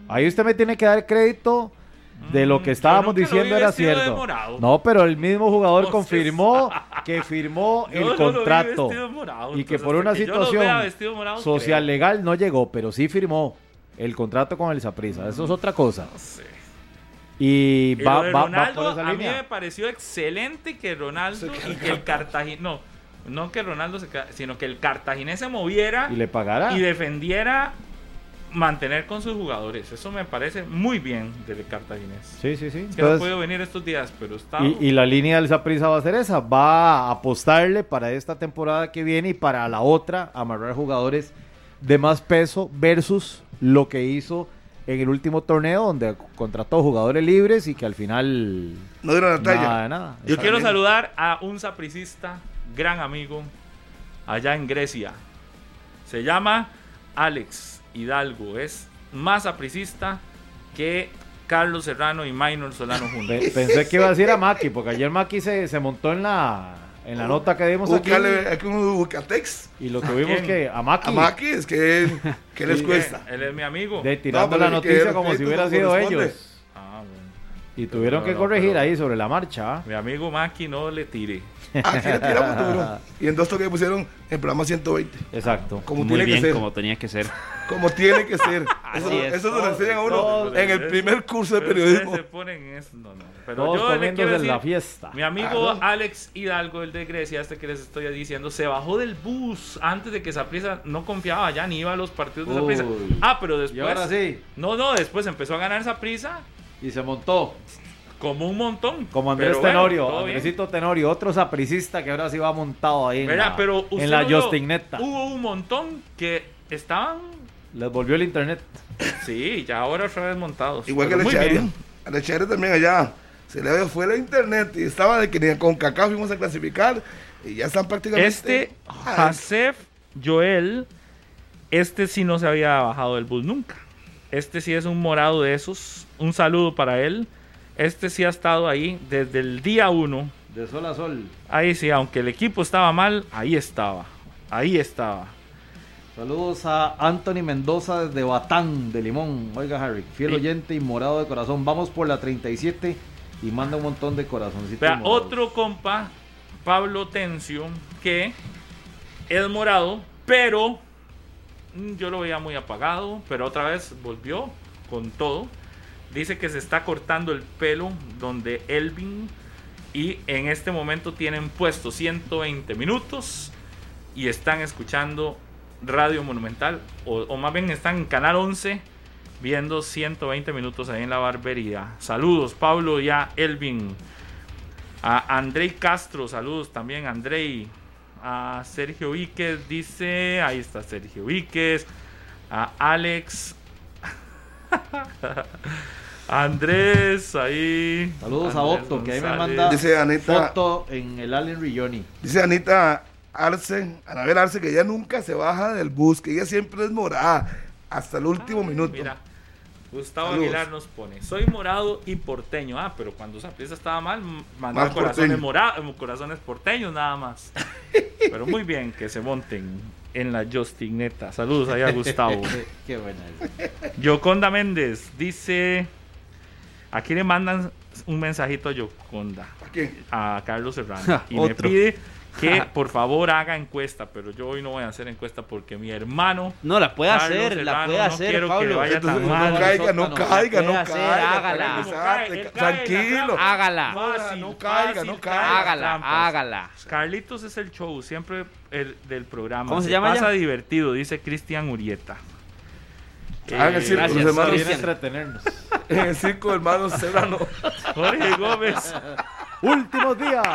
Ahí usted me tiene que dar crédito de lo que estábamos diciendo era cierto. No, pero el mismo jugador confirmó que firmó Yo el no contrato morado, y que por una situación morado, social creo. legal no llegó, pero sí firmó el contrato con el Saprisa. Eso es otra cosa. Y Y va, de va- va Ronaldo, por esa a mí me pareció excelente que Ronaldo y que el cartaginés, no, no que Ronaldo se sino que el cartaginés se moviera Y le pagará. y defendiera mantener con sus jugadores. Eso me parece muy bien del cartaginés. Sí, sí, sí. Que no podido venir estos días, pero está Y, y la línea del Saprissa va a ser esa, va a apostarle para esta temporada que viene y para la otra amarrar jugadores de más peso versus lo que hizo en el último torneo donde contrató jugadores libres y que al final no dieron la talla. Nada, nada. Yo quiero saludar a un sapricista, gran amigo, allá en Grecia. Se llama Alex Hidalgo. Es más sapricista que Carlos Serrano y Minor Solano juntos. Pe- Pensé que iba a decir a Maki, porque ayer Maki se, se montó en la en la nota que dimos aquí. Aquí un Bucatex. Y lo tuvimos que a Maki. A Maki es que, ¿qué les Sí. cuesta? Él es mi amigo. De tirando No, la noticia como si hubiera sido ellos. Ah, bueno. Y tuvieron que no, corregir pero- ahí sobre la marcha. Mi amigo Maki no le tire. Aquí le tiramos duro. Y en dos toques que pusieron en programa 120. Exacto. Como Muy tiene que ser. como tenía que ser. Como tiene que ser. Así eso es. eso se lo enseñan a uno en el primer curso de periodismo. se ponen en eso. No, no. Pero Todos yo le quiero en decir, la fiesta. mi amigo Ah, no. Alex Hidalgo, el de Grecia, este que les estoy diciendo, se bajó del bus antes de que Saprissa no confiaba ya ni iba a los partidos de Saprissa. Uy. Ah, pero después. Y ahora sí. No, no, después empezó a ganar Saprissa Y se montó. Como un montón. Como Andrés Pero bueno, Tenorio. bien. Andresito Tenorio, otro sapricista que ahora sí va montado ahí en Verá, la, pero usted en la no vio, Justin Neta. Hubo un montón que estaban, Les volvió el internet. sí, ya ahora otra vez montados. Igual que el bien. A Echeverría también allá. Se le fue la internet y estaba de que ni con Cacao fuimos a clasificar y ya están prácticamente. Este Hasef Joel, este sí no se había bajado del bus nunca. Este sí es un morado de esos. Un saludo para él. Este sí ha estado ahí desde el día uno. De sol a sol. Ahí sí, aunque el equipo estaba mal, ahí estaba. Ahí estaba. Saludos a Anthony Mendoza desde Batán, de Limón. Oiga, Harry, fiel oyente y morado de corazón. Vamos por la 37 y manda un montón de corazoncitos. Vea, otro compa, Pablo Tencio, que es morado, pero mm, yo lo veía muy apagado, pero otra vez volvió con todo. Dice que se está cortando el pelo donde Elvin y en este momento tienen puesto 120 minutos y están escuchando Radio Monumental o, más bien están en Canal 11 viendo 120 minutos ahí en la barbería. Saludos Pablo y a Elvin. A Andrei Castro, saludos también Andrei. A Sergio Víquez dice, ahí está Sergio Víquez. A Alex. Andrés, ahí. Saludos a Otto, que ahí me manda Dice Anita- foto en el Allen Rioni. Dice Anita Arce, Anabel Arce, que ella nunca se baja del bus, que ella siempre es morada hasta el último minuto. Mira, Gustavo Saludos. Aguilar nos pone, soy morado y porteño. Ah, pero cuando Saprissa estaba mal, mandaba corazones porteño. morados, corazones porteños nada más. pero muy bien que se monten en la Justin Neta. Saludos ahí a Gustavo. Qué buena es. Yoconda Méndez dice, aquí le mandan un mensajito a Yoconda, ¿A quién? a Carlos Serrano, y me pide que por favor haga encuesta, pero yo hoy no voy a hacer encuesta porque mi hermano No, la puede Carlos hacer, la Serrano, puede no hacer, quiero que Pablo. vaya Entonces, tan no mal. caiga, no caiga, la no puede hacer, caiga. hágala. Tranquilo. Hágala. No caiga, no caiga. Hágala, hágala. Carlitos es el show, siempre el del programa. ¿Cómo se llama Pasa ya? divertido, dice Cristian Urieta. Hagan el circo, gracias, los hermanos. Entretenernos. En el circo, hermanos Serrano. Jorge Gómez. Últimos días.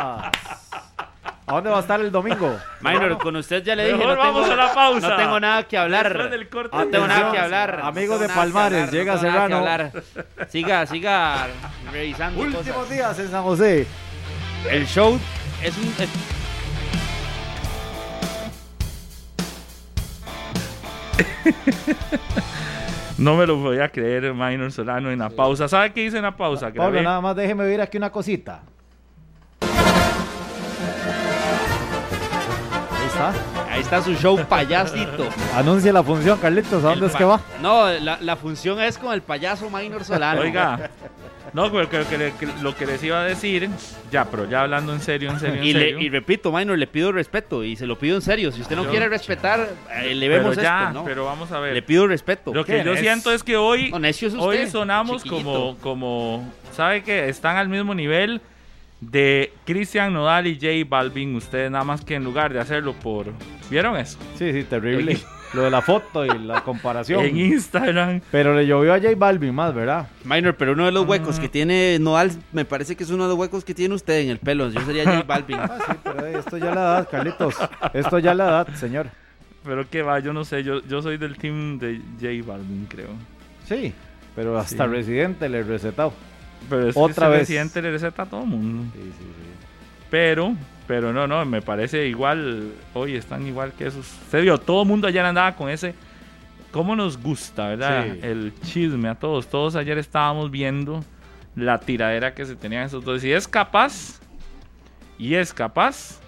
¿A dónde va a estar el domingo? Minor, con usted ya le dije, Mejor no tengo, vamos a la pausa. no tengo nada que hablar. Del corte. No tengo nada que hablar. amigos No de Palmares, hablar, llega Serrano. hablar. Siga, siga revisando Últimos cosas. días en San José. El show es un... es- No me lo voy a creer, Minor Solano, en la pausa. ¿Sabe qué hice en la pausa? Pablo, Grabé- nada más déjeme ver aquí una cosita. está. Ahí está su show payasito. Anuncia la función, Carlitos. ¿A dónde El es que va? No, la, la función es con el payaso Minor Solano. Oiga, no, pero que, que le- que lo que les iba a decir, ya, pero ya hablando en serio, en serio, en Y, le- serio. y repito, Minor, le pido respeto y se lo pido en serio. Si usted no Yo- quiere respetar, eh, le pero vemos ya, esto, ¿no? pero vamos a ver. Le pido respeto. Lo que yo Es- siento es que hoy, No, es usted, hoy sonamos chiquillito. como, como, ¿sabe que Están al mismo nivel de Cristian Nodal y J Balvin. Ustedes nada más que en lugar de hacerlo por... ¿Vieron eso? Sí, sí, terrible. Lo de la foto y la comparación. En Instagram. Pero le llovió a J Balvin más, ¿verdad? Minor, pero uno de los huecos Ah. que tiene Noal, me parece que es uno de los huecos que tiene usted en el pelo. Yo sería J Balvin. Ah, sí, pero eh, esto ya la edad, Carlitos. Esto ya la edad, señor. Pero que va, yo no sé, yo, yo soy del team de J Balvin, creo. Sí, pero hasta Sí. Residente le recetado. Pero es Otra que vez. ese presidente le receta a todo el mundo. Pero, pero no, no, me parece igual, hoy están igual que esos. Se vio, todo el mundo ayer andaba con ese, ¿cómo nos gusta, verdad? Sí. El chisme a todos. Todos ayer estábamos viendo la tiradera que se tenían esos dos. Y es capaz, y es capaz,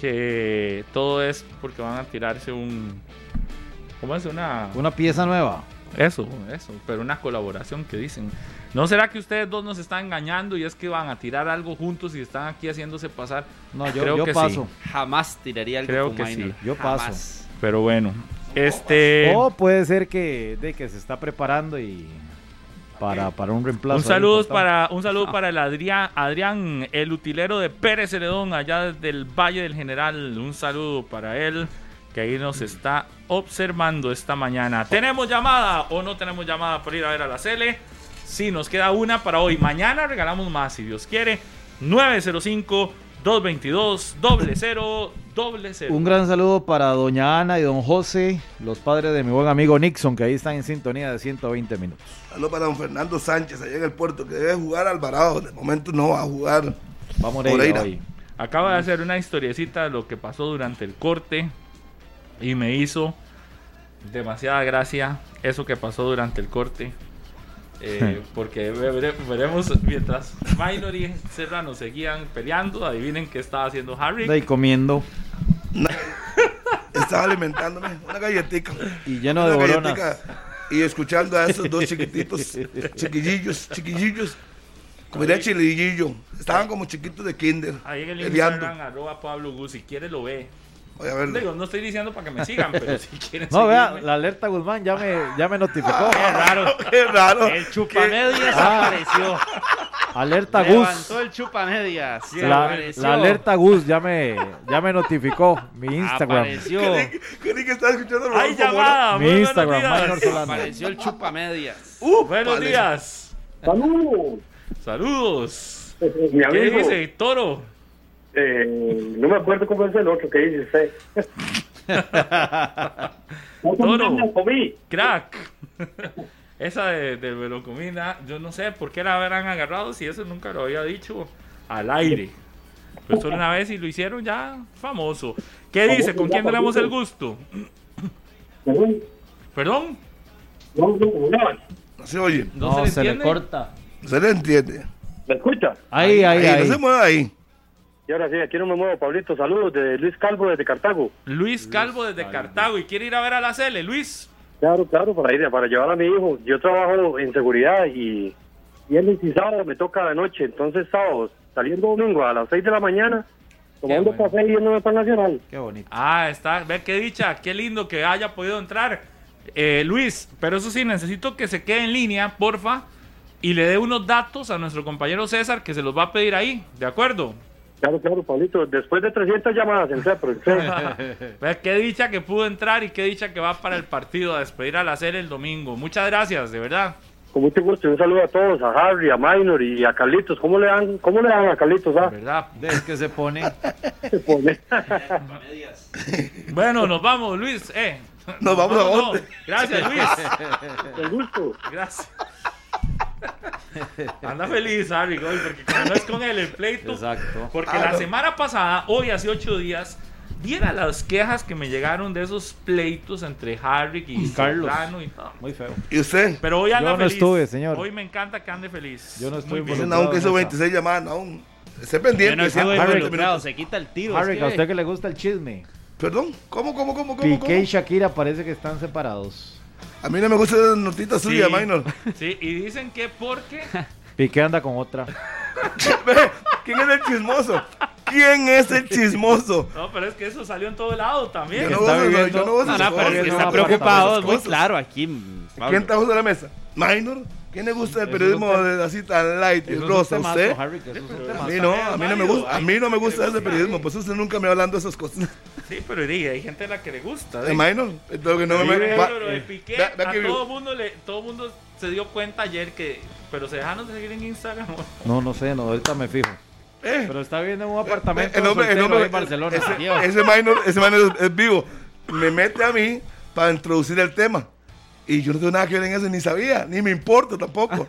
que todo es porque van a tirarse un... ¿Cómo es? Una... Una pieza nueva. Eso, eso, pero una colaboración que dicen. ¿No será que ustedes dos nos están engañando y es que van a tirar algo juntos y están aquí haciéndose pasar? No, yo, Creo yo que sí. paso. Jamás tiraría algo Creo con que Minor. sí. Yo paso. Jamás. Pero bueno, este... O puede ser que, de que se está preparando y para, para un reemplazo. Un saludo para un saludo para el Adrián, Adrián, el utilero de Pérez Celedón, allá del Valle del General. Un saludo para él, que ahí nos está observando esta mañana. ¿Tenemos llamada o no tenemos llamada para ir a ver a la Cele? Sí, nos queda una para hoy. Mañana regalamos más, si Dios quiere. 905-222-0000. Un gran saludo para doña Ana y don José, los padres de mi buen amigo Nixon, que ahí están en sintonía de 120 minutos. Saludos para don Fernando Sánchez allá en el puerto, que debe jugar Alvarado. De momento no va a jugar. Va Moreira Moreira. hoy. Acaba de hacer una historiecita de lo que pasó durante el corte y me hizo demasiada gracia eso que pasó durante el corte. Eh, porque ve- vere- veremos mientras Minor y Serrano seguían peleando, adivinen qué estaba haciendo Harry. Ahí comiendo Estaba alimentándome una galletica. y lleno de galletica, Y escuchando a esos dos chiquititos, chiquillillos, chiquillillos. Como diría chilillillo. Estaban como chiquitos de kinder. Ahí en el peleando. Instagram, arroba Pablo Gus, si quiere lo ve. Voy a verlo. Digo, no estoy diciendo para que me sigan, pero si quieren No, vea, seguirme. la alerta Guzmán ya me, ya me notificó. Qué raro. Qué raro. El chupamedias Ah. apareció. Alerta Gus. Levantó el chupamedias. La, la alerta Gus ya me, ya me notificó. Mi Instagram. Apareció. Creí que estaba escuchando a ¡Ay, Rodolfo Mora. llamada! Mi Instagram, días. Minor Solano. Apareció el chupamedias. Uh, Buenos vale. días. Saludos, Saludos. mi ¿Qué amigo. dice, Toro? Eh, no me acuerdo cómo es el otro que dice usted. Toro. Crack. Esa de, de Velocomina, yo no sé por qué la habrán agarrado si eso nunca lo había dicho al aire. Pero solo una vez y lo hicieron ya famoso. ¿Qué dice? ¿Con quién tenemos el gusto? Perdón, ¿Perdón? no, se oye. ¿No, se le se le entiende? corta. No se le entiende. ¿Me escucha? Ahí, ahí, Ahí, ahí. no se mueva ahí. Y ahora sí, aquí no me muevo, Pablito. Saludos de Luis Calvo desde Cartago. Luis Calvo desde Cartago y quiere ir a ver a la Cele. Luis. Claro, claro, para ir, para llevar a mi hijo. Yo trabajo en seguridad y viernes y sábado me toca de noche. Entonces, sábado, saliendo domingo a las 6 de la mañana, tomando bueno. café y yéndome para Nacional. Qué bonito. Ah, está. Ve qué dicha, qué lindo que haya podido entrar. Eh, Luis, pero eso sí, necesito que se quede en línea, porfa, y le dé unos datos a nuestro compañero César que se los va a pedir ahí, ¿de acuerdo? Claro, claro, Pablito. Después de 300 llamadas entré, pero entré. Ve qué dicha que pudo entrar y qué dicha que va para el partido a despedir a la serie el domingo. Muchas gracias, de verdad. Con mucho gusto. y Un saludo a todos, a Harry, a Minor y a Carlitos. ¿Cómo le dan, cómo le dan a Carlitos? Ah? De verdad. Es que se pone. Se pone. Bueno, nos vamos, Luis. Eh. Nos vamos a No. Gracias, Luis. Con gusto. Gracias. Anda feliz, Harry, hoy, porque como no es con él el pleito. Exacto. Porque Ah, la no. semana pasada, hoy hace ocho días, viera las quejas que me llegaron de esos pleitos entre Harry y Carlos. Soprano y todo. Muy feo. ¿Y usted? Pero hoy anda Yo no feliz. estuve, señor. Hoy me encanta que ande feliz. Yo no estoy. Dicen aún que hizo en esa. 26 llamadas, aún. Esté pendiente. Yo no estuve involucrado, se quita el tiro. Harry, es a usted que le gusta el chisme. Perdón, ¿cómo, cómo, cómo, cómo? Piqué cómo? y Shakira parece que están separados. A mí no me gusta esa notita suya, Sí. Minor. Sí, y dicen que porque Piqué anda con otra. ¿Quién es el chismoso? ¿Quién es el chismoso? No, pero es que eso salió en todo lado también. Yo no está voy a- viviendo- yo no No, pero es que está preocupado, muy claro aquí. Pablo. ¿Quién está de la mesa? Minor. ¿Quién le gusta el periodismo así tan light y rosa? temazo, ¿Usted? Harry, que eso es un A mí no, a mí no me gusta, a mí no me gusta ese periodismo, pues usted nunca me va hablando de esas cosas. Sí, pero hay gente a la que le gusta. Lo que no me ejemplo, va- lo de eh, Piqué, vea- vea a que- todo mundo le, todo mundo se dio cuenta ayer que, pero se dejaron de seguir en Instagram. No, no sé, no, ahorita me fijo. eh, Pero está viviendo en un apartamento el hombre, el hombre, en Barcelona. Ese, ese minor, ese minor es, es vivo. Me mete a mí para introducir el tema. Y yo no tengo nada que ver en eso, ni sabía, ni me importa tampoco.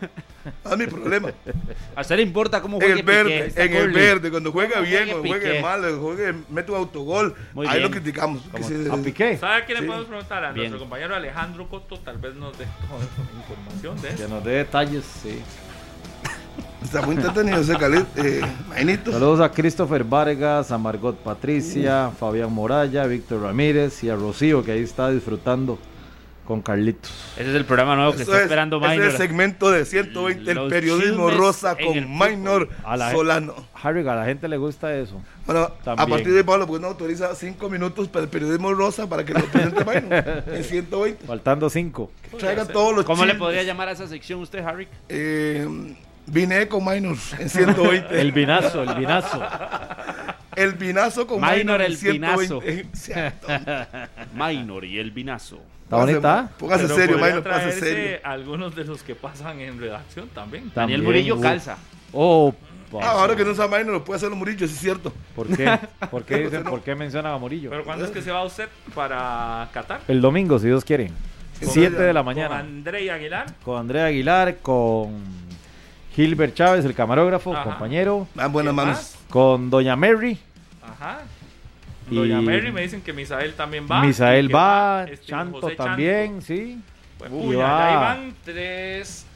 No es mi problema. A usted le importa cómo En juegue el verde, Piqué. En el verde, cuando juega ¿Cómo bien, cuando Piqué? mal, cuando juegue, mete un autogol. Muy ahí bien. lo criticamos. que se- a Piqué. ¿Sabe a quién Sí. le podemos preguntar? A Bien. nuestro compañero Alejandro Coto, tal vez nos dé información de Que eso. nos dé detalles, sí. Está muy entretenido ese Khalid. Eh, Mainito. Saludos a Christopher Vargas, a Margot Patricia, Fabián Moraya, Víctor Ramírez y a Rocío, que ahí está disfrutando con Carlitos. Ese es el programa nuevo que Eso está es, esperando ese es Minor. el segmento de 120, el periodismo rosa con. Minor A Solano. Harry, a la gente le gusta eso. Bueno, a partir de Pablo, pues no autoriza cinco minutos para el periodismo rosa para que lo presente Minor en 120. Faltando cinco. Traigan todos los ¿Cómo le podría llamar a esa sección usted, Harry? Eh, vine con Minor en 120. El vinazo, el vinazo. El vinazo con Minor, Minor, en el 120. Cierto. Minor y el vinazo. ¿Está bonita? Póngase serio, Minor, póngase serio. algunos de los que pasan en redacción también. Daniel Murillo uh. calza. Oh, Ah, ahora que no sabe Minor, lo puede hacer los Murillo, sí es cierto. ¿Por qué? ¿Por qué, dicen, ¿Por qué mencionan a Murillo? Pero ¿cuándo es que se va usted para Qatar? El domingo, si Dios quiere. Con 7 ella, de la Con mañana. André Aguilar. Con Andrea Aguilar, con Gilbert Chávez, el camarógrafo, Ajá. compañero. Ah, buenas ¿Quién manos. más? Con Doña Mary. Ajá. Y- Doña Mary me dicen que Misael también va. Misael que va, este, Chanto José también, sí. Pues, Y puña, va- ahí van tres,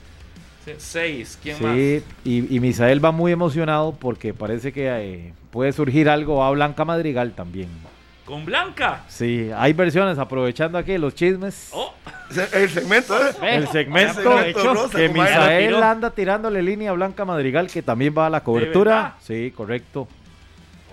se- seis. ¿Quién Sí, más? y, y Misael va muy emocionado porque parece que eh, puede surgir algo. Va Blanca Madrigal también. Con Blanca. Sí, hay versiones aprovechando aquí los chismes. Oh, El segmento, ¿eh? El segmento, segmento rosa, que Misael anda tirándole línea a Blanca Madrigal que también va a la cobertura. Sí, correcto.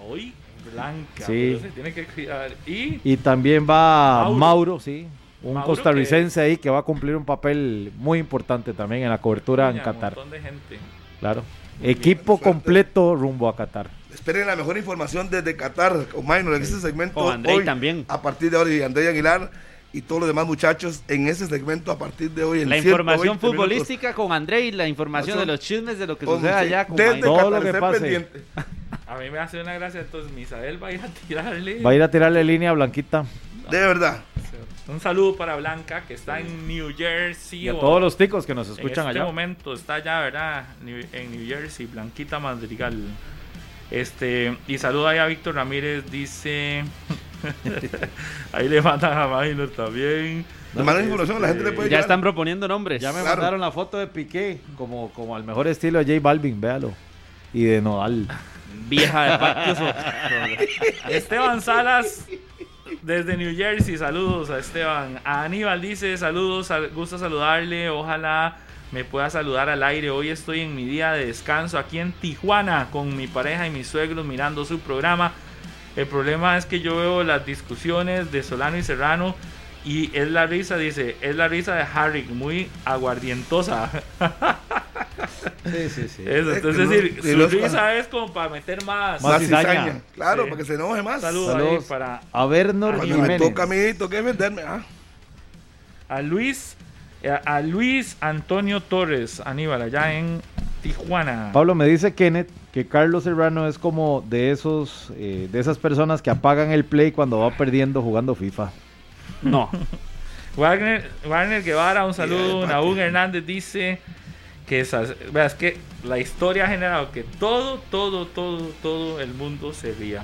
hoy Blanca. Sí. pero se tiene que cuidar. Y Y también va Mauro. Mauro, sí, un Mauro costarricense ahí que va a cumplir un papel muy importante también en la cobertura en Qatar. Un montón de gente. Claro. Equipo completo rumbo a Qatar. Esperen la mejor información desde Qatar con Minor en este segmento. Con Andrei hoy, también. A partir de ahora, y André Aguilar y todos los demás muchachos en ese segmento a partir de hoy. En La 120 información minutos. futbolística con André y la información de los chismes de lo que sucede allá con desde. Todo lo que pase. pendientes. A mí me hace una gracia. Entonces, Misael va a ir a tirarle. Va a ir a tirarle línea a Blanquita. De verdad. Un saludo para Blanca, que está en New Jersey. Y a o- todos los ticos que nos en escuchan este allá. momento está allá, ¿verdad? En New Jersey, Blanquita Madrigal. Este, y saluda ahí a Víctor Ramírez, dice. ahí le mandan a Minor también. Información, la gente le puede Ya están proponiendo nombres. Ya me Claro. mandaron la foto de Piqué, como, como al mejor estilo de J Balvin, véalo. Y de Nodal. Vieja de pactos. Esteban Salas, desde New Jersey, saludos a Esteban. A Aníbal dice, saludos, sal- gusto saludarle, ojalá me pueda saludar al aire. Hoy estoy en mi día de descanso aquí en Tijuana con mi pareja y mis suegros mirando su programa. El problema es que yo veo las discusiones de Solano y Serrano y es la risa, dice, es la risa de Harry, muy aguardientosa. Sí, sí, sí. Eso, entonces, que decir, su risa es como para meter más. Más cizaña. cizaña. Claro, Sí. para que se enoje más. Saludos ahí Saludos para a Bernor Cuando me toca a mí, toca defenderme. Ah. a Luis a, a Luis Antonio Torres Aníbal allá en Tijuana Pablo me dice Kenneth que Carlos Serrano es como de esos eh, de esas personas que apagan el play cuando va perdiendo jugando FIFA. No. Wagner, Wagner Guevara un saludo Mira, Naúl Hernández dice que esas, veas que la historia ha generado que todo todo todo todo el mundo se ría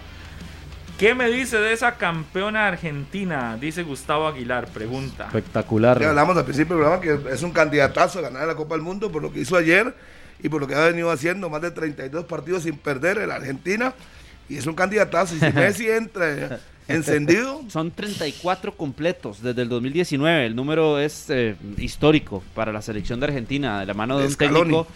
¿Qué me dice de esa campeona argentina? Dice Gustavo Aguilar, pregunta. Espectacular. Ya hablamos al principio del programa que es un candidatazo a ganar la Copa del Mundo por lo que hizo ayer y por lo que ha venido haciendo más de 32 partidos sin perder en la Argentina. Y es un candidatazo. Y si Messi entra ¿Encendido? Son 34 completos desde el 2019. El número es eh, histórico para la selección de Argentina, de la mano de, De un Scaloni. técnico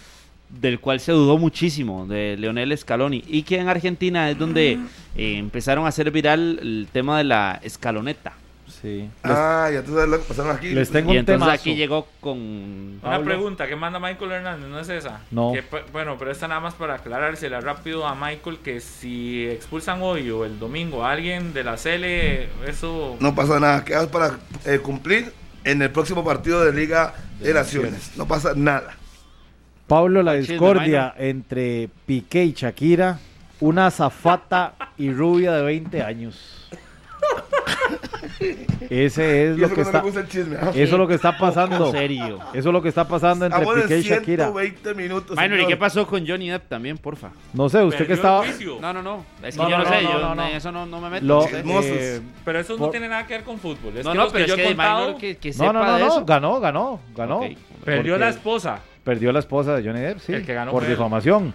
del cual se dudó muchísimo, de Leonel Scaloni. Y que en Argentina es donde eh, empezaron a hacer viral el tema de la escaloneta. Sí. Ah, ya tú sabes lo que pasaron aquí. Les tengo y un entonces temazo. aquí llegó con... Una Pablo. pregunta que manda Michael Hernández, ¿no es esa? No. Que, pues, bueno, pero esta nada más para aclarársela rápido a Michael que si expulsan hoy o el domingo a alguien de la CL, eso... No pasa nada. Quedas para eh, cumplir en el próximo partido de Liga de Naciones. No pasa nada. Pablo, la discordia entre Piqué y Shakira, una zafata y rubia de 20 años. Ese es lo que no está. le gusta el chisme, ¿ah? Eso es lo que está pasando. En serio. Eso es lo que está pasando entre Estamos Piqué en y Shakira. 120 minutos. Minor, ¿y qué pasó con Johnny Depp también, porfa? No sé, usted que estaba. No, no, no. Es que No, yo no, no, no, sé, no, yo no, no. en eso no, no me meto. Lo- no sé. Eh, Pero eso no Por- tiene nada que ver con fútbol. Es no, que no, pero que es yo he que contado, Minor que, que no, sepa no, no, de no, eso. ganó, ganó, ganó. Ok. perdió Porque la esposa. Perdió la esposa de Johnny Depp, sí. El que ganó por fue él. difamación.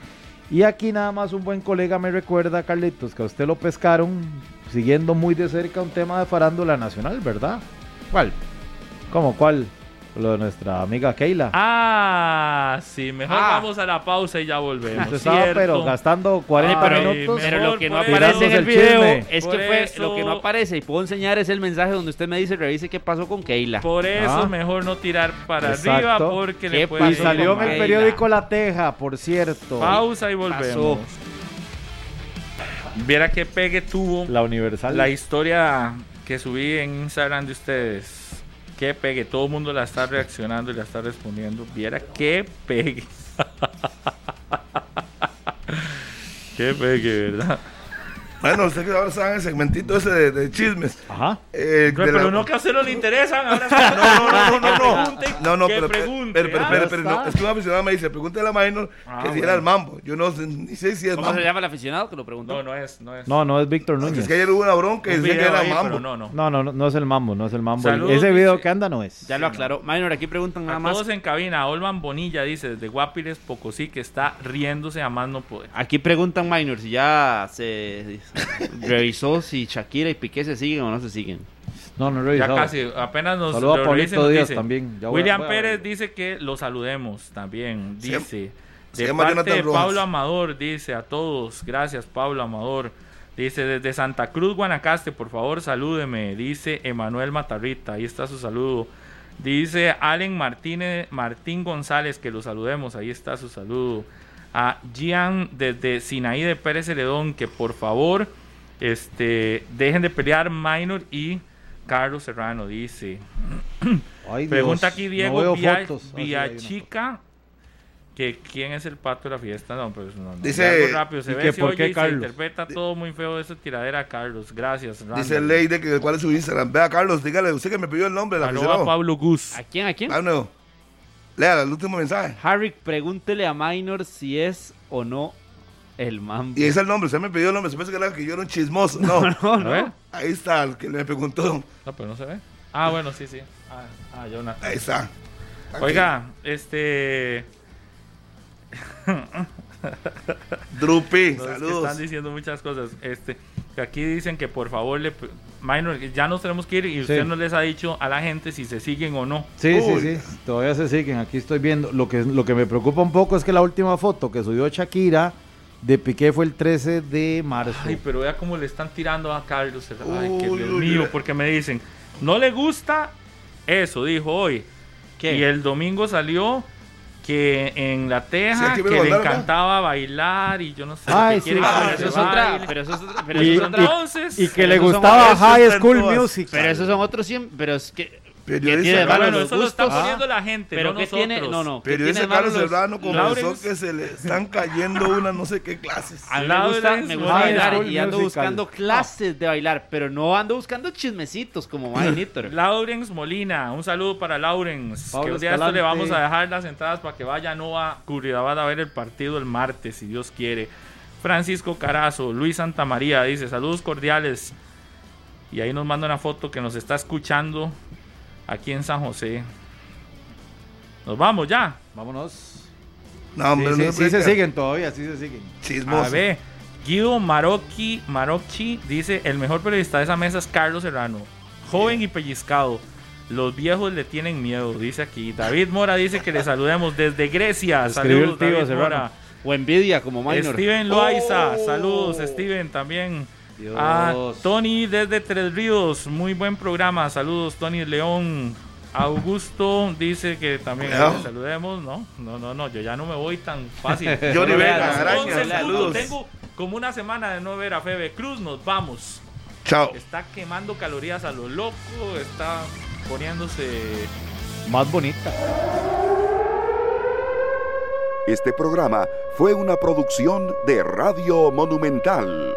Y aquí nada más un buen colega me recuerda, Carlitos, que a usted lo pescaron siguiendo muy de cerca un tema de farándula nacional, ¿verdad? ¿Cuál? ¿Cómo cuál? Lo de nuestra amiga Keila. Ah, sí, mejor Ah. vamos a la pausa y ya volvemos. Usted estaba, ¿cierto? pero gastando 40 Ay, pero- minutos. Pero lo que no por aparece en eso- el video chisme. es Por que fue eso- lo que no aparece y puedo enseñar es el mensaje donde usted me dice revise qué pasó con Keila. Por eso Ah. mejor no tirar para Exacto. arriba porque le ¿Qué puede Y salió en el periódico La Teja, por cierto. Pausa y volvemos. Pasó. Viera qué pegue tuvo La Universal. la historia que subí en Instagram de ustedes. Qué pegue, todo el mundo la está reaccionando y la está respondiendo. Viera qué pegue. qué pegue, ¿verdad? Bueno, usted que ahora está en el segmentito ese de, de chismes. Ajá. Eh, Pero, de la- pero no que a usted no le interesan. Ahora No, no, no, no, no, no. No, no, pero, pregunte, pero, pero, ah. pero, pero, no, es que un aficionado me dice, pregúntale a Minor Ah, que si era el mambo. Yo no sé, ni sé si es ¿Cómo mambo. se llama el aficionado que lo preguntó? No, no es, no es. No, no es Víctor Es Núñez. que ayer hubo una bronca y decía que era ahí, mambo. pero no, no. No, no, es el mambo, no es el mambo. Ese video que anda no es. Ya lo aclaró. Minor, aquí preguntan nada A más. todos en cabina, Olman Bonilla dice desde Guapiles, Pocosí, que está riéndose a más no poder. Aquí preguntan Minor si ya se revisó si Shakira y Piqué se siguen o no se siguen. No, no he Ya revisado. casi, apenas nos Saludo a lo Pablito revisen, nos Díaz dice. también. Ya voy a- William voy a Pérez dice que lo saludemos también. Se- Dice, se de llama parte Jonathan de Rojas. Pablo Amador, dice a todos, gracias Pablo Amador. Dice, desde Santa Cruz, Guanacaste, por favor, salúdeme. Dice Emanuel Matarrita, ahí está su saludo. Dice Allen Martínez, Martín González, que lo saludemos, ahí está su saludo. A Gian desde Sinaí de Pérez Celedón, que por favor este, dejen de pelear Minor y Carlos Serrano, dice. Ay, Dios, Pregunta aquí no Diego veo Via- fotos. Ah, Villachica que quién es el pato de la fiesta. No, pues no, no. Dice- algo rápido. Se ¿y ve, que se por oye qué y se Carlos? interpreta todo muy feo esa tiradera, Carlos. Gracias. Dice Randall. Leide que cuál es su Instagram. Vea, Carlos, dígale, usted que me pidió el nombre Arroba aficionado. Pablo Gus. ¿A quién? ¿A quién? Ah, no. Lea el último mensaje. Harry, pregúntele a Minor si es o no el mambo. Y ese es el nombre, usted me pidió el nombre. Se pensó que, era que yo era un chismoso. No, No, no. ahí está el que me preguntó. No, pero no se ve. Ah, bueno, sí, sí. Ah, ah Jonathan. Ahí está. Oiga, este. Drupi, No, es que están diciendo muchas cosas. Este, que aquí dicen que por favor le Minor, ya nos tenemos que ir y usted Sí. no les ha dicho a la gente si se siguen o no. Sí, Uy. sí, sí. Todavía se siguen. Aquí estoy viendo. Lo que, lo que me preocupa un poco es que la última foto que subió Shakira de Piqué fue el 13 de marzo. Ay, pero vea cómo le están tirando a Carlos. Ay, que Uy, Dios uy, mío, porque me dicen, no le gusta eso, dijo hoy. ¿Qué? Y el domingo salió que en la teja que le encantaba bailar y yo no sé Ay, qué quiere sí. Ah, pero eso es otra. Pero eso es otra. Pero Y- eso es otra. Entonces, y que le gustaba High School. Music. Pero esos son otros 100. Pero es que. Periodista tiene de malo bueno, eso lo está poniendo la gente, Pero no que tiene. No, no. ¿qué Periodista Carlos los- Serrano Lawrence? que se le están cayendo unas no sé qué clases. A mí me gusta, me gusta bailar y ando Musical. buscando clases de bailar, pero no ando buscando chismecitos como Mike Nitter. Laurens Molina, un saludo para Laurens. Pablo que un día esto le vamos a dejar las entradas para que vaya no a Curridabat a ver el partido el martes, si Dios quiere. Francisco Carazo, Luis Santamaría dice saludos cordiales. Y ahí nos manda una foto que nos está escuchando aquí en San José. Nos vamos ya. Vámonos. No, hombre, sí, no sí se siguen todavía, sí se siguen. Chismoso. A ver, Guido Marocchi, Marocchi dice, el mejor periodista de esa mesa es Carlos Serrano. Joven y pellizcado. Los viejos le tienen miedo, dice aquí. David Mora dice que le saludemos desde Grecia. Escribió el Saludos, tío David Serrano. Mora. O envidia como minor. Steven Loaiza, Oh. saludos Steven también. Dios. Ah, Tony desde Tres Ríos, muy buen programa, saludos Tony León. Augusto dice que también le saludemos, ¿no? No, no, no, yo ya no me voy tan fácil. 11 puntos, saludos. Tengo como una semana de no ver a Febe Cruz, nos vamos. Chao. Está quemando calorías a lo loco, está poniéndose Más bonita. Este programa fue una producción de Radio Monumental.